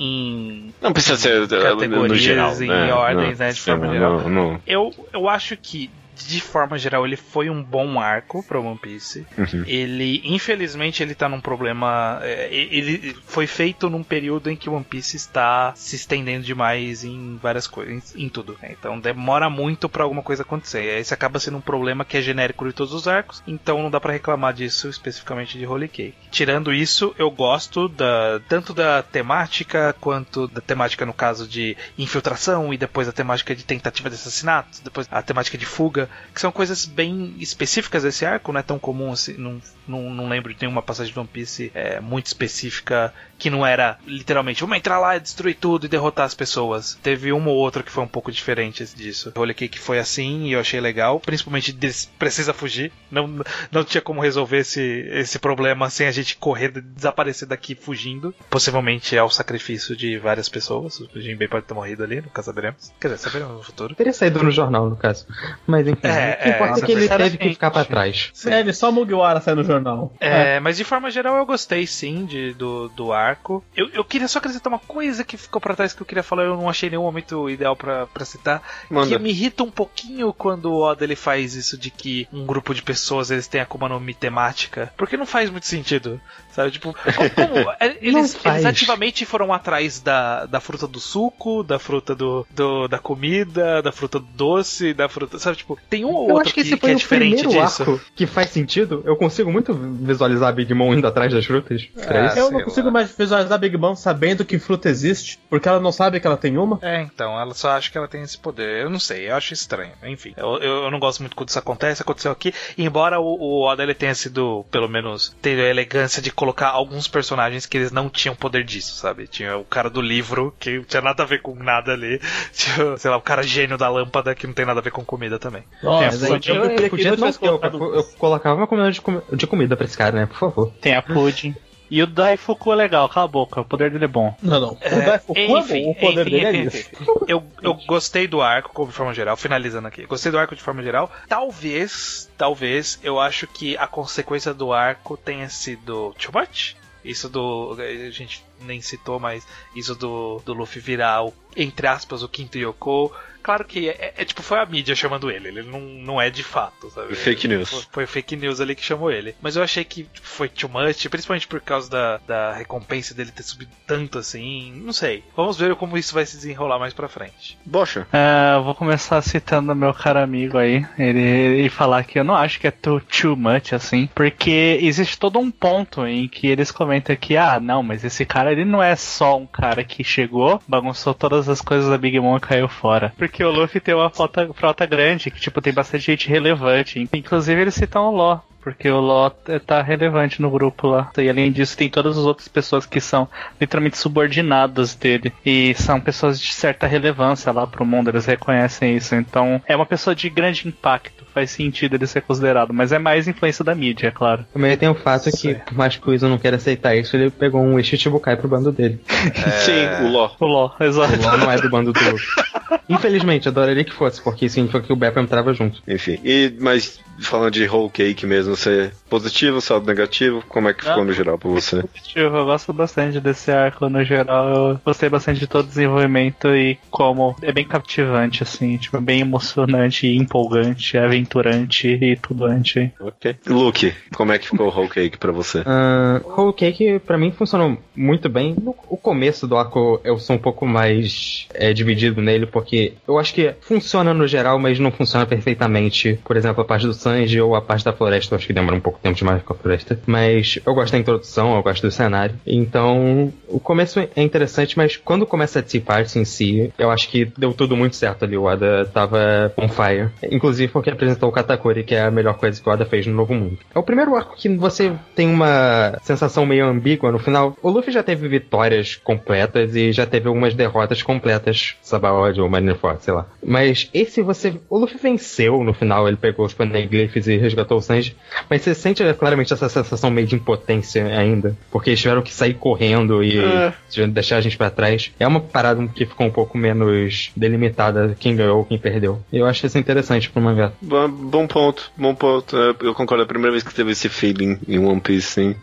em Não precisa ser no Categorias geral. em né? ordens, Não, né, de forma não, geral. não. Eu, eu acho que, de forma geral, ele foi um bom arco pra One Piece. Uhum. Ele, infelizmente, ele tá num problema. é, ele foi feito num período em que One Piece está se estendendo demais em várias coisas, em, em tudo. né? Então demora muito pra alguma coisa acontecer. Esse acaba sendo um problema que é genérico de todos os arcos, então não dá pra reclamar disso especificamente de Holy Cake. Tirando isso, eu gosto da tanto da temática quanto da temática no caso de infiltração e depois a temática de tentativa de assassinato, depois a temática de fuga, que são coisas bem específicas desse arco, não é tão comum assim, não, não, não lembro de nenhuma passagem de One Piece é, muito específica que não era literalmente vamos entrar lá e destruir tudo e derrotar as pessoas. Teve uma ou outra que foi um pouco diferente disso. Eu olhei que foi assim e eu achei legal, principalmente des- precisa fugir, não, não tinha como resolver esse, esse problema sem a gente correr, desaparecer daqui fugindo. Possivelmente é o sacrifício de várias pessoas. O Jinbei pode ter morrido ali, nunca saberemos. Quer dizer, saberemos no futuro. Teria saído no jornal, no caso. Mas enfim, É, o que importa é, é que ele teve que ficar pra trás. Sim. É, ele só Mugiwara sai no jornal. É, mas de forma geral eu gostei sim de, do, do arco. Eu, eu queria só acrescentar uma coisa que ficou pra trás que eu queria falar, eu não achei nenhum momento ideal pra, pra citar. Manda. Que me irrita um pouquinho quando o Oda ele faz isso de que um grupo de pessoas eles têm a Akuma no Mi temática. Porque não faz muito sentido. Sabe? Tipo, como, como? É, eles, eles ativamente foram atrás da, da fruta do suco, da fruta do, do- da comida, da fruta do doce, da fruta. Sabe? Tipo, tem um ou Eu outro acho que que, esse que é diferente disso. arco que faz sentido. Eu consigo muito visualizar a Big Mom indo atrás das frutas. Ah, isso. Eu não consigo lá. mais visualizar Big Mom sabendo que fruta existe, porque ela não sabe que ela tem uma. É, então, ela só acha que ela tem esse poder. Eu não sei, eu acho estranho. Enfim, eu, eu, eu não gosto muito quando isso acontece, aconteceu aqui. Embora o, o Oda ele tenha sido, pelo menos, ter a elegância de colocar alguns personagens que eles não tinham poder disso, sabe? Tinha o cara do livro, que não tinha nada a ver com nada ali. Tinha, sei lá, o cara gênio da lâmpada, que não tem nada a ver com comida também. Nossa, aí, eu, Eu, eu, podia eu, eu, eu colocava uma comida de, comi- de comida pra esse cara, né? Por favor. Tem a Pudding. E o Daifuku é legal, cala a boca, o poder dele é bom. Não, não. O Daifuku é bom, o poder enfim, dele é enfim, isso. enfim. Eu, eu gostei do arco de forma geral, finalizando aqui. Gostei do arco de forma geral. Talvez, talvez, eu acho que a consequência do arco tenha sido too much. Isso do. A gente nem citou, mas isso do, do Luffy virar, o, entre aspas, o quinto Yoko. Claro que é, é tipo, foi a mídia chamando ele. Ele não, não é de fato, sabe? Fake news. Foi, foi fake news ali que chamou ele. Mas eu achei que tipo, foi too much, principalmente por causa da, da recompensa dele ter subido tanto assim. Não sei. Vamos ver como isso vai se desenrolar mais pra frente. Bocha. É, eu vou começar citando meu caro amigo aí, ele, ele falar que eu não acho que é too, too much assim, porque existe todo um ponto em que eles comentam que, ah, não, mas esse cara ele não é só um cara que chegou, bagunçou todas as coisas da Big Mom e caiu fora. Porque o Luffy tem uma frota, frota grande, que tipo, tem bastante gente relevante. Inclusive eles citam o Law. Porque o Law tá relevante no grupo lá. E além disso, tem todas as outras pessoas que são literalmente subordinadas dele. E são pessoas de certa relevância lá pro mundo, eles reconhecem isso. Então, é uma pessoa de grande impacto. Faz sentido ele ser considerado. Mas é mais influência da mídia, é claro. Também tem o fato que, por mais que o Iso não queira aceitar isso, ele pegou um Ishichibukai pro bando dele. Sim, o Ló. O Law, exato. O LOL não é do bando do. Infelizmente, adoraria que fosse, porque significa que o Beppa entrava junto. Enfim, e, mas falando de whole cake mesmo, você? Positivo, saldo negativo? Como é que ficou no geral pra você? Positivo, eu gosto bastante desse arco no geral. Eu gostei bastante de todo o desenvolvimento e como é bem cativante, assim, tipo, bem emocionante, empolgante, aventurante e tudo antes. Ok. Luke, como é que ficou o Whole Cake pra você? Ah, Whole Cake pra mim funcionou muito bem. No o começo do arco eu sou um pouco mais é, dividido nele, porque eu acho que funciona no geral, mas não funciona perfeitamente. Por exemplo, a parte do Sanji ou a parte da floresta, eu acho que demora um pouco tempo demais com a floresta. Mas eu gosto da introdução, eu gosto do cenário. Então, o começo é interessante, mas quando começa a Party em si, eu acho que deu tudo muito certo ali. O Oda tava on fire. Inclusive porque apresentou o Katakuri, que é a melhor coisa que o Oda fez no Novo Mundo. É o primeiro arco que você tem uma sensação meio ambígua no final. O Luffy já teve vitórias completas e já teve algumas derrotas completas. Sabaody ou Marineford, sei lá. Mas esse você. O Luffy venceu no final, ele pegou os Poneglyphs e resgatou o Sanji. Mas você sente é, claramente essa sensação meio de impotência ainda. Porque eles tiveram que sair correndo e É. deixar a gente pra trás. É uma parada que ficou um pouco menos delimitada quem ganhou, quem perdeu. Eu acho isso interessante pro mangá. Bom, bom ponto, bom ponto. É, Eu concordo, é a primeira vez que teve esse feeling em One Piece, sim.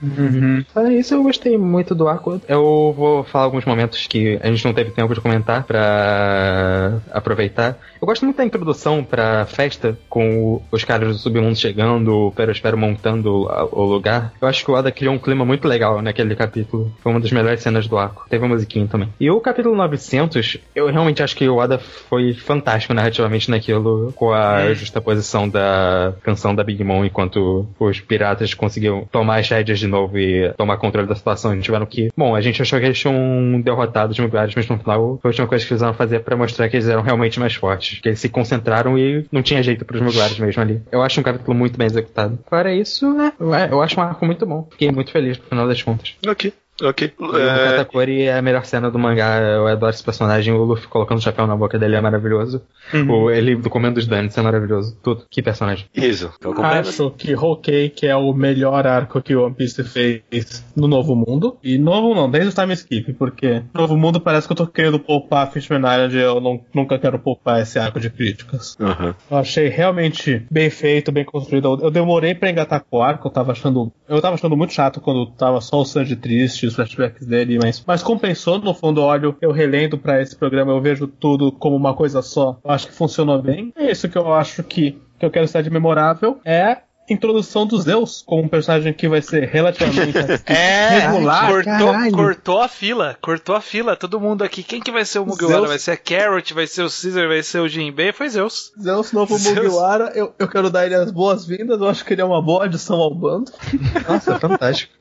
Fora isso, eu gostei muito do arco. Eu vou falar alguns momentos que a gente não teve tempo de comentar pra aproveitar. Eu gosto muito da introdução pra festa, com o- os caras do submundo chegando, o Perospero montando a- o lugar. Eu acho que o Oda criou um clima muito legal naquele capítulo. Foi uma das melhores cenas do arco. Teve a musiquinha também. E o capítulo 900, eu realmente acho que o Oda foi fantástico narrativamente naquilo, com a justaposição da canção da Big Mom, enquanto os piratas conseguiam tomar as rédeas de novo e tomar controle da situação. Eles tiveram que. Bom, a gente achou que eles tinham derrotado os Mugiwaras, mas no final foi a última coisa que precisaram fazer pra mostrar que eles eram realmente mais fortes. Eles se concentraram e não tinha jeito pros Mugiwaras mesmo ali. Eu acho um capítulo muito bem executado. Fora isso, né? Eu acho um arco muito bom. Fiquei muito feliz no final das contas. Ok, ok. E o É, Katakuri é a melhor cena do mangá. Eu adoro esse personagem. O Luffy colocando o chapéu na boca dele é maravilhoso. O, ele do comendo os danos é maravilhoso. Tudo. Que personagem. isso. Acho que Whole Cake é o melhor arco que o One Piece fez no Novo Mundo. E novo não, desde o time skip, porque Novo Mundo parece que eu tô querendo poupar Fishman Island e eu não, nunca quero poupar esse arco de críticas. Aham. Eu achei realmente bem feito, bem construído. Eu demorei pra engatar com o arco, eu tava achando. Eu tava achando muito chato quando tava só o Sanji triste, os flashbacks dele, mas, mas compensou, no fundo, olho, eu relendo pra esse programa, eu vejo tudo como uma coisa só. Eu acho que funcionou bem. É isso que eu acho que, que eu quero estar de memorável. É a introdução dos Zeus como um personagem que vai ser relativamente É, regular. cortou, cortou a fila, cortou a fila, todo mundo aqui. Quem que vai ser o Mugiwara? Zeus. Vai ser a Carrot, vai ser o Caesar, vai ser o Jinbei? Foi Zeus. Zeus novo Zeus. Mugiwara, eu, eu quero dar ele as boas-vindas, eu acho que ele é uma boa adição ao bando. Nossa, fantástico.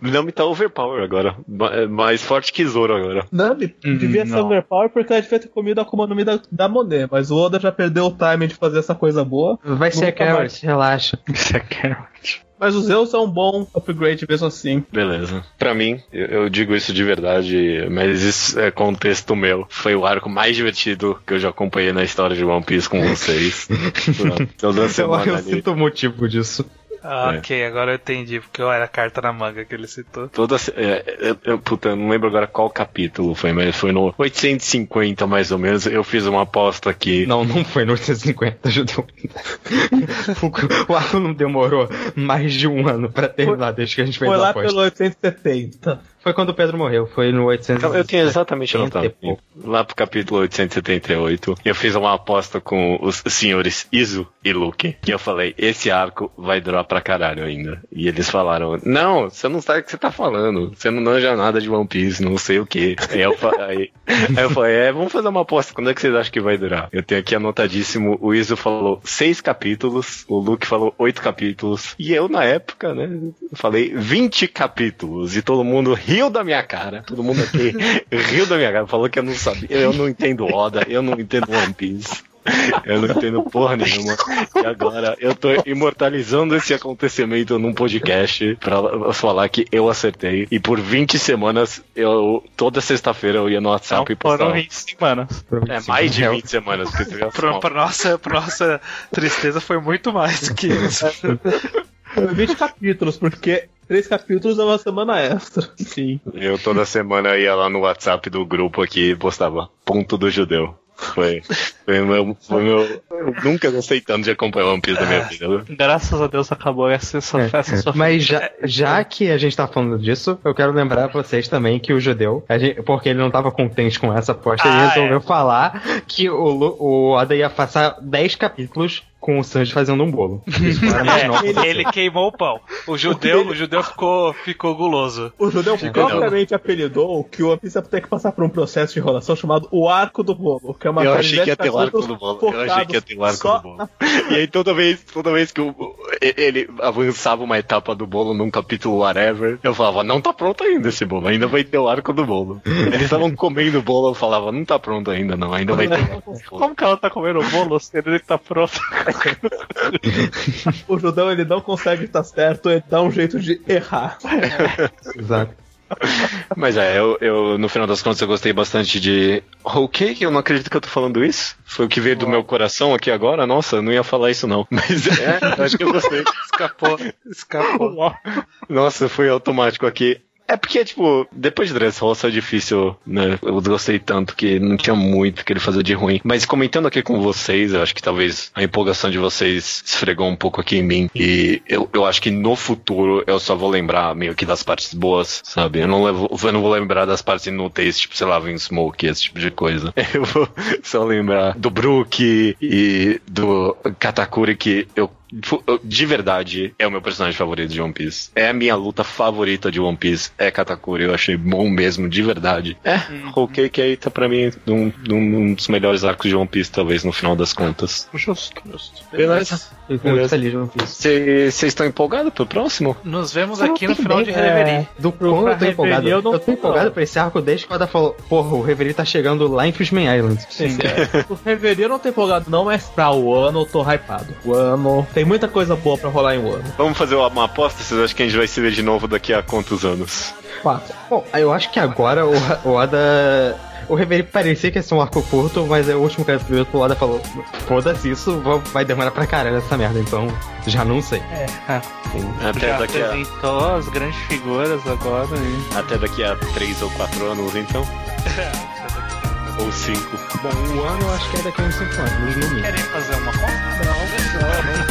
Nami tá overpower agora. É Mais forte que Zoro agora. Nami Hum, devia ser não. overpower porque ela devia ter comido a Akuma no Mi da, da Monet, mas o Oda já perdeu o timing de fazer essa coisa boa. Vai ser a Carrot, relaxa. Isso é Carrot. Mas o Zeus é um bom upgrade mesmo assim. Beleza. Pra mim, eu, eu digo isso de verdade, mas isso é contexto meu. Foi o arco mais divertido que eu já acompanhei na história de One Piece com vocês. Toda Eu, eu ali. sinto o motivo disso. Ah, É. Ok, agora eu entendi, porque era a carta na manga que ele citou. Toda, é, eu, eu, puta, eu não lembro agora qual capítulo foi, mas foi no 850 mais ou menos. Eu fiz uma aposta aqui. Não, não foi no 850, ajudou. o, o arco não demorou mais de um ano pra terminar, desde que a gente fez Foi a lá aposta. pelo 870. Foi quando o Pedro morreu, foi no 850. Então, Eu tinha exatamente anotado. Lá pro capítulo 878, eu fiz uma aposta com os senhores Izu e Luke. E eu falei, esse arco vai durar pra caralho ainda. E eles falaram, não, você não sabe o que você tá falando. Você não manja nada de One Piece, não sei o que. Aí eu, fa- aí, eu falei, é, vamos fazer uma aposta. Quando é que vocês acham que vai durar? Eu tenho aqui anotadíssimo, o Izu falou seis capítulos, o Luke falou oito capítulos. E eu, na época, né, falei 20 capítulos. E todo mundo riu da minha cara. Todo mundo aqui riu da minha cara. Falou que eu não sabia. Eu não entendo Oda, eu não entendo One Piece. Eu não entendo porra nenhuma. E agora eu tô imortalizando esse acontecimento num podcast pra falar que eu acertei. E por 20 semanas, eu toda sexta-feira eu ia no WhatsApp e Então, foram postava. 20 semanas. É mais de 20 semanas Pra, pra nossa, pra nossa tristeza foi muito mais do que isso. Foi 20 capítulos, porque três capítulos é uma semana extra. Sim. Eu toda semana ia lá no WhatsApp do grupo aqui e postava ponto do judeu. Foi. Foi meu. Foi meu eu nunca gostei tanto de acompanhar One Piece na minha vida. Graças a Deus acabou essa, essa, essa sua Mas já, já que a gente tá falando disso, eu quero lembrar pra vocês também que o judeu, a gente- porque ele não tava contente com essa aposta, ele Ah, resolveu falar que o, o Oda ia passar 10 capítulos com o Sanji fazendo um bolo. Novo. É, ele queimou o pão. O judeu, o judeu ficou, ficou guloso. O judeu Fica propriamente apelidou que o One Piece ter que passar por um processo de enrolação chamado o Arco do Bolo, que é uma Eu achei que ia ter o arco do bolo. Eu achei que ia ter o arco do bolo. E aí toda vez, toda vez que o- ele avançava uma etapa do bolo num capítulo whatever, eu falava, não tá pronto ainda esse bolo, ainda vai ter o arco do bolo. Eles estavam comendo o bolo, eu falava, não tá pronto ainda não, ainda vai ter o arco do bolo. Como que ela tá comendo bolo se ele tá pronto? O judeu ele não consegue estar certo, ele dá um jeito de errar. Exato. Mas é, eu, eu, no final das contas eu gostei bastante de Cake, eu não acredito que eu tô falando isso. Foi o que veio do meu coração aqui agora, nossa, eu não ia falar isso não. Mas é, eu acho que eu gostei. Escapou, escapou. Nossa, foi automático aqui. É porque, tipo, depois de Dressrosa é difícil, né? Eu gostei tanto que não tinha muito que ele fazer de ruim. Mas comentando aqui com vocês, eu acho que talvez a empolgação de vocês esfregou um pouco aqui em mim. E eu, eu acho que no futuro eu só vou lembrar meio que das partes boas, sabe? Eu não, levo, eu não vou lembrar das partes inúteis, tipo, sei lá, Vin Smoke, esse tipo de coisa. Eu vou só lembrar do Brook e do Katakuri que eu- De verdade, é o meu personagem favorito de One Piece. É a minha luta favorita de One Piece. É Katakuri. Eu achei bom mesmo, de verdade. É, Cake aí tá pra mim um, um- dos melhores arcos de One Piece, talvez, no final das contas. Justo, justo. Beleza. Beleza. feliz de One Piece. Vocês estão empolgados pro próximo? Nos vemos aqui no final de É, Reverie. Do Pro- eu tô empolgado. Eu não Eu tô empolgado pra esse arco desde que o Oda falou, porra, o Reverie tá chegando lá em Fishman Island. Sim, O Reverie eu não tô empolgado não, mas pra o ano eu tô hypado. O ano tem muita coisa boa pra rolar em ano. Vamos fazer uma aposta? Vocês acham que a gente vai se ver de novo daqui a quantos anos? Quatro. Bom, eu acho que agora o, o Oda. O Reverie parecia que ia ser um arco curto, mas é o último capítulo o Oda falou: foda-se, isso va- vai demorar pra caralho essa merda, então já não sei. Até Já daqui, a, as grandes figuras agora e... até daqui a 3 ou 4 anos, então? ou 5. Bom, um ano eu acho que é daqui a uns 5 anos, no mínimo. Querem fazer uma conta? Leitura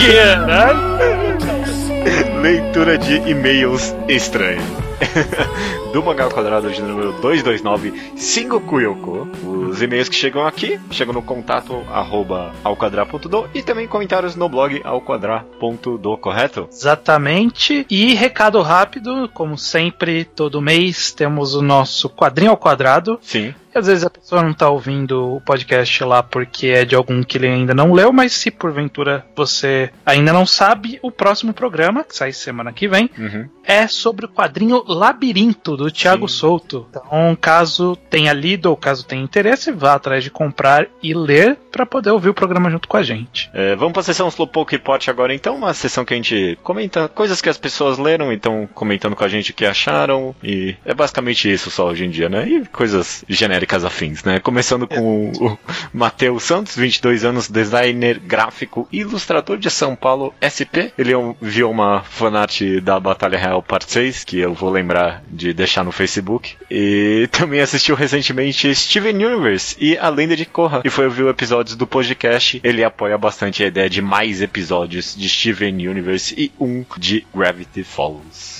Leitura de e-mails estranhos. Do Mangá Quadrado de número 229, Singoku Yoko. Os e-mails que chegam aqui chegam no contato arroba alquadra.do e também comentários no blog alquadra.do, correto? Exatamente. E recado rápido, como sempre, todo mês temos o nosso quadrinho ao quadrado. Sim. E às vezes a pessoa não tá ouvindo o podcast lá porque é de algum que ele ainda não leu, mas se porventura você ainda não sabe, o próximo programa, que sai semana que vem, Uhum. é sobre o quadrinho Labirinto, do Thiago Sim. Souto. Então, caso tenha lido ou caso tenha interesse, vá atrás de comprar e ler para poder ouvir o programa junto com a gente. É, vamos pra sessão Slowpoke Report agora então, uma sessão que a gente comenta coisas que as pessoas leram, então comentando com a gente o que acharam, e é basicamente isso só hoje em dia, né? E coisas genéricas afins, né? Começando com o, o Matheus Santos, 22 anos, designer gráfico e ilustrador de São Paulo, SP. Ele viu uma fanart da Batalha Real Parte 6, que eu vou lembrar de deixar no Facebook, e também assistiu recentemente Steven Universe e A Lenda de Korra, e foi ouvir episódios do podcast. Ele apoia bastante a ideia de mais episódios de Steven Universe e um de Gravity Falls.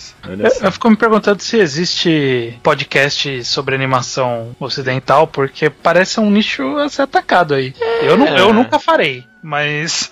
Eu, fico me perguntando se existe podcast sobre animação ocidental, porque parece um nicho a ser atacado aí. Eu, nu- eu nunca farei. Mas.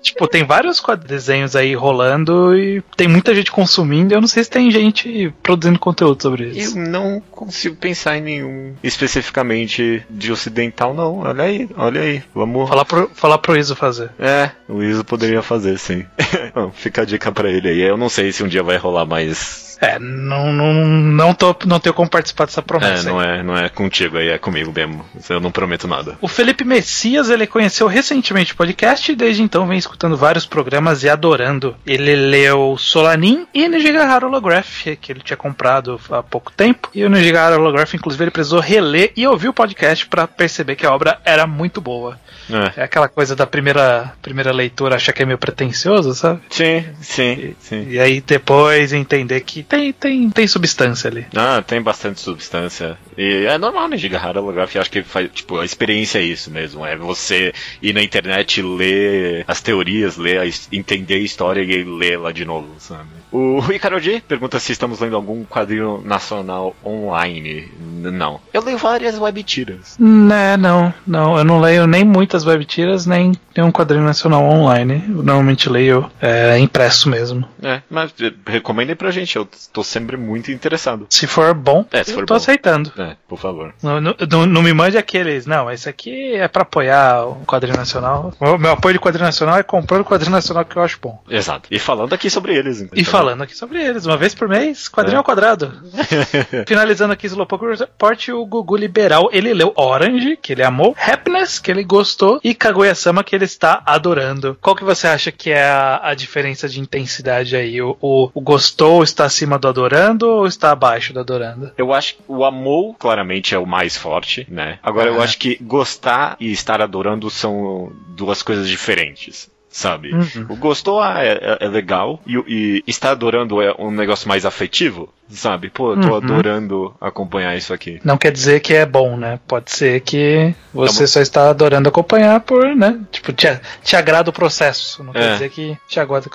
Tipo, tem vários desenhos aí rolando e tem muita gente consumindo. e Eu não sei se tem gente produzindo conteúdo sobre Eu isso. não consigo pensar em nenhum especificamente de ocidental, não. Olha aí, olha aí. Vamos. Falar pro, falar pro Iso fazer. É, o Iso poderia fazer, sim. Bom, Fica a dica pra ele aí. Eu não sei se um dia vai rolar mais. É, não, não, não, tô, não tenho como participar dessa É, promessa. não aí. é, não é contigo aí, é comigo mesmo. Eu não prometo nada. O Felipe Messias, ele conheceu recentemente o podcast e desde então vem escutando vários programas e adorando. Ele leu Solanin e Nijigahara Holograph, que ele tinha comprado há pouco tempo. E o Nijigahara Holograph, inclusive, ele precisou reler e ouvir o podcast pra perceber que a obra era muito boa. É. É aquela coisa da primeira, primeira leitura achar que é meio pretencioso, sabe? Sim, sim, sim. E aí depois entender que tem, tem, tem substância ali. Ah, tem bastante substância. E é normal, né, Gigahara Holograph. Acho que faz, tipo, a experiência é isso mesmo. É você ir na internet ler as teorias, ler, entender a história e ler lá de novo, sabe? O Ricardo G pergunta se estamos lendo algum quadrinho nacional online. N- Não. Eu leio várias web tiras. Né, não, não, eu não leio nem muitas web tiras, nem nenhum quadrinho nacional online. Eu normalmente leio é, impresso mesmo. É, mas recomendem pra gente. Eu tô sempre muito interessado. Se for bom, É, se eu for tô bom. aceitando. É, por favor. Não, não, não- não me mande aqueles, não, esse aqui é pra apoiar o quadrinho nacional. O meu apoio de quadrinho nacional é comprando o quadrinho nacional que eu acho bom. Exato. E falando aqui sobre eles. então. E falando aqui sobre eles, uma vez por mês, quadrinho É. ao quadrado. Finalizando aqui Slowpoke Report, o Gugu Liberal, ele leu Orange, que ele amou, Happiness, que ele gostou, e Kaguya-sama, que ele está adorando. Qual que você acha que é a, a diferença de intensidade aí? O, o, o gostou está acima do adorando ou está abaixo do adorando? Eu acho que o amor, claramente, é o mais forte, né? Agora, eu É. acho que gostar e estar adorando são duas coisas diferentes. Sabe? Uhum. O gostou ah, é, é- é legal e, e estar adorando é um negócio mais afetivo, sabe? Pô, eu tô Uhum. adorando acompanhar isso aqui. Não quer dizer que é bom, né? Pode ser que você Tá só está adorando acompanhar por, né? Tipo, te, te agrada o processo. Não quer É. dizer que te agrada.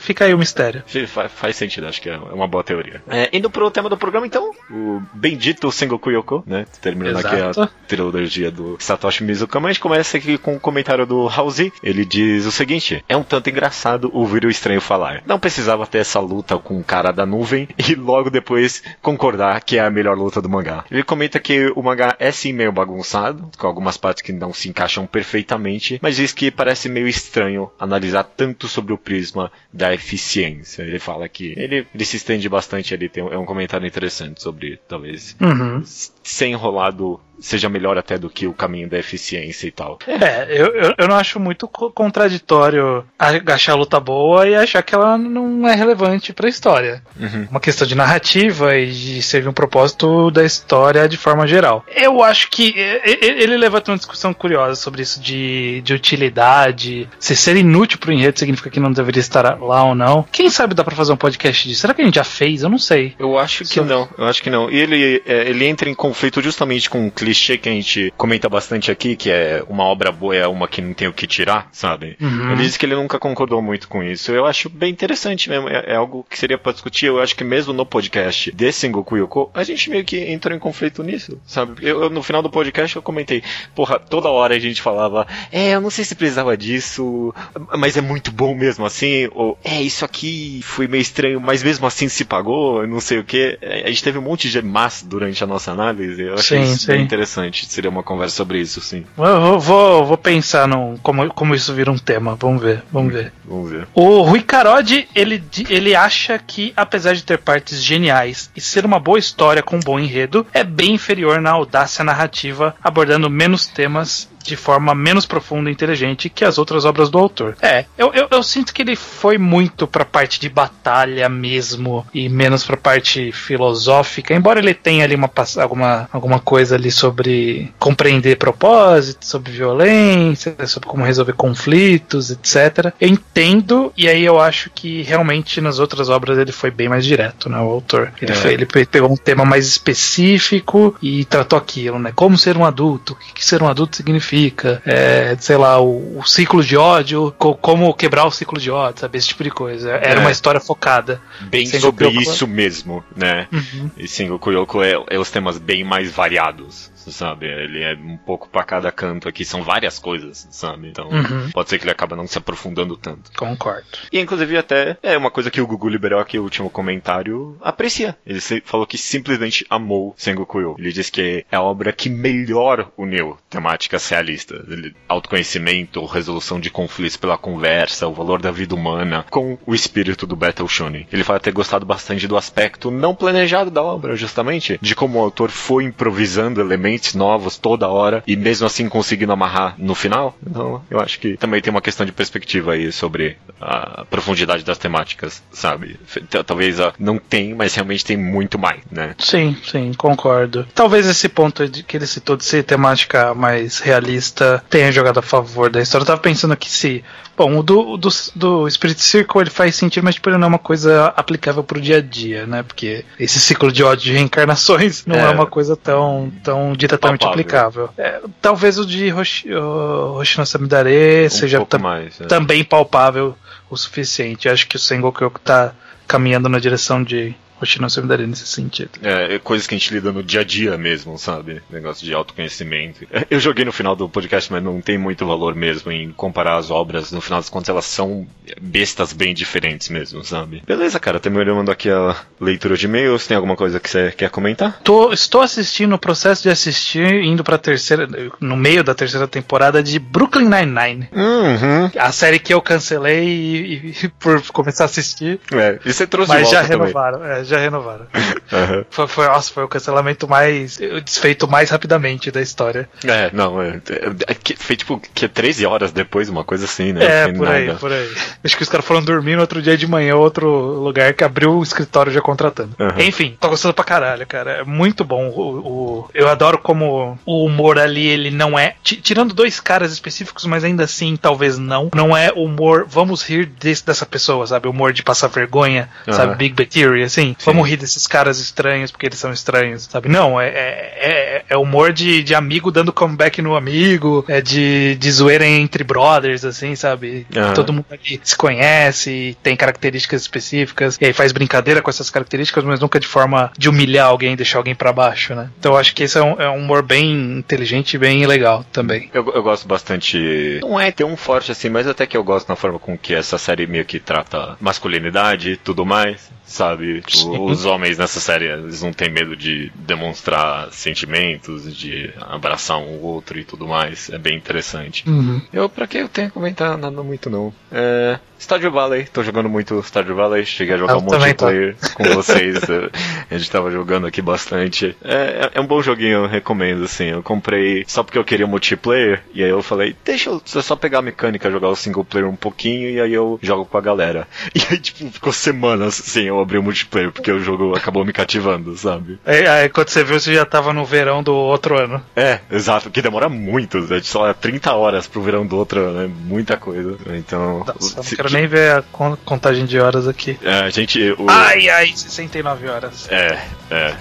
Fica aí o mistério. Fi- fa- Faz sentido, acho que é uma boa teoria. É, indo pro tema do programa, então, o bendito Sengoku Yoko, né? Terminando aqui Exato. a trilogia do Satoshi Mizukama. A gente começa aqui com um comentário do Halsey. Ele diz o seguinte: É um tanto engraçado ouvir o estranho falar. Não precisava ter essa luta com o cara da nuvem e logo depois concordar que é a melhor luta do mangá. Ele comenta que o mangá é sim meio bagunçado, com algumas partes que não se encaixam perfeitamente, mas diz que parece meio estranho analisar tanto sobre o prisma da eficiência. Ele fala que ele, ele se estende bastante ali, tem um, é um comentário interessante sobre talvez Uhum. ser enrolado seja melhor até do que o caminho da eficiência e tal. É, eu, eu, eu não acho muito co- contraditório a- achar a luta boa e achar que ela não é relevante pra história. Uhum. Uma questão de narrativa e de servir um propósito da história de forma geral. Eu acho que ele levanta uma discussão curiosa sobre isso de, de utilidade. Se ser inútil pro enredo significa que não deveria estar lá ou não. Quem sabe dá pra fazer um podcast disso? Será que a gente já fez? Eu não sei. Eu acho que Só- não, eu acho que não. E ele, é, ele entra em conflito justamente com um clichê que a gente comenta bastante aqui, que é uma obra boa é uma que não tem o que tirar, sabe? Uhum. Ele diz que ele nunca concordou muito com isso. Eu acho bem interessante mesmo. É, é algo que seria pra discutir. Eu acho que mesmo no podcast de Sengoku Yoko, a gente meio que entrou em conflito nisso, sabe? Eu, eu- no final do podcast eu comentei, porra, toda hora a gente falava, é, eu não sei se precisava disso, mas é muito bom mesmo assim, ou é, isso aqui foi meio estranho, mas mesmo assim se pagou, não sei o que. A gente teve um monte de mas durante a nossa análise. Eu achei Sim, isso bem sim. Interessante. Seria uma conversa sobre isso, sim. Eu vou, vou, pensar no, como, como isso vira um tema. Vamos ver, vamos ver. Vamos ver. O Rui Carodi, ele, ele acha que, apesar de ter partes geniais e ser uma boa história com um bom enredo, é bem inferior na audácia narrativa, abordando menos temas de forma menos profunda e inteligente que as outras obras do autor. É, eu, eu, eu sinto que ele foi muito pra parte de batalha mesmo e menos pra parte filosófica, embora ele tenha ali uma, alguma, alguma coisa ali sobre compreender propósitos, sobre violência, sobre como resolver conflitos, etc. Eu entendo, e aí eu acho que realmente nas outras obras ele foi bem mais direto, né? O autor. Ele, É. foi- ele pe- pegou um tema mais específico e tratou aquilo, né? Como ser um adulto, o que que ser um adulto significa significa, é, sei lá, o, o ciclo de ódio, co- como quebrar o ciclo de ódio, sabe? Esse tipo de coisa. Era É. uma história focada. Bem Sengoku sobre Yoko- isso mesmo, né? Uhum. E Sengoku Yoko é, é os temas bem mais variados, sabe? Ele é um pouco pra cada canto aqui, são várias coisas, sabe? Então, Uhum. pode ser que ele acaba não se aprofundando tanto. Concordo. E inclusive até é uma coisa que o Gugu liberou aqui, o último comentário, aprecia. Ele falou que simplesmente amou Sengoku Yo. Ele disse que é a obra que melhor uniu temáticas realistas. Ele- Autoconhecimento, resolução de conflitos pela conversa, o valor da vida humana, com o espírito do Battle Shonen. Ele fala ter gostado bastante do aspecto não planejado da obra, justamente, de como o autor foi improvisando elementos novos toda hora e mesmo assim conseguindo amarrar no final. Então, eu acho que também tem uma questão de perspectiva aí sobre a profundidade das temáticas, sabe? Talvez não tem, mas realmente tem muito mais, né? Sim, sim, concordo. Talvez esse ponto de que ele citou de ser temática mais realista tenha jogado a favor da história. Eu tava pensando aqui se. Bom, o do, do, do Spirit Circle ele faz sentido, mas tipo, ele não é uma coisa aplicável pro dia a dia, né? Porque esse ciclo de ódio de reencarnações não é, É. uma coisa tão, tão diretamente Palpável. aplicável. É, talvez o de Hoshino Samidare Um seja mais. né? também palpável o suficiente. Acho que o Sengoku tá caminhando na direção de Hoshino Samidare nesse sentido. É, é coisas que a gente lida no dia a dia mesmo, sabe? Negócio de autoconhecimento. É, Eu joguei no final do podcast, mas não tem muito valor mesmo em comparar as obras. No final das contas, elas são bestas bem diferentes mesmo, sabe? Beleza, cara. Terminando aqui a leitura de e-mails. Tem alguma coisa que você quer comentar? Tô, estou assistindo o processo de assistir, indo pra terceira, no meio da terceira temporada de Brooklyn Nine-Nine. Uhum. A série que eu cancelei e, e- por começar a assistir, É, e você trouxe mas já renovaram. é, já renovaram. Aham. Foi, foi, nossa, foi o cancelamento mais. desfeito mais rapidamente da história. É, não, é, é, é que- foi tipo que 13 horas depois, uma coisa assim, né? É, por aí, nada. por aí. Acho que os caras foram dormir no outro dia de manhã, outro lugar que abriu o escritório já contratando. Uhum. Enfim, tô gostando pra caralho, cara. É muito bom. O, o- eu adoro como o humor ali, ele não é. ti- Tirando dois caras específicos, mas ainda assim, talvez não. Não é humor, vamos rir desse, dessa pessoa, sabe? Humor de passar vergonha, Uhum. sabe? Big Theory, assim. Sim. Vamos rir desses caras estranhos porque eles são estranhos, sabe? Não, é, é, é- é humor de, de amigo dando comeback no amigo, é de, de zoeira entre brothers, assim, sabe? Aham. Todo mundo ali se conhece, tem características específicas, e aí faz brincadeira com essas características, mas nunca de forma de humilhar alguém, deixar alguém pra baixo, né? Então eu acho que esse é um, é um humor bem inteligente e bem legal também. Eu, eu gosto bastante. Não é tão forte assim, mas até que eu gosto na forma com que essa série meio que trata masculinidade e tudo mais. Sabe? Tipo, os homens nessa série, eles não têm medo de demonstrar sentimentos, de abraçar um ou outro e tudo mais. É bem interessante. Eu, pra que eu tenho que comentar nada muito não. É. Stardew Valley, tô jogando muito Stardew Valley, cheguei a jogar Eu um tô. multiplayer com vocês. é, a gente tava jogando aqui bastante. É, é- é um bom joguinho, eu recomendo, assim. Eu comprei só porque eu queria multiplayer, e aí eu falei, deixa eu só pegar a mecânica, jogar o single player um pouquinho, e aí eu jogo com a galera. E aí, tipo, ficou semanas sem eu abrir o multiplayer, porque o jogo acabou me cativando, sabe? Aí, aí quando você viu, você já tava no verão do outro ano. É, exato, que demora muito, né? Só é 30 horas pro verão do outro, é muita coisa. Então. Nossa, se- nem ver a con- contagem de horas aqui. É, a gente. O, Ai, ai, 69 horas. É, é.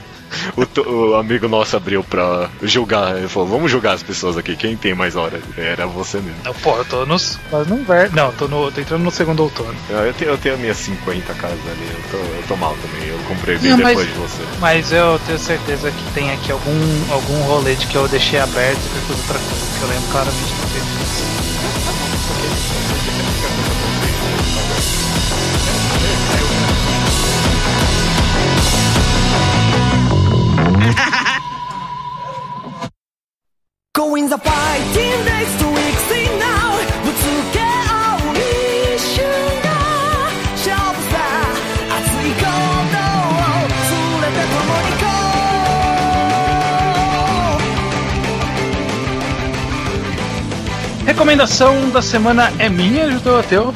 O, o amigo nosso abriu pra julgar. Ele falou: vamos julgar as pessoas aqui. Quem tem mais horas? Era você mesmo. Não, pô, eu tô nos, quase no inverno. Não, tô, no, tô entrando no segundo outono. É, Eu tenho, eu tenho as minhas 50 casas ali. Eu tô, eu tô mal também. Eu comprei bem Não, mas- depois de você. Mas eu tenho certeza que tem aqui algum, algum rolê de que eu deixei aberto e que eu fiz outra coisa, que eu lembro claramente de ter feito isso. Going the fighting days to weeks in now ぶつけ合う一瞬が勝負さ熱い鼓動を連れて共に行こう recomendação da semana é minha, Judeu Ateu.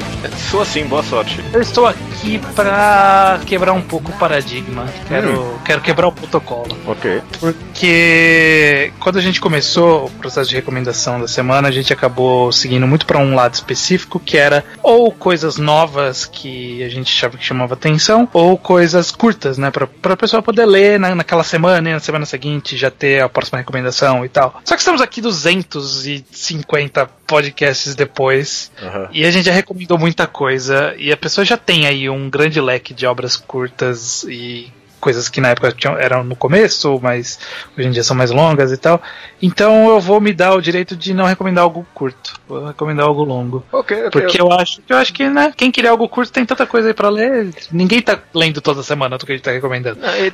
Sou assim, boa sorte. Eu estou aqui pra quebrar um pouco o paradigma. Quero, quero quebrar o protocolo. Ok. Porque quando a gente começou o processo de recomendação da semana, a gente acabou seguindo muito para um lado específico, que era ou coisas novas que a gente achava que chamava atenção, ou coisas curtas, né? Pra, pra pessoa poder ler na, naquela semana e na semana seguinte já ter a próxima recomendação e tal. Só que estamos aqui 250 podcasts depois Aham. e a gente já recomendou muita coisa e a pessoa já tem aí um grande leque de obras curtas e coisas que na época tinham, eram no começo, mas hoje em dia são mais longas e tal. Então eu vou me dar o direito de não recomendar algo curto, vou recomendar algo longo. Ok, ok. Porque eu acho, eu acho que, né, quem queria algo curto tem tanta coisa aí pra ler. Ninguém tá lendo toda semana do que a gente tá recomendando. Eu-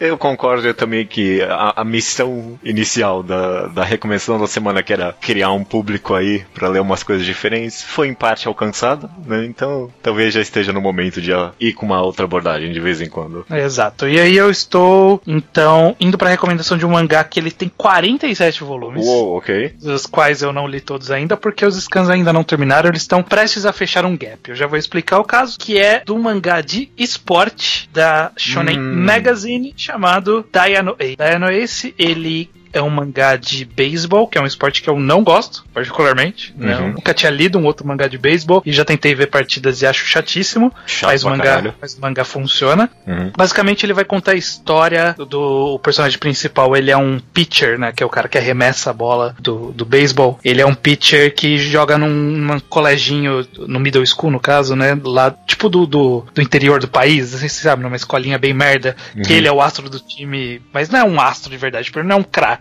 eu- Eu concordo eu também que a, a missão inicial da, da recomendação da semana, que era criar um público aí pra ler umas coisas diferentes, foi em parte alcançada, né? Então talvez já esteja no momento de ir com uma outra abordagem de vez em quando. Exato. E aí eu estou, então, indo pra recomendação de um mangá que ele tem 47 volumes. Uou, ok. Dos quais eu não li todos ainda, porque os scans ainda não terminaram, eles estão prestes a fechar um gap. Eu já vou explicar o caso, que é do mangá de esporte da Shonen Hum. Magazine, chamado Diano Ace. Diano Ace, ele é um mangá de beisebol, que é um esporte que eu não gosto, particularmente. né? Uhum. Eu nunca tinha lido um outro mangá de beisebol e já tentei ver partidas e acho chatíssimo. Chato Mas o, mangá, caralho. mas o mangá funciona. Uhum. Basicamente, ele vai contar a história do personagem principal. Ele é um pitcher, né? Que é o cara que arremessa a bola do, do beisebol. Ele é um pitcher que joga num, num coleginho, no middle school, no caso, né? Lá, tipo do, do, do interior do país, você sabe, numa escolinha bem merda. Que Uhum. ele é o astro do time, mas não é um astro de verdade, tipo, ele não é um craque.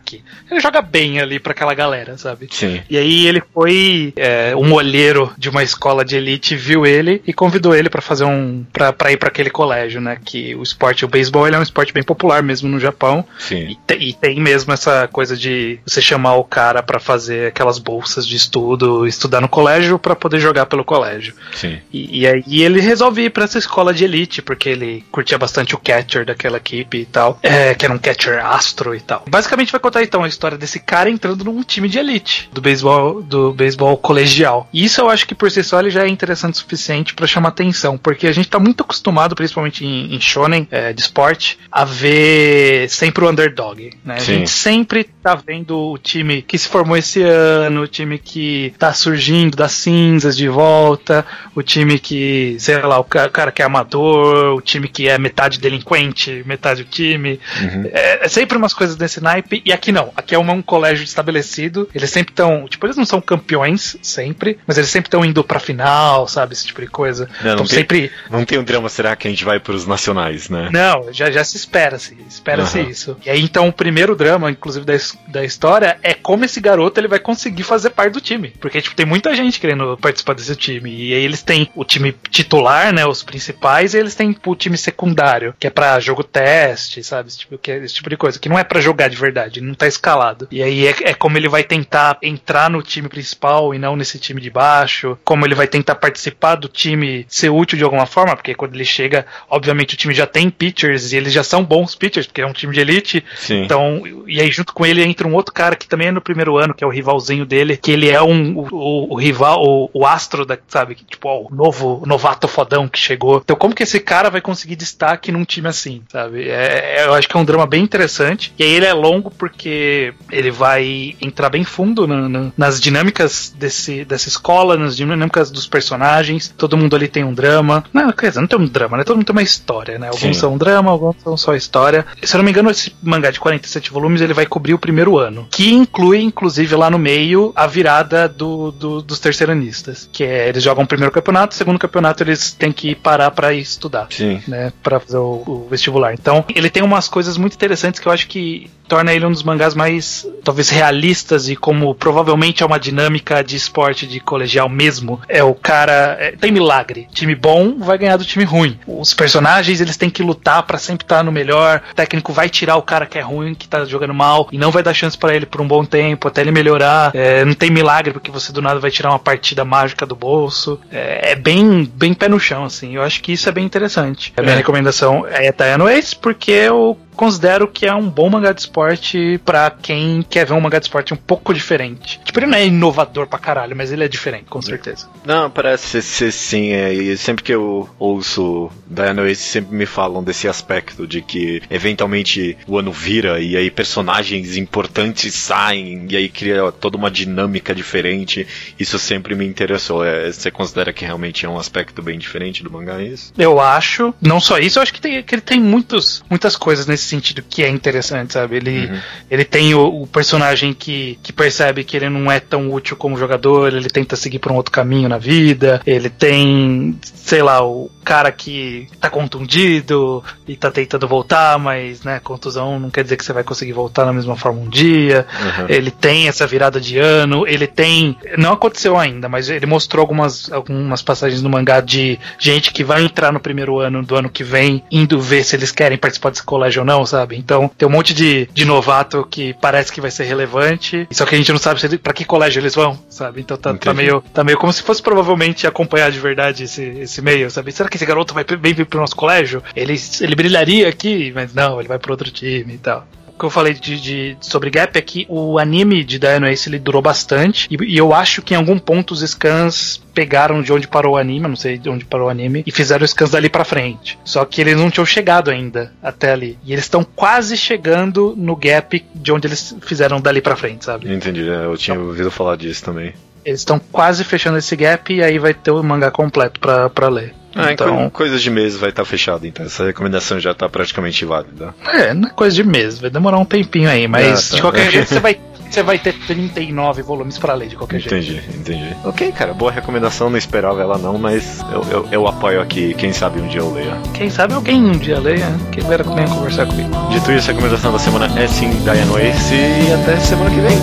Ele joga bem ali pra aquela galera, sabe? Sim. E aí ele foi é, um olheiro de uma escola de elite, viu ele e convidou ele pra fazer um Pra pra ir pra aquele colégio, né? Que o esporte, o beisebol, ele é um esporte bem popular mesmo no Japão. Sim. E, te- e tem mesmo essa coisa de você chamar o cara pra fazer aquelas bolsas de estudo, estudar no colégio pra poder jogar pelo colégio. Sim. E, e aí ele resolve ir pra essa escola de elite, porque ele curtia bastante o catcher daquela equipe e tal. É, que era um catcher astro e tal. Basicamente vai contar então a história desse cara entrando num time de elite do beisebol do beisebol colegial. E isso eu acho que por si só ele já é interessante o suficiente pra chamar atenção, porque a gente tá muito acostumado, principalmente em, em shonen é, de esporte, a ver sempre o underdog, né? A Sim. gente sempre tá vendo o time que se formou esse ano, o time que tá surgindo das cinzas de volta, o time que, sei lá, o ca- o cara que é amador, o time que é metade delinquente, metade o time. Uhum. É, é sempre umas coisas desse naipe, e aqui não. Aqui é uma- um colégio estabelecido. Eles sempre estão. Tipo, eles não são campeões sempre, mas eles sempre estão indo pra final, sabe? Esse tipo de coisa. Não, não tem- sempre. Não tem um drama, será que a gente vai pros nacionais, né? Não, já, já se espera-se. Espera-se Aham. isso. E aí, então, o primeiro drama, inclusive, da, da história é como esse garoto ele vai conseguir fazer parte do time. Porque, tipo, tem muita gente querendo participar desse time. E aí eles têm o time titular, né? Os principais, e eles têm o time secundário, que é pra jogo teste, sabe? Esse tipo, que é esse tipo de coisa. Que não é pra jogar de verdade, não tá escalado. E aí é, é como ele vai tentar entrar no time principal e não nesse time de baixo. Como ele vai tentar participar do time, ser útil de alguma forma, porque quando ele chega, obviamente o time já tem pitchers e eles já são bons pitchers, porque é um time de elite. Sim. Então, e aí junto com ele entra um outro cara que também é no primeiro ano, que é o rivalzinho dele, que ele é um o, o- o rival, o, o astro da, sabe, que, tipo, ó, o novo novato fodão que chegou. Então, como que esse cara vai conseguir destaque num time assim, sabe? É, é- eu acho que é um drama bem interessante. E aí ele é longo porque ele vai entrar bem fundo na- na- nas dinâmicas desse, dessa escola, nas dinâmicas dos personagens. Todo mundo ali tem um drama. Não, quer dizer, não tem um drama, né? Todo mundo tem uma história, né? Alguns Sim. são drama, alguns são só história. Se eu não me engano, esse mangá de 47 volumes ele vai cobrir o primeiro ano. Que inclui, inclusive, lá no meio, a virada do, do- dos terceiranistas. Que é, eles jogam o primeiro campeonato, o segundo campeonato eles têm que parar pra ir estudar Sim. né, para fazer o, o vestibular. Então, ele tem umas coisas muito interessantes que eu acho que torna ele um dos mangás mais, talvez, realistas e como provavelmente é uma dinâmica de esporte de colegial mesmo. É o cara. é, tem milagre. Time bom vai ganhar do time ruim. Os personagens, eles têm que lutar pra sempre estar no melhor. O técnico vai tirar o cara que é ruim, que tá jogando mal, e não vai dar chance pra ele por um bom tempo, até ele melhorar. É, não tem milagre, porque você do nada vai tirar uma partida mágica do bolso. É, é bem, bem pé no chão, assim. Eu acho que isso é bem interessante. A minha É. recomendação é Diana Ace, porque eu considero que é um bom mangá de esporte pra quem quer ver um mangá de esporte um pouco diferente. Tipo, ele não é inovador pra caralho, mas ele é diferente, com certeza. Não, parece ser sim. É, e sempre que eu ouço Diana Ace, sempre me falam desse aspecto de que eventualmente o ano vira e aí personagens importantes saem e aí cria toda uma dinâmica diferente. Isso sempre me interessou. É, você considera que realmente é um aspecto bem diferente do mangá, é isso? Eu acho, não só isso, eu acho que, tem, que ele tem muitos, muitas coisas nesse sentido que é interessante, sabe? Ele, Uhum. ele tem o, o personagem que, que percebe que ele não é tão útil como jogador, ele tenta seguir por um outro caminho na vida, ele tem, sei lá, o cara que tá contundido e tá tentando voltar, mas, né, contusão não quer dizer que você vai conseguir voltar na mesma forma um dia. Uhum. Ele tem essa virada de ano, ele tem. Não aconteceu ainda, mas ele mostrou algumas, algumas passagens no mangá de gente que vai entrar no primeiro ano do ano que vem, indo ver se eles querem participar desse colégio ou não, sabe? Então tem um monte de, de novato que parece que vai ser relevante, só que a gente não sabe pra que colégio eles vão, sabe? Então tá, tá, meio, tá meio como se fosse provavelmente acompanhar de verdade esse, esse meio, sabe? Será que esse garoto vai bem vir pro nosso colégio? Ele, ele brilharia aqui, mas não, ele vai pro outro time e tal que eu falei de, de- sobre Gap é que o anime de Dino Ace ele durou bastante e, e eu acho que em algum ponto os scans pegaram de onde parou o anime, não sei de onde parou o anime, e fizeram os scans dali pra frente. Só que eles não tinham chegado ainda até ali. E eles estão quase chegando no gap de onde eles fizeram dali pra frente, sabe? Entendi, é, eu tinha ouvido falar disso também. Eles estão quase fechando esse gap e aí vai ter o mangá completo pra, pra ler. Ah, é então, coisa de meses vai estar tá fechado, então essa recomendação já está praticamente válida. É, não é coisa de meses. vai demorar um tempinho aí, mas ah, tá, de qualquer jeito você vai, você vai ter 39 volumes para ler de qualquer entendi, jeito. Entendi, entendi. Ok, cara, boa recomendação, não esperava ela não, mas eu, eu, eu, apoio aqui, quem sabe um dia eu leia. Quem sabe alguém um dia leia, quem galera venha conversar comigo. Dito isso, a recomendação da semana é sim Diane Wace e até semana que vem.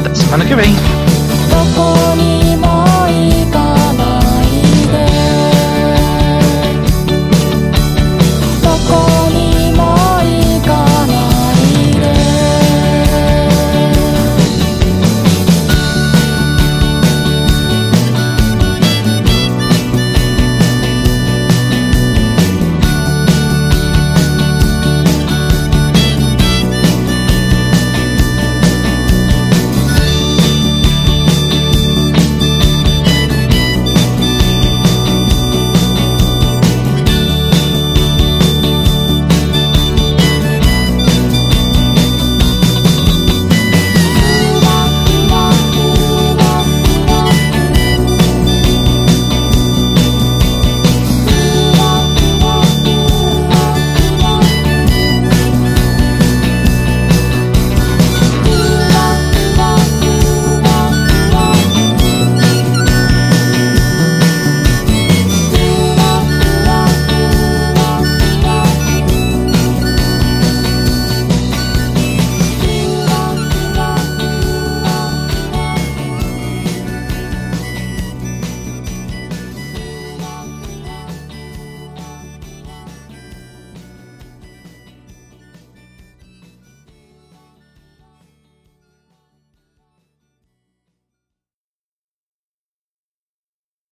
Até semana que vem.